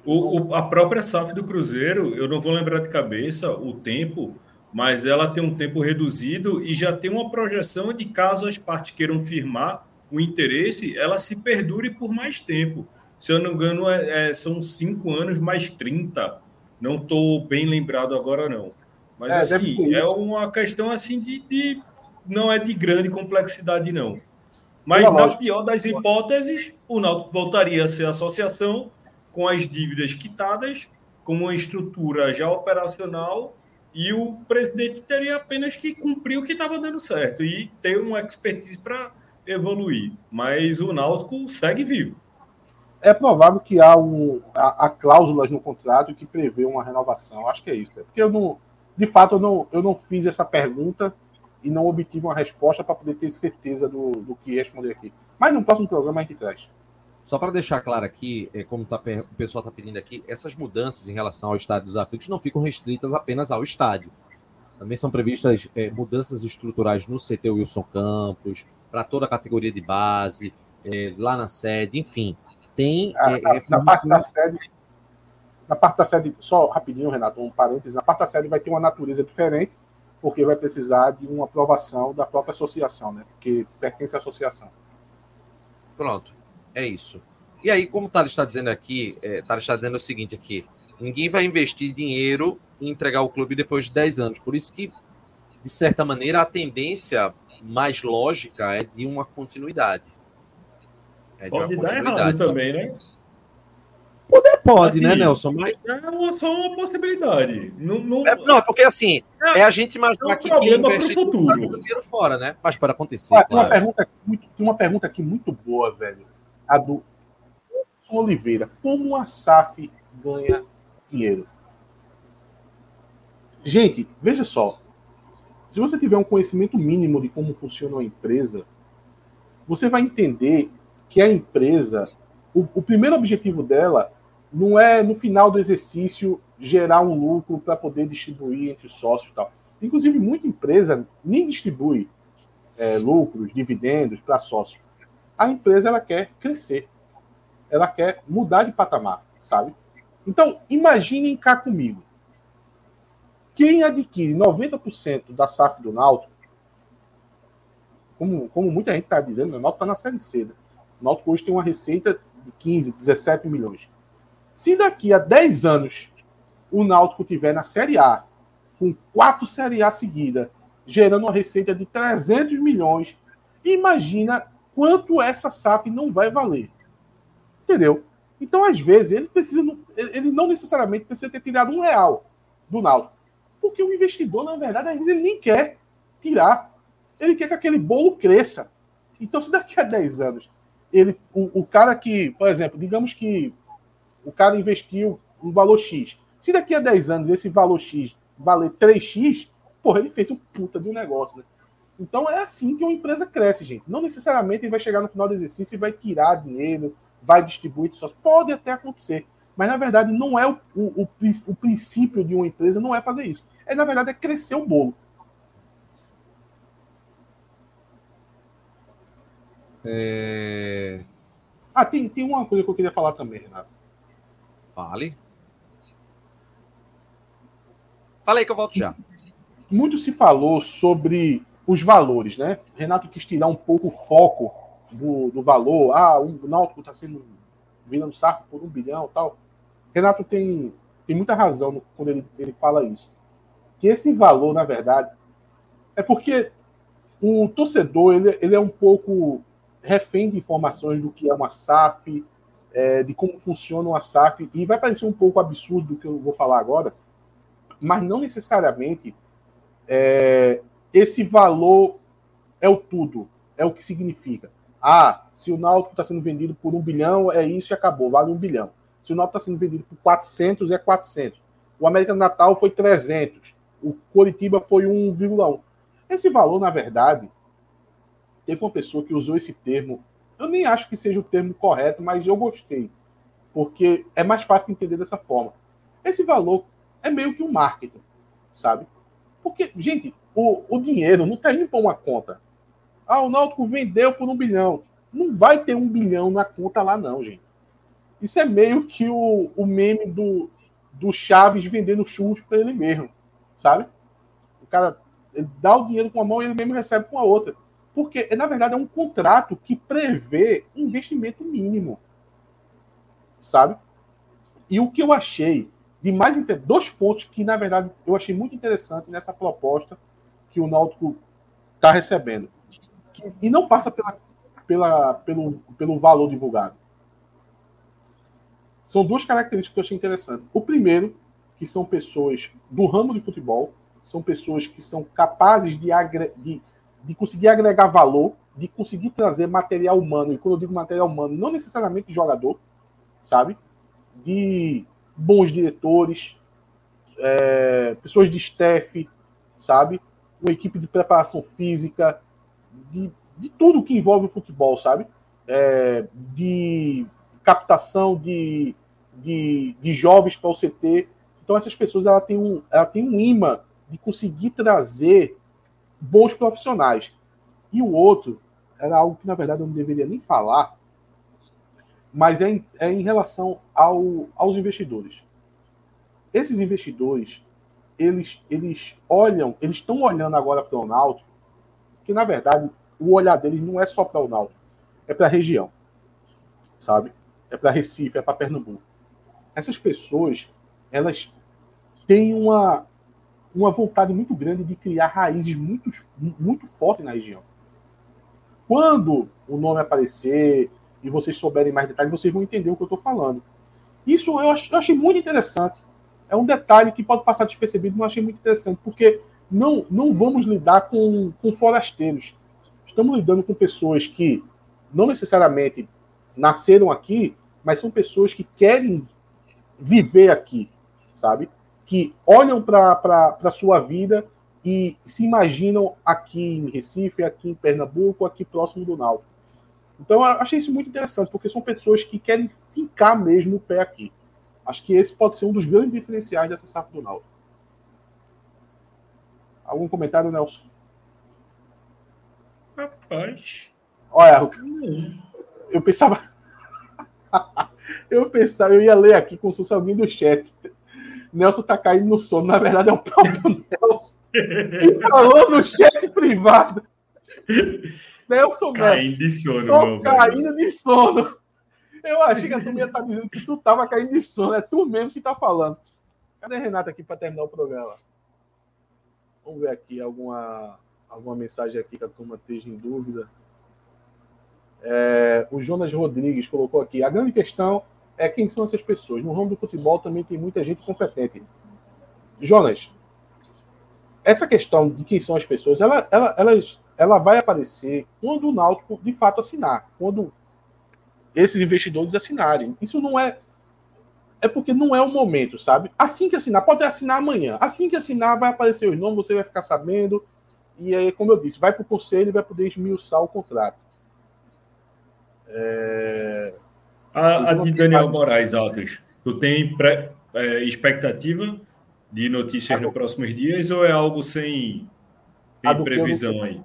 S5: O, o- a própria SAF do Cruzeiro, eu não vou lembrar de cabeça o tempo, mas ela tem um tempo reduzido e já tem uma projeção de caso as partes queiram firmar o interesse, ela se perdure por mais tempo. Se eu não me engano, é- é- são cinco anos mais 30. Não estou bem lembrado agora, não. Mas
S2: É,
S5: assim, é uma questão assim de, de- não é de grande complexidade, não. Mas na pior das hipóteses, o Náutico voltaria a ser associação com as dívidas quitadas, com uma estrutura já operacional, e o presidente teria apenas que cumprir o que estava dando certo e ter uma expertise para evoluir. Mas o Náutico segue vivo.
S2: É provável que há, um, há, há cláusulas no contrato que prevê uma renovação. Acho que é isso. né? Porque eu não. De fato, eu não, eu não fiz essa pergunta e não obtive uma resposta para poder ter certeza do, do que responder aqui. Mas no próximo programa a gente traz.
S4: Só para deixar claro aqui, é, como tá, o pessoal está pedindo aqui, essas mudanças em relação ao estádio dos aflitos não ficam restritas apenas ao estádio. Também são previstas é, mudanças estruturais no CT Wilson Campos, para toda a categoria de base, é, lá na sede, enfim. Tem.
S2: Ah,
S4: é,
S2: na,
S4: é,
S2: na parte da sede. Na parte da sede, só rapidinho, Renato, um parênteses. Na parte da sede vai ter uma natureza diferente, porque vai precisar de uma aprovação da própria associação, né? Porque pertence à associação.
S4: Pronto, é isso. E aí, como o Thales está dizendo aqui, é, Thales está dizendo o seguinte aqui: ninguém vai investir dinheiro em entregar o clube depois de 10 anos. Por isso que, de certa maneira, a tendência mais lógica é de uma continuidade. É de
S5: Pode
S4: uma
S5: dar errado também, né?
S4: Pode, né,
S5: Assim,
S4: Nelson? Mas,
S5: É só uma possibilidade. Não, não,
S4: é, não, é porque assim, é a gente imaginar
S5: É um
S4: que investe
S5: pro futuro.
S4: tá dinheiro fora, né? Mas pode acontecer,
S2: Ah, tem, uma
S4: claro.
S2: pergunta aqui muito, tem uma pergunta aqui muito boa, velho. A do Oliveira. Como a SAF ganha dinheiro? Gente, veja só. Se você tiver um conhecimento mínimo de como funciona uma empresa, você vai entender que a empresa, o, o primeiro objetivo dela não é no final do exercício gerar um lucro para poder distribuir entre os sócios e tal. Inclusive, muita empresa nem distribui é, lucros, dividendos para sócios. A empresa ela quer crescer, ela quer mudar de patamar, sabe? Então, imaginem cá comigo. Quem adquire 90% da SAF do Náutico, como, como muita gente está dizendo, o Náutico está na Série C. Né? O Náutico hoje tem uma receita de 15, 17 milhões. Se daqui a 10 anos o Náutico tiver na Série A, com quatro Série A seguida, gerando uma receita de 300 milhões, imagina quanto essa SAF não vai valer. Entendeu? Então, às vezes, ele precisa, ele não necessariamente precisa ter tirado um real do Náutico. Porque o investidor, na verdade, às vezes ele nem quer tirar. Ele quer que aquele bolo cresça. Então, se daqui a 10 anos, ele, o, o cara que, por exemplo, digamos que o cara investiu um valor X. Se daqui a 10 anos esse valor X valer 3X, porra, ele fez um puta de um negócio, né? Então é assim que uma empresa cresce, gente. Não necessariamente ele vai chegar no final do exercício e vai tirar dinheiro, vai distribuir só Pode até acontecer. Mas na verdade não é o, o, o, o princípio de uma empresa, não é fazer isso. É, na verdade, é crescer o bolo.
S4: É...
S2: Ah, tem, tem uma coisa que eu queria falar também, Renato.
S4: Fale. Fala aí que eu volto já.
S2: Muito se falou sobre os valores, né? Renato quis tirar um pouco o foco do, do valor. Ah, o Náutico está sendo virando saco por um bilhão tal. Renato tem, tem muita razão no, quando ele, ele fala isso. Que esse valor, na verdade, é porque o torcedor ele, ele é um pouco refém de informações do que é uma SAF, é, de como funciona uma SAF, e vai parecer um pouco absurdo do que eu vou falar agora, mas não necessariamente é, esse valor é o tudo, é o que significa. Ah, se o Náutico está sendo vendido por um bilhão, é isso e acabou, vale um bilhão. Se o Náutico está sendo vendido por 400, é 400. O América do Natal foi 300. O Coritiba foi 1,1. Esse valor, na verdade, teve uma pessoa que usou esse termo eu nem acho que seja o termo correto, mas eu gostei. Porque é mais fácil de entender dessa forma. Esse valor é meio que um marketing, sabe? Porque, gente, o, o dinheiro não está indo para uma conta. Ah, o Náutico vendeu por um bilhão. Não vai ter um bilhão na conta lá, não, gente. Isso é meio que o, o meme do, do Chaves vendendo churros para ele mesmo, sabe? O cara dá o dinheiro com a mão e ele mesmo recebe com a outra. Porque, na verdade, é um contrato que prevê investimento mínimo. Sabe? E o que eu achei de mais dois pontos que, na verdade, eu achei muito interessante nessa proposta que o Náutico está recebendo. Que, e não passa pela, pela, pelo, pelo valor divulgado. São duas características que eu achei interessantes. O primeiro, que são pessoas do ramo de futebol, são pessoas que são capazes de, agre, de de conseguir agregar valor, de conseguir trazer material humano, e quando eu digo material humano, não necessariamente jogador, sabe? De bons diretores, é, pessoas de staff, sabe? Uma equipe de preparação física, de, de tudo que envolve o futebol, sabe? É, de captação de, de, de jovens para o CT. Então, essas pessoas ela tem um, ela tem um imã de conseguir trazer bons profissionais. E o outro era algo que, na verdade, eu não deveria nem falar, mas é em, é em relação ao, aos investidores. Esses investidores, eles, eles olham, eles estão olhando agora para o Náutico, que, na verdade, o olhar deles não é só para o Náutico, é para a região, sabe? É para Recife, é para Pernambuco. Essas pessoas, elas têm uma, uma vontade muito grande de criar raízes muito, muito fortes na região. Quando o nome aparecer e vocês souberem mais detalhes, vocês vão entender o que eu estou falando. Isso eu, ach, eu achei muito interessante. É um detalhe que pode passar despercebido, mas achei muito interessante, porque não, não vamos lidar com, com forasteiros. Estamos lidando com pessoas que não necessariamente nasceram aqui, mas são pessoas que querem viver aqui, sabe? que olham para a sua vida e se imaginam aqui em Recife, aqui em Pernambuco, aqui próximo do Náutico. Então eu achei isso muito interessante, porque são pessoas que querem ficar mesmo o pé aqui. Acho que esse pode ser um dos grandes diferenciais dessa safra do Náutico. Algum comentário, Nelson?
S5: Rapaz.
S2: Olha, eu pensava. (laughs) eu pensava, eu ia ler aqui como se fosse alguém do chat. Nelson tá caindo no sono. Na verdade, é o próprio (laughs) Nelson. E falou no chat privado. Nelson
S5: Caindo de sono,
S2: Tô
S5: meu velho.
S2: caindo de sono. Eu achei que a turma ia estar dizendo que tu tava caindo de sono. É tu mesmo que tá falando. Cadê a Renata aqui para terminar o programa? Vamos ver aqui alguma, alguma mensagem aqui que a turma esteja em dúvida. É, o Jonas Rodrigues colocou aqui. A grande questão é quem são essas pessoas. No ramo do futebol também tem muita gente competente. Jonas, essa questão de quem são as pessoas, ela, ela, elas, ela vai aparecer quando o Náutico de fato assinar. Quando esses investidores assinarem. Isso não é. É porque não é o momento, sabe? Assim que assinar, pode assinar amanhã. Assim que assinar, vai aparecer os nomes, você vai ficar sabendo. E aí, como eu disse, vai para o conselho e vai poder esmiuçar o contrato. É...
S5: A, a de Daniel Moraes, Alves, tu tem pré- é, expectativa de notícias nos próximos dias ou é algo sem, sem previsão aí?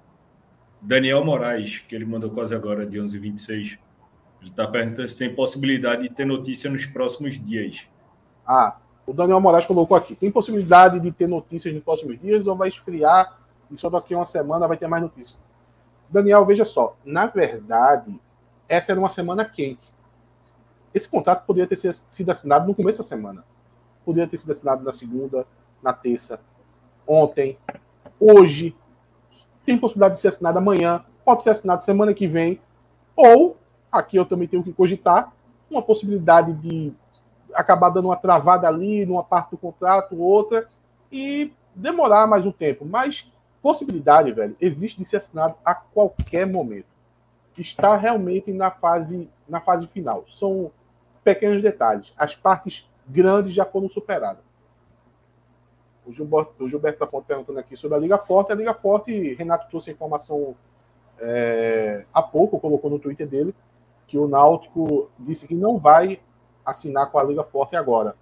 S5: Daniel Moraes, que ele mandou quase agora, de 11h26. Ele está perguntando se tem possibilidade de ter notícia nos próximos dias.
S2: Ah, o Daniel Moraes colocou aqui. Tem possibilidade de ter notícias nos próximos dias ou vai esfriar e só daqui a uma semana vai ter mais notícias? Daniel, veja só. Na verdade, essa era uma semana quente. Esse contrato poderia ter sido assinado no começo da semana. Poderia ter sido assinado na segunda, na terça, ontem, hoje. Tem possibilidade de ser assinado amanhã. Pode ser assinado semana que vem. Ou, aqui eu também tenho que cogitar, uma possibilidade de acabar dando uma travada ali numa parte do contrato, outra, e demorar mais um tempo. Mas possibilidade, velho, existe de ser assinado a qualquer momento. Está realmente na fase, na fase final. São pequenos detalhes. As partes grandes já foram superadas. O Gilberto, o Gilberto tá perguntando aqui sobre a Liga Forte. A Liga Forte, Renato trouxe a informação é, há pouco, colocou no Twitter dele, que o Náutico disse que não vai assinar com a Liga Forte agora.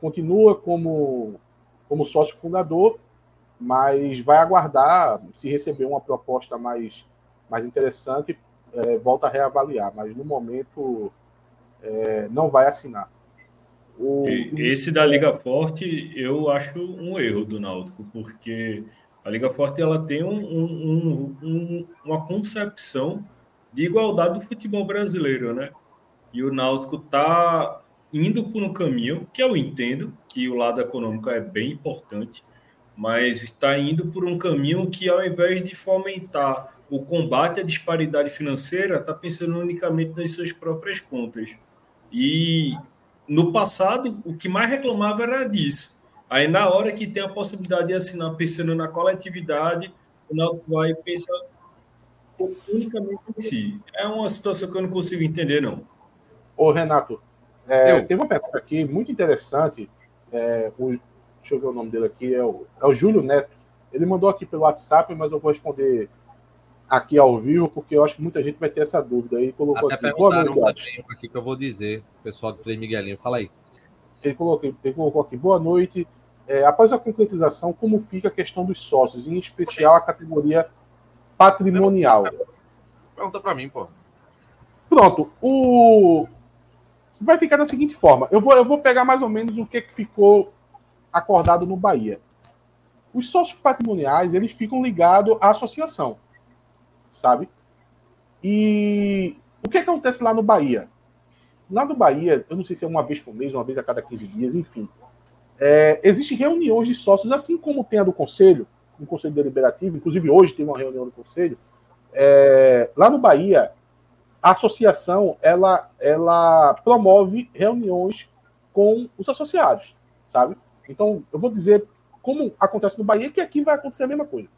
S2: Continua como, como sócio fundador, mas vai aguardar se receber uma proposta mais, mais interessante, é, volta a reavaliar. Mas no momento é, não vai assinar. O,
S5: Esse da Liga Forte eu acho um erro do Náutico, porque a Liga Forte ela tem um, um, um, uma concepção de igualdade do futebol brasileiro, né? E o Náutico está indo por um caminho que eu entendo que o lado econômico é bem importante, mas está indo por um caminho que, ao invés de fomentar o combate à disparidade financeira, está pensando unicamente nas suas próprias contas. E no passado, o que mais reclamava era disso. Aí, na hora que tem a possibilidade de assinar pensando na coletividade, o Náutico vai pensar É uma situação que eu não consigo entender, não.
S2: Ô, Renato, é, tem uma pergunta aqui muito interessante. É, o, deixa eu ver o nome dele aqui. É o, é o Júlio Neto. Ele mandou aqui pelo WhatsApp, mas eu vou responder aqui ao vivo, porque eu acho que muita gente vai ter essa dúvida. Ele colocou
S4: Até
S2: aqui. Boa noite,
S4: aqui que eu vou dizer, o pessoal do Frei Miguelinho. Fala aí.
S2: ele colocou, ele colocou aqui, boa noite. É, após a concretização, como fica a questão dos sócios, em especial a categoria patrimonial?
S4: Pergunta para mim, pô.
S2: Pronto, o vai ficar da seguinte forma. Eu vou, eu vou pegar mais ou menos o que, que ficou acordado no Bahia. Os sócios patrimoniais, eles ficam ligados à associação, sabe? E o que acontece lá no Bahia? Lá no Bahia, eu não sei se é uma vez por mês, uma vez a cada 15 dias, enfim. É, Existem reuniões de sócios, assim como tem a do Conselho, no Conselho Deliberativo, inclusive hoje tem uma reunião do Conselho. É, lá no Bahia, a associação ela, ela promove reuniões com os associados, sabe? Então, eu vou dizer como acontece no Bahia, que aqui vai acontecer a mesma coisa.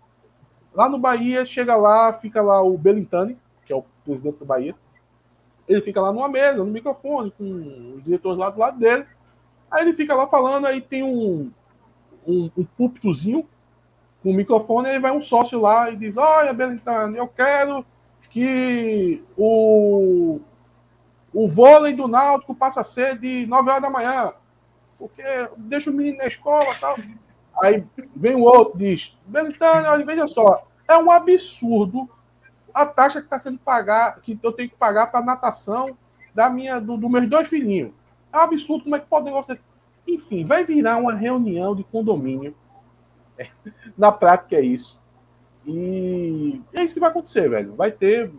S2: Lá no Bahia, chega lá, fica lá o Belintani, que é o presidente do Bahia. Ele fica lá numa mesa, no microfone, com os diretores lá do lado dele. Aí ele fica lá falando, aí tem um, um, um púlpitozinho com o microfone, aí vai um sócio lá e diz: Olha, Belintani, eu quero que o, o vôlei do Náutico passe a ser de 9 horas da manhã. porque deixa o menino na escola tal. Aí vem o outro diz, Belitânia, olha, veja só, é um absurdo a taxa que está sendo pagar, que eu tenho que pagar para natação da minha, do, do meus dois filhinhos. É um absurdo como é que pode um negócio. Enfim, vai virar uma reunião de condomínio. Na prática é isso. E é isso que vai acontecer, velho. Vai ter,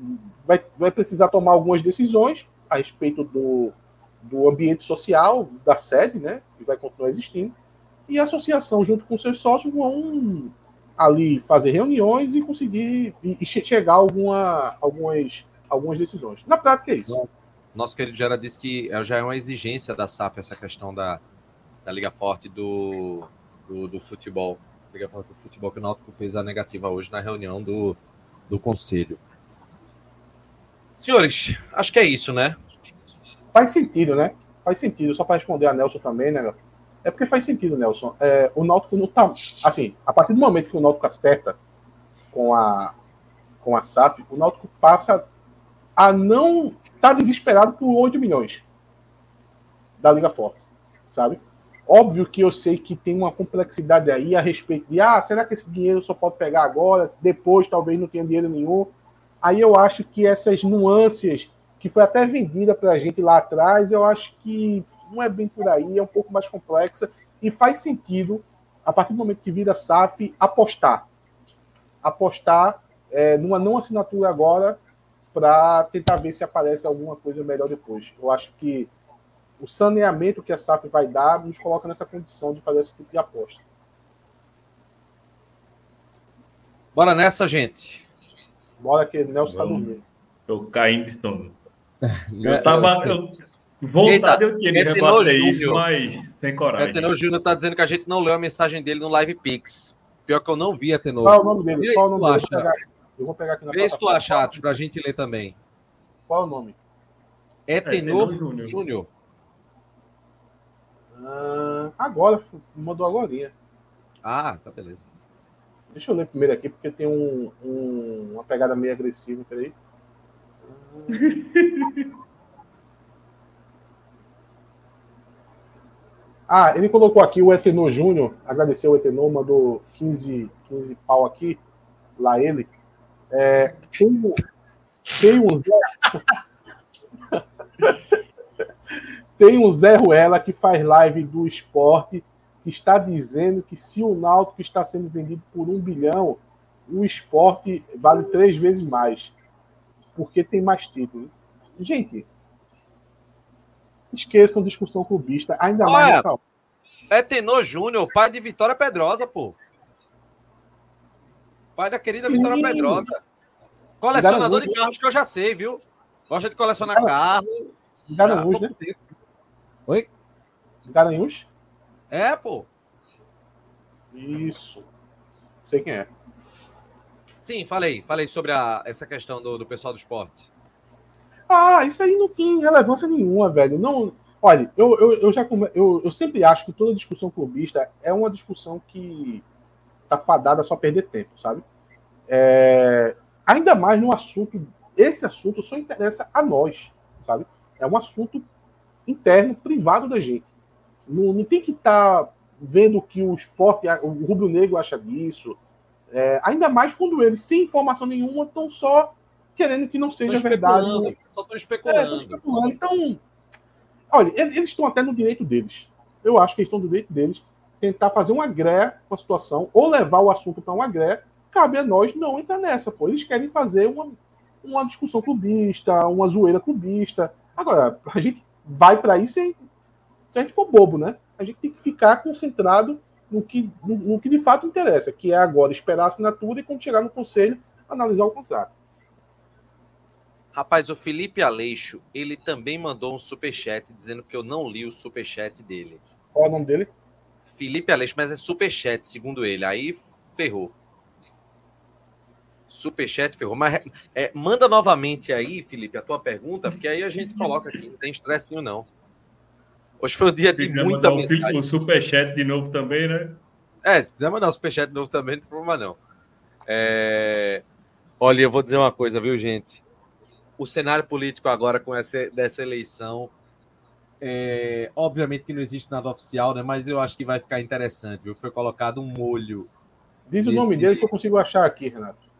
S2: vai, vai precisar tomar algumas decisões a respeito do, do ambiente social da sede, né? Que vai continuar existindo. E a associação, junto com seus sócios, vão ali fazer reuniões e conseguir e, e chegar a alguma, algumas, algumas decisões. Na prática é isso.
S4: Nosso querido Gera disse que já é uma exigência da SAF essa questão da, da Liga Forte do, do, do futebol. Liga Forte do futebol que o Náutico fez a negativa hoje na reunião do, do Conselho. Senhores, acho que é isso, né?
S2: Faz sentido, né? Faz sentido. Só para responder a Nelson também, né? É porque faz sentido, Nelson. É, o Náutico não tá. Assim, a partir do momento que o Náutico acerta com a, com a SAF, o Náutico passa a não tá desesperado por 8 milhões da Liga Forte, sabe? Óbvio que eu sei que tem uma complexidade aí a respeito de, ah, será que esse dinheiro só pode pegar agora? Depois talvez não tenha dinheiro nenhum. Aí eu acho que essas nuances que foi até vendida para a gente lá atrás, eu acho que não é bem por aí, é um pouco mais complexa e faz sentido, a partir do momento que vira SAF, apostar. Apostar é, numa não assinatura agora para tentar ver se aparece alguma coisa melhor depois. Eu acho que o saneamento que a SAF vai dar nos coloca nessa condição de fazer esse tipo de aposta.
S4: Bora nessa, gente.
S2: Bora que Nelson está dormindo.
S5: Tô caindo de sono. (laughs) Eu tava. Eu, vontade eu tinha de rebater isso, mas sem coragem.
S4: Atenor Júnior tá dizendo que a gente não leu a mensagem dele no Live Pix. Pior que eu não vi, Atenor.
S2: Qual é o nome dele? Qual é o
S4: se
S2: nome
S4: tu
S2: dele? Eu vou
S4: acha.
S2: pegar- Eu vou pegar aqui na
S4: Vê se tu acha, Atos, pra gente ler também.
S2: Qual é o nome?
S4: Etenor
S5: Etenor Júnior.
S4: Júnior.
S2: Ah, agora, mandou agora.
S4: Ah, tá beleza.
S2: Deixa eu ler primeiro aqui, porque tem um, um- uma pegada meio agressiva. Peraí. Ah, (laughs) ele colocou aqui o Etenor Júnior, agradeceu o Etenor, mandou 15, 15 pau aqui, lá ele. É, tem um Zé... (laughs) tem um Zé Ruela que faz live do esporte que está dizendo que se o Náutico está sendo vendido por um bilhão, o esporte vale três vezes mais, porque tem mais títulos. Gente, esqueçam discussão clubista, ainda mais
S4: Olha,
S2: nessa hora.
S4: Etenor Júnior, pai de Vitória Pedrosa, pô. Pai da querida
S2: Sim.
S4: Vitória Pedrosa. Colecionador de
S2: Garanhuns.
S4: carros que eu já sei, viu? Gosta de colecionar
S2: Cara,
S4: carro.
S2: Garanhuns,
S4: Ah,
S2: né?
S4: Oi?
S2: Garanhuns?
S4: É, pô.
S2: Isso. Sei quem é.
S4: Sim, falei. Falei sobre a- essa questão do, do pessoal do esporte.
S2: Ah, isso aí não tem relevância nenhuma, velho. Não, olha, eu, eu, eu já eu, eu sempre acho que toda discussão clubista é uma discussão que tá fadada a só perder tempo, sabe? É, ainda mais no assunto, esse assunto só interessa a nós, sabe? É um assunto interno, privado da gente. Não, não tem que estar vendo o que o esporte, o rubro negro acha disso. É, ainda mais quando eles, sem informação nenhuma, estão só querendo que não seja verdade.
S4: Só tô
S2: É,
S4: especulando.
S2: especulando. Então, olha, eles eles estão até no direito deles. Eu acho que eles estão no direito deles tentar fazer uma gré com a situação, ou levar o assunto para uma gré. Cabe a nós não entrar nessa, pô. Eles querem fazer uma, uma discussão clubista, uma zoeira clubista. Agora, a gente vai para isso se, se a gente for bobo, né? A gente tem que ficar concentrado no que, no, no que de fato interessa, que é agora esperar a assinatura e quando chegar no conselho, analisar o contrato.
S4: Rapaz, o Felipe Aleixo, ele também mandou um superchat dizendo que eu não li o superchat dele.
S2: Qual é o nome dele?
S4: Felipe Aleixo, mas é superchat, segundo ele. Aí ferrou. Superchat ferrou. Mas é, manda novamente aí, Felipe, a tua pergunta, porque aí a gente coloca aqui. Não tem estresse nenhum, não. Hoje foi um dia
S5: Se
S4: de muita
S5: o,
S4: mensagem.
S5: o superchat de novo também, né?
S4: É, se quiser mandar um superchat de novo também, não tem problema não. É... Olha, eu vou dizer uma coisa, viu, gente? O cenário político agora com essa dessa eleição É, obviamente que não existe nada oficial, né? Mas eu acho que vai ficar interessante. Viu? Foi colocado um molho.
S2: Diz o nome dele que eu consigo achar aqui, Renato.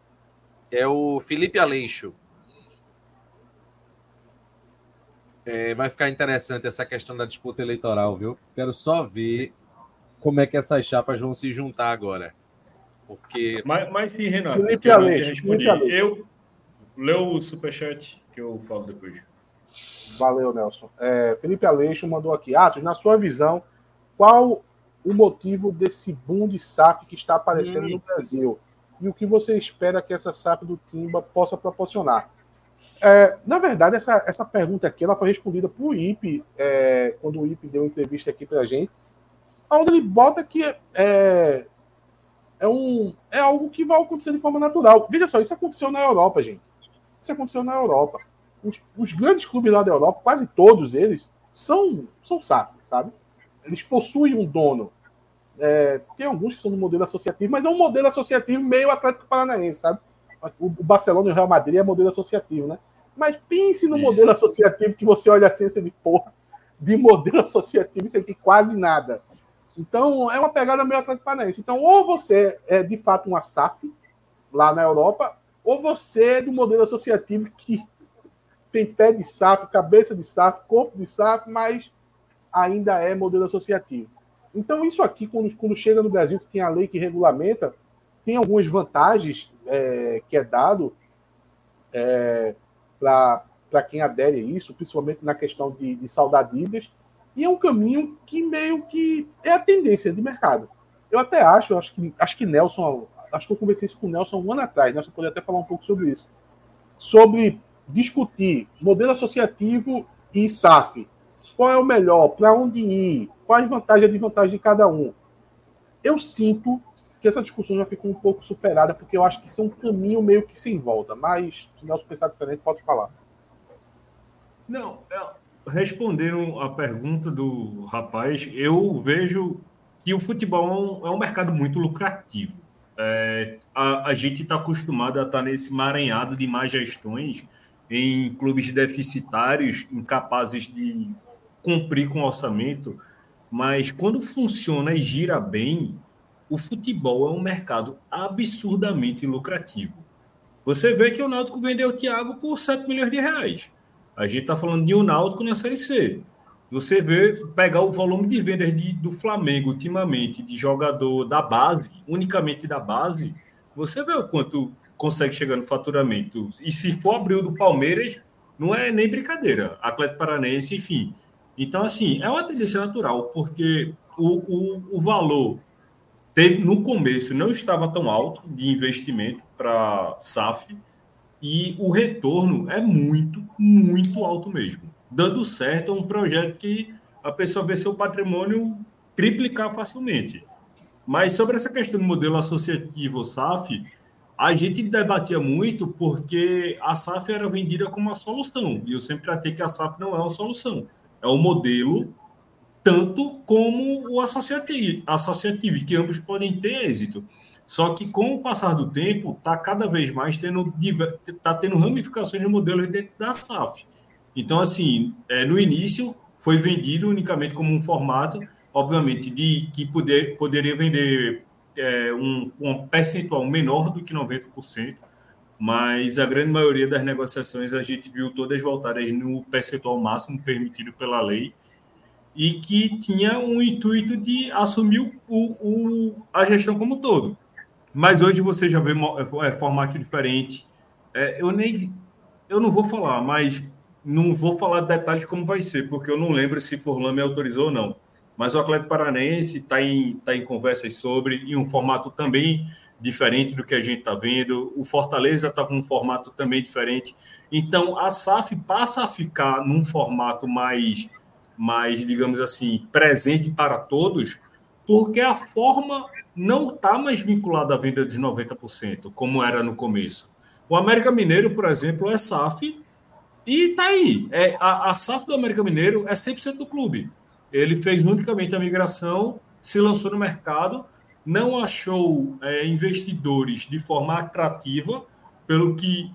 S4: É o Felipe Aleixo. É, vai ficar interessante essa questão da disputa eleitoral, viu? Quero só ver como é que essas chapas vão se juntar agora. Porque
S5: Mas, mas sim, Renato.
S2: Felipe
S5: eu
S2: Aleixo. Felipe Aleixo.
S5: Eu leu o superchat que eu falo depois.
S2: Valeu, Nelson. É, Felipe Aleixo mandou aqui. Atos, na sua visão, qual o motivo desse boom de SAF que está aparecendo no Brasil? E o que você espera que essa SAF do Timba possa proporcionar? É, na verdade, essa, essa pergunta aqui ela foi respondida por o IPE, é, quando o IPE deu uma entrevista aqui para a gente, onde ele bota que é, é, um, é algo que vai acontecer de forma natural. Veja só, isso aconteceu na Europa, gente. Isso aconteceu na Europa os, os grandes clubes lá da Europa, quase todos eles, são, são SAF, sabe? Eles possuem um dono. É, tem alguns que são no modelo associativo, mas é um modelo associativo meio Atlético Paranaense, sabe? O, o Barcelona e o Real Madrid é modelo associativo, né? Mas pense no
S5: Isso.
S2: modelo associativo que você olha assim, você de porra, de modelo (laughs) associativo, você tem quase nada. Então, é uma pegada meio Atlético Paranaense. Então, ou você é de fato uma SAF lá na Europa, ou você é do modelo associativo que tem pé de SAF, cabeça de SAF, corpo de SAF, mas ainda é modelo associativo. Então, isso aqui, quando, quando chega no Brasil, que tem a lei que regulamenta, tem algumas vantagens é, que é dado é, para quem adere a isso, principalmente na questão de, de saldar dívidas, e é um caminho que meio que é a tendência de mercado. Eu até acho, acho que, acho que Nelson, acho que eu conversei isso com o Nelson um ano atrás, Nelson poderia até falar um pouco sobre isso. Sobre discutir modelo associativo e SAF. Qual é o melhor? Para onde ir? Quais vantagens e desvantagens de cada um? Eu sinto que essa discussão já ficou um pouco superada, porque eu acho que isso é um caminho meio que sem volta. Mas, se Nelson pensar diferente, pode falar.
S5: Não, é- respondendo a pergunta do rapaz, eu vejo que o futebol é um, é mercado muito lucrativo. É, a, a gente está acostumado a estar nesse maranhado de má gestões em clubes deficitários, incapazes de cumprir com o orçamento, mas quando funciona e gira bem, o futebol é um mercado absurdamente lucrativo. Você vê que o Náutico vendeu o Thiago por 7 milhões de reais. A gente está falando de um Náutico na Série C. Você vê pegar o volume de vendas de- do Flamengo ultimamente, de jogador da base, unicamente da base, você vê o quanto consegue chegar no faturamento. E se for abrir o do Palmeiras, não é nem brincadeira. Atlético Paranaense, enfim. Então, assim, é uma tendência natural, porque o, o, o valor teve, no começo não estava tão alto de investimento para SAF e o retorno é muito, muito alto mesmo. Dando certo, é um projeto que a pessoa vê seu patrimônio triplicar facilmente. Mas sobre essa questão do modelo associativo SAF, a gente debatia muito porque a SAF era vendida como uma solução. E eu sempre tratei que a SAF não é uma solução. É um modelo tanto como o associativo, associativo, que ambos podem ter êxito. Só que com o passar do tempo, está cada vez mais tendo, tá tendo ramificações de modelos dentro da SAF. Então, assim, é, no início foi vendido unicamente como um formato, obviamente, de que poder, poderia vender é, um, um percentual menor do que 90%, mas a grande maioria das negociações a gente viu todas voltadas no percentual máximo permitido pela lei e que tinha um intuito de assumir o, o, a gestão como um todo. Mas hoje você já vê é, formato diferente. É, eu nem eu não vou falar, mas não vou falar detalhes como vai ser, porque eu não lembro se Forlan me autorizou ou não. Mas o Atlético Paranaense está em, tá em conversas sobre, em um formato também diferente do que a gente está vendo. O Fortaleza está com um formato também diferente. Então, a SAF passa a ficar num formato mais, mais digamos assim, presente para todos, porque a forma não está mais vinculada à venda dos 90%, como era no começo. O América Mineiro, por exemplo, é SAF e está aí. É, a, a SAF do América Mineiro é 100% do clube. Ele fez unicamente a migração, se lançou no mercado, não achou é, investidores de forma atrativa, pelo que,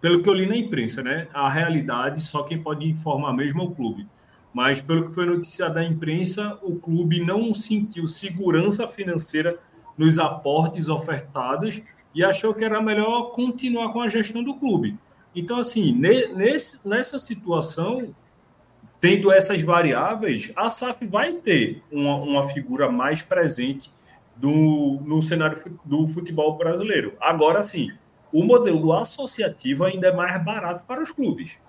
S5: pelo que eu li na imprensa, né? A realidade, só quem pode informar mesmo é o clube. mas pelo que foi noticiado da imprensa, o clube não sentiu segurança financeira nos aportes ofertados e achou que era melhor continuar com a gestão do clube. Então, assim, nesse, nessa situação, tendo essas variáveis, a SAF vai ter uma, uma figura mais presente do, no cenário do futebol brasileiro. Agora, sim, o modelo associativo ainda é mais barato para os clubes.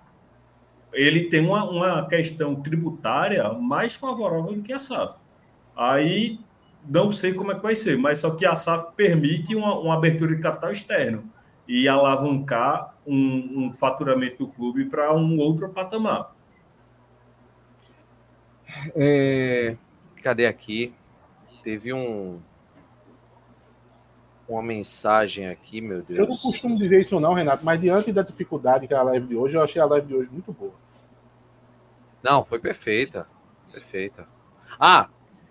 S5: Ele tem uma, uma questão tributária mais favorável do que a SAF. Aí não sei como é que vai ser, mas só que a SAF permite uma, uma abertura de capital externo e alavancar um, um faturamento do clube para um outro patamar.
S4: É, cadê aqui? Teve um uma mensagem aqui, meu Deus.
S2: Eu não costumo dizer isso não, Renato, mas diante da dificuldade que é a live de hoje, eu achei a live de hoje muito boa.
S4: Não, foi perfeita. Perfeita. Ah,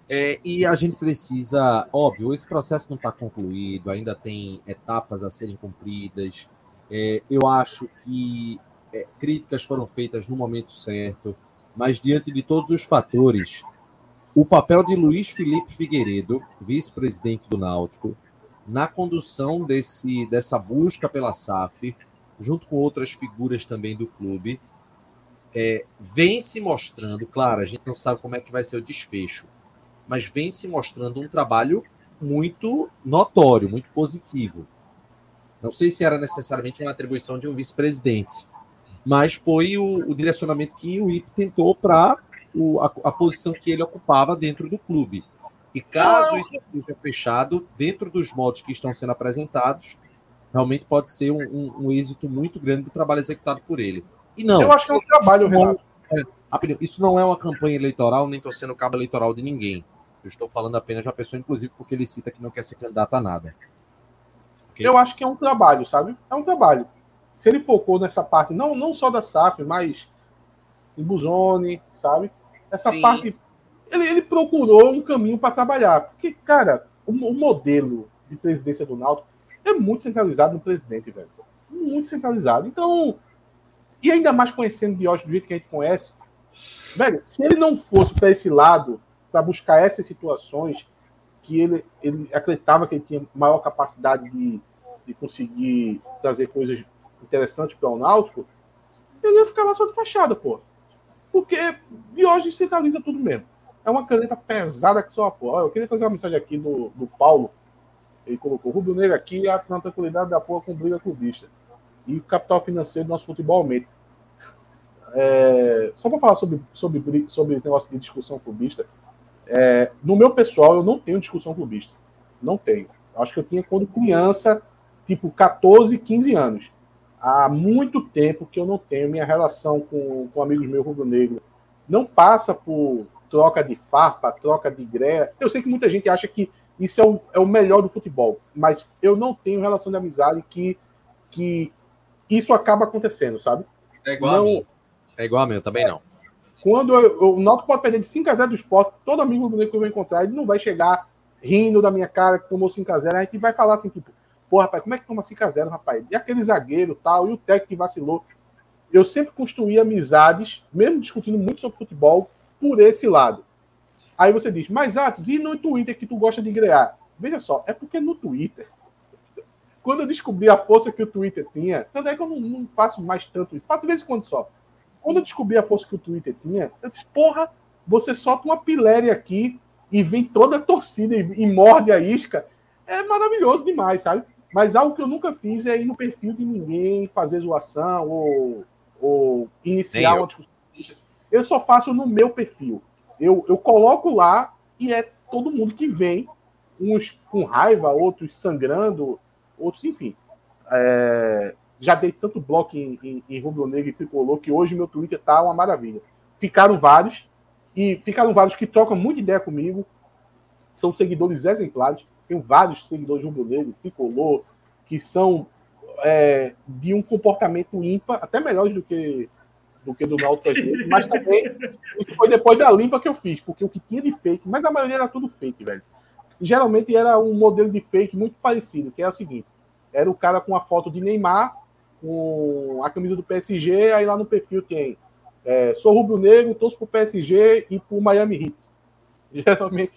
S4: é, e a gente precisa, óbvio, esse processo não está concluído, ainda tem etapas a serem cumpridas. É, eu acho que é, críticas foram feitas no momento certo, mas diante de todos os fatores, o papel de Luiz Felipe Figueiredo, vice-presidente do Náutico, na condução desse, dessa busca pela SAF, junto com outras figuras também do clube, é, vem se mostrando, claro, a gente não sabe como é que vai ser o desfecho, mas vem se mostrando um trabalho muito notório, muito positivo. Não sei se era necessariamente uma atribuição de um vice-presidente, mas foi o, o, direcionamento que o IP tentou para a, a, posição que ele ocupava dentro do clube. E caso isso seja fechado, dentro dos modos que estão sendo apresentados, realmente pode ser um, um, um êxito muito grande do trabalho executado por ele. E não.
S2: Eu acho que é um trabalho, Renato.
S4: É, isso não é uma campanha eleitoral, nem estou sendo cabo eleitoral de ninguém. Eu estou falando apenas uma pessoa, inclusive, porque ele cita que não quer ser candidato a nada.
S2: Okay? Eu acho que é um trabalho, sabe? É um trabalho. Se ele focou nessa parte, não, não só da SAF, mas em Buzone, sabe? Essa Sim. parte. Ele, ele procurou um caminho para trabalhar. Porque, cara, o, o, modelo de presidência do Náutico é muito centralizado no presidente, velho. Muito centralizado. Então, e ainda mais conhecendo Diógenes do jeito que a gente conhece, velho, se ele não fosse para esse lado para buscar essas situações que ele, ele acreditava que ele tinha maior capacidade de, de conseguir trazer coisas interessantes para o Náutico, ele ia ficar lá só de fachada, pô. Porque hoje centraliza tudo mesmo. É uma caneta pesada que só porra. Eu queria trazer uma mensagem aqui do, do Paulo. Ele colocou: Rubro Negro aqui, a tranquilidade da porra com briga clubista. E o capital financeiro do nosso futebol aumenta. É, só para falar sobre, sobre, sobre negócio de discussão clubista, é, no meu pessoal, eu não tenho discussão clubista. Não tenho. Acho que eu tinha quando criança, tipo 14, 15 anos. Há muito tempo que eu não tenho minha relação com, com amigos meus rubro-negro. Não passa por troca de farpa, troca de greia. Eu sei que muita gente acha que isso é o, é o melhor do futebol, mas eu não tenho relação de amizade que, que isso acaba acontecendo, sabe?
S4: É igual não, a mim. É igual a mim, também não.
S2: Quando eu, o Náutico pode perder de 5x0 do esporte, todo amigo do que eu vou encontrar, ele não vai chegar rindo da minha cara que tomou 5x0. A, gente vai falar assim, tipo, pô, rapaz, como é que toma 5x0, rapaz? E aquele zagueiro tal, e o técnico que vacilou. Eu sempre construí amizades, mesmo discutindo muito sobre futebol, por esse lado. Aí você diz, mas Atos, e no Twitter que tu gosta de grear? Veja só, é porque no Twitter, quando eu descobri a força que o Twitter tinha, tanto é que eu não, não faço mais tanto isso, faço de vez em quando só. Quando eu descobri a força que o Twitter tinha, eu disse, porra, você solta uma pilere aqui e vem toda a torcida e, e morde a isca. É maravilhoso demais, sabe? Mas algo que eu nunca fiz é ir no perfil de ninguém, fazer zoação ou, ou iniciar uma discussão. Eu só faço no meu perfil. Eu, eu coloco lá e é todo mundo que vem, uns com raiva, outros sangrando, outros, enfim. É, já dei tanto bloco em, em, em rubro negro e tricolor que hoje meu Twitter tá uma maravilha. Ficaram vários, e ficaram vários que trocam muita ideia comigo, são seguidores exemplares. Tenho vários seguidores rubro-negro, tricolor, que são é, de um comportamento ímpar, até melhores do que do que do Náutico, mas também isso foi depois da limpa que eu fiz, porque o que tinha de fake, mas a maioria era tudo fake, velho. E geralmente era um modelo de fake muito parecido, que é o seguinte: era o cara com a foto de Neymar com a camisa do PSG, aí lá no perfil tem É, sou rubro-negro, torço pro PSG e pro Miami Heat. (laughs) Geralmente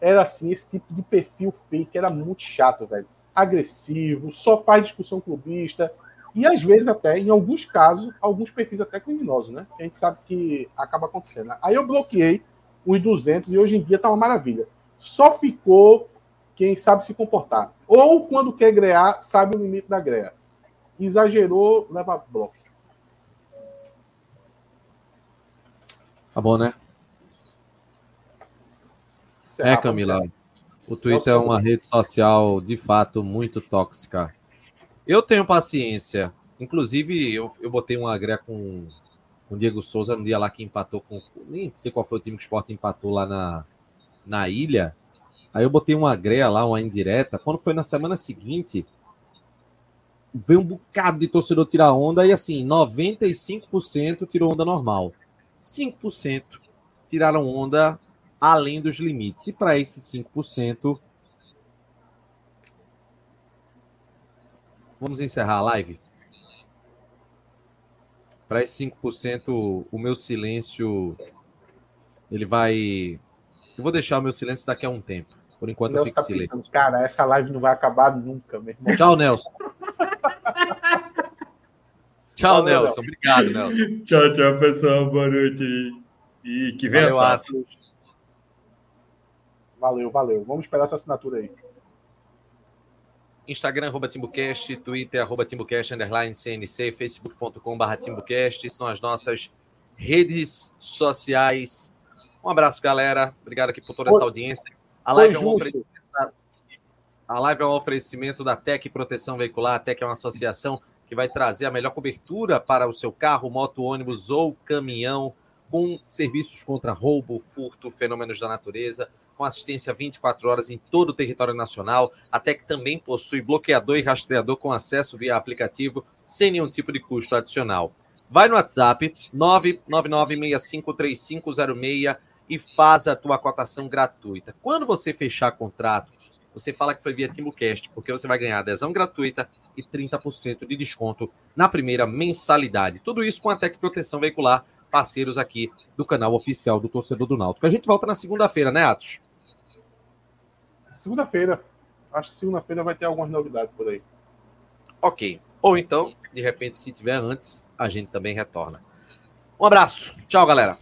S2: era assim, esse tipo de perfil fake era muito chato, velho. Agressivo, só faz discussão clubista e às vezes até, em alguns casos, alguns perfis até criminosos, né? Que a gente sabe que acaba acontecendo. Aí eu bloqueei os 200 e hoje em dia tá uma maravilha. Só ficou quem sabe se comportar. Ou quando quer grear, sabe o limite da greia. Exagerou, leva bloco.
S4: Tá bom, né? É, Camila. O Twitter é uma rede social de fato muito tóxica. Eu tenho paciência. Inclusive, eu, eu botei uma greia com o Diego Souza no dia lá que empatou com. Nem sei qual foi o time que o Sport empatou lá na, na ilha. Aí eu botei uma greia lá, uma indireta. Quando foi na semana seguinte, veio um bocado de torcedor tirar onda e assim, 95% tirou onda normal. 5% tiraram onda além dos limites. E para esses 5%, vamos encerrar a live? Para esses 5%, o meu silêncio ele vai eu vou deixar o meu silêncio daqui a um tempo. Por enquanto eu fico tá silêncio. Pensando,
S2: cara, essa live não vai acabar nunca, meu irmão.
S4: Tchau, Nelson. (laughs) tchau, Valeu, Nelson. Nelson. Obrigado, Nelson. (laughs)
S5: Tchau, tchau, pessoal. Boa noite. E que venha
S2: valeu, Valeu, valeu. Vamos esperar essa assinatura aí.
S4: Instagram, arroba TimbuCast, Twitter, arroba TimbuCast, underline CNC, facebook.com barra TimbuCast, são as nossas redes sociais. Um abraço, galera. Obrigado aqui por toda essa audiência. A live, é um da, a live é um oferecimento da Tec Proteção Veicular. A Tec é uma associação que vai trazer a melhor cobertura para o seu carro, moto, ônibus ou caminhão, com serviços contra roubo, furto, fenômenos da natureza, com assistência 24 horas em todo o território nacional. A Tec também possui bloqueador e rastreador com acesso via aplicativo, sem nenhum tipo de custo adicional. Vai no WhatsApp 999653506 e faz a tua cotação gratuita. Quando você fechar contrato, você fala que foi via TimbuCast, porque você vai ganhar adesão gratuita e 30% de desconto na primeira mensalidade. Tudo isso com a Tec Proteção Veicular, parceiros aqui do canal oficial do Torcedor do Náutico. A gente volta na segunda-feira, né, Atos?
S2: Segunda-feira. Acho que segunda-feira vai ter algumas novidades por aí.
S4: Ok. Ou então, de repente, se tiver antes, a gente também retorna. Um abraço. Tchau, galera.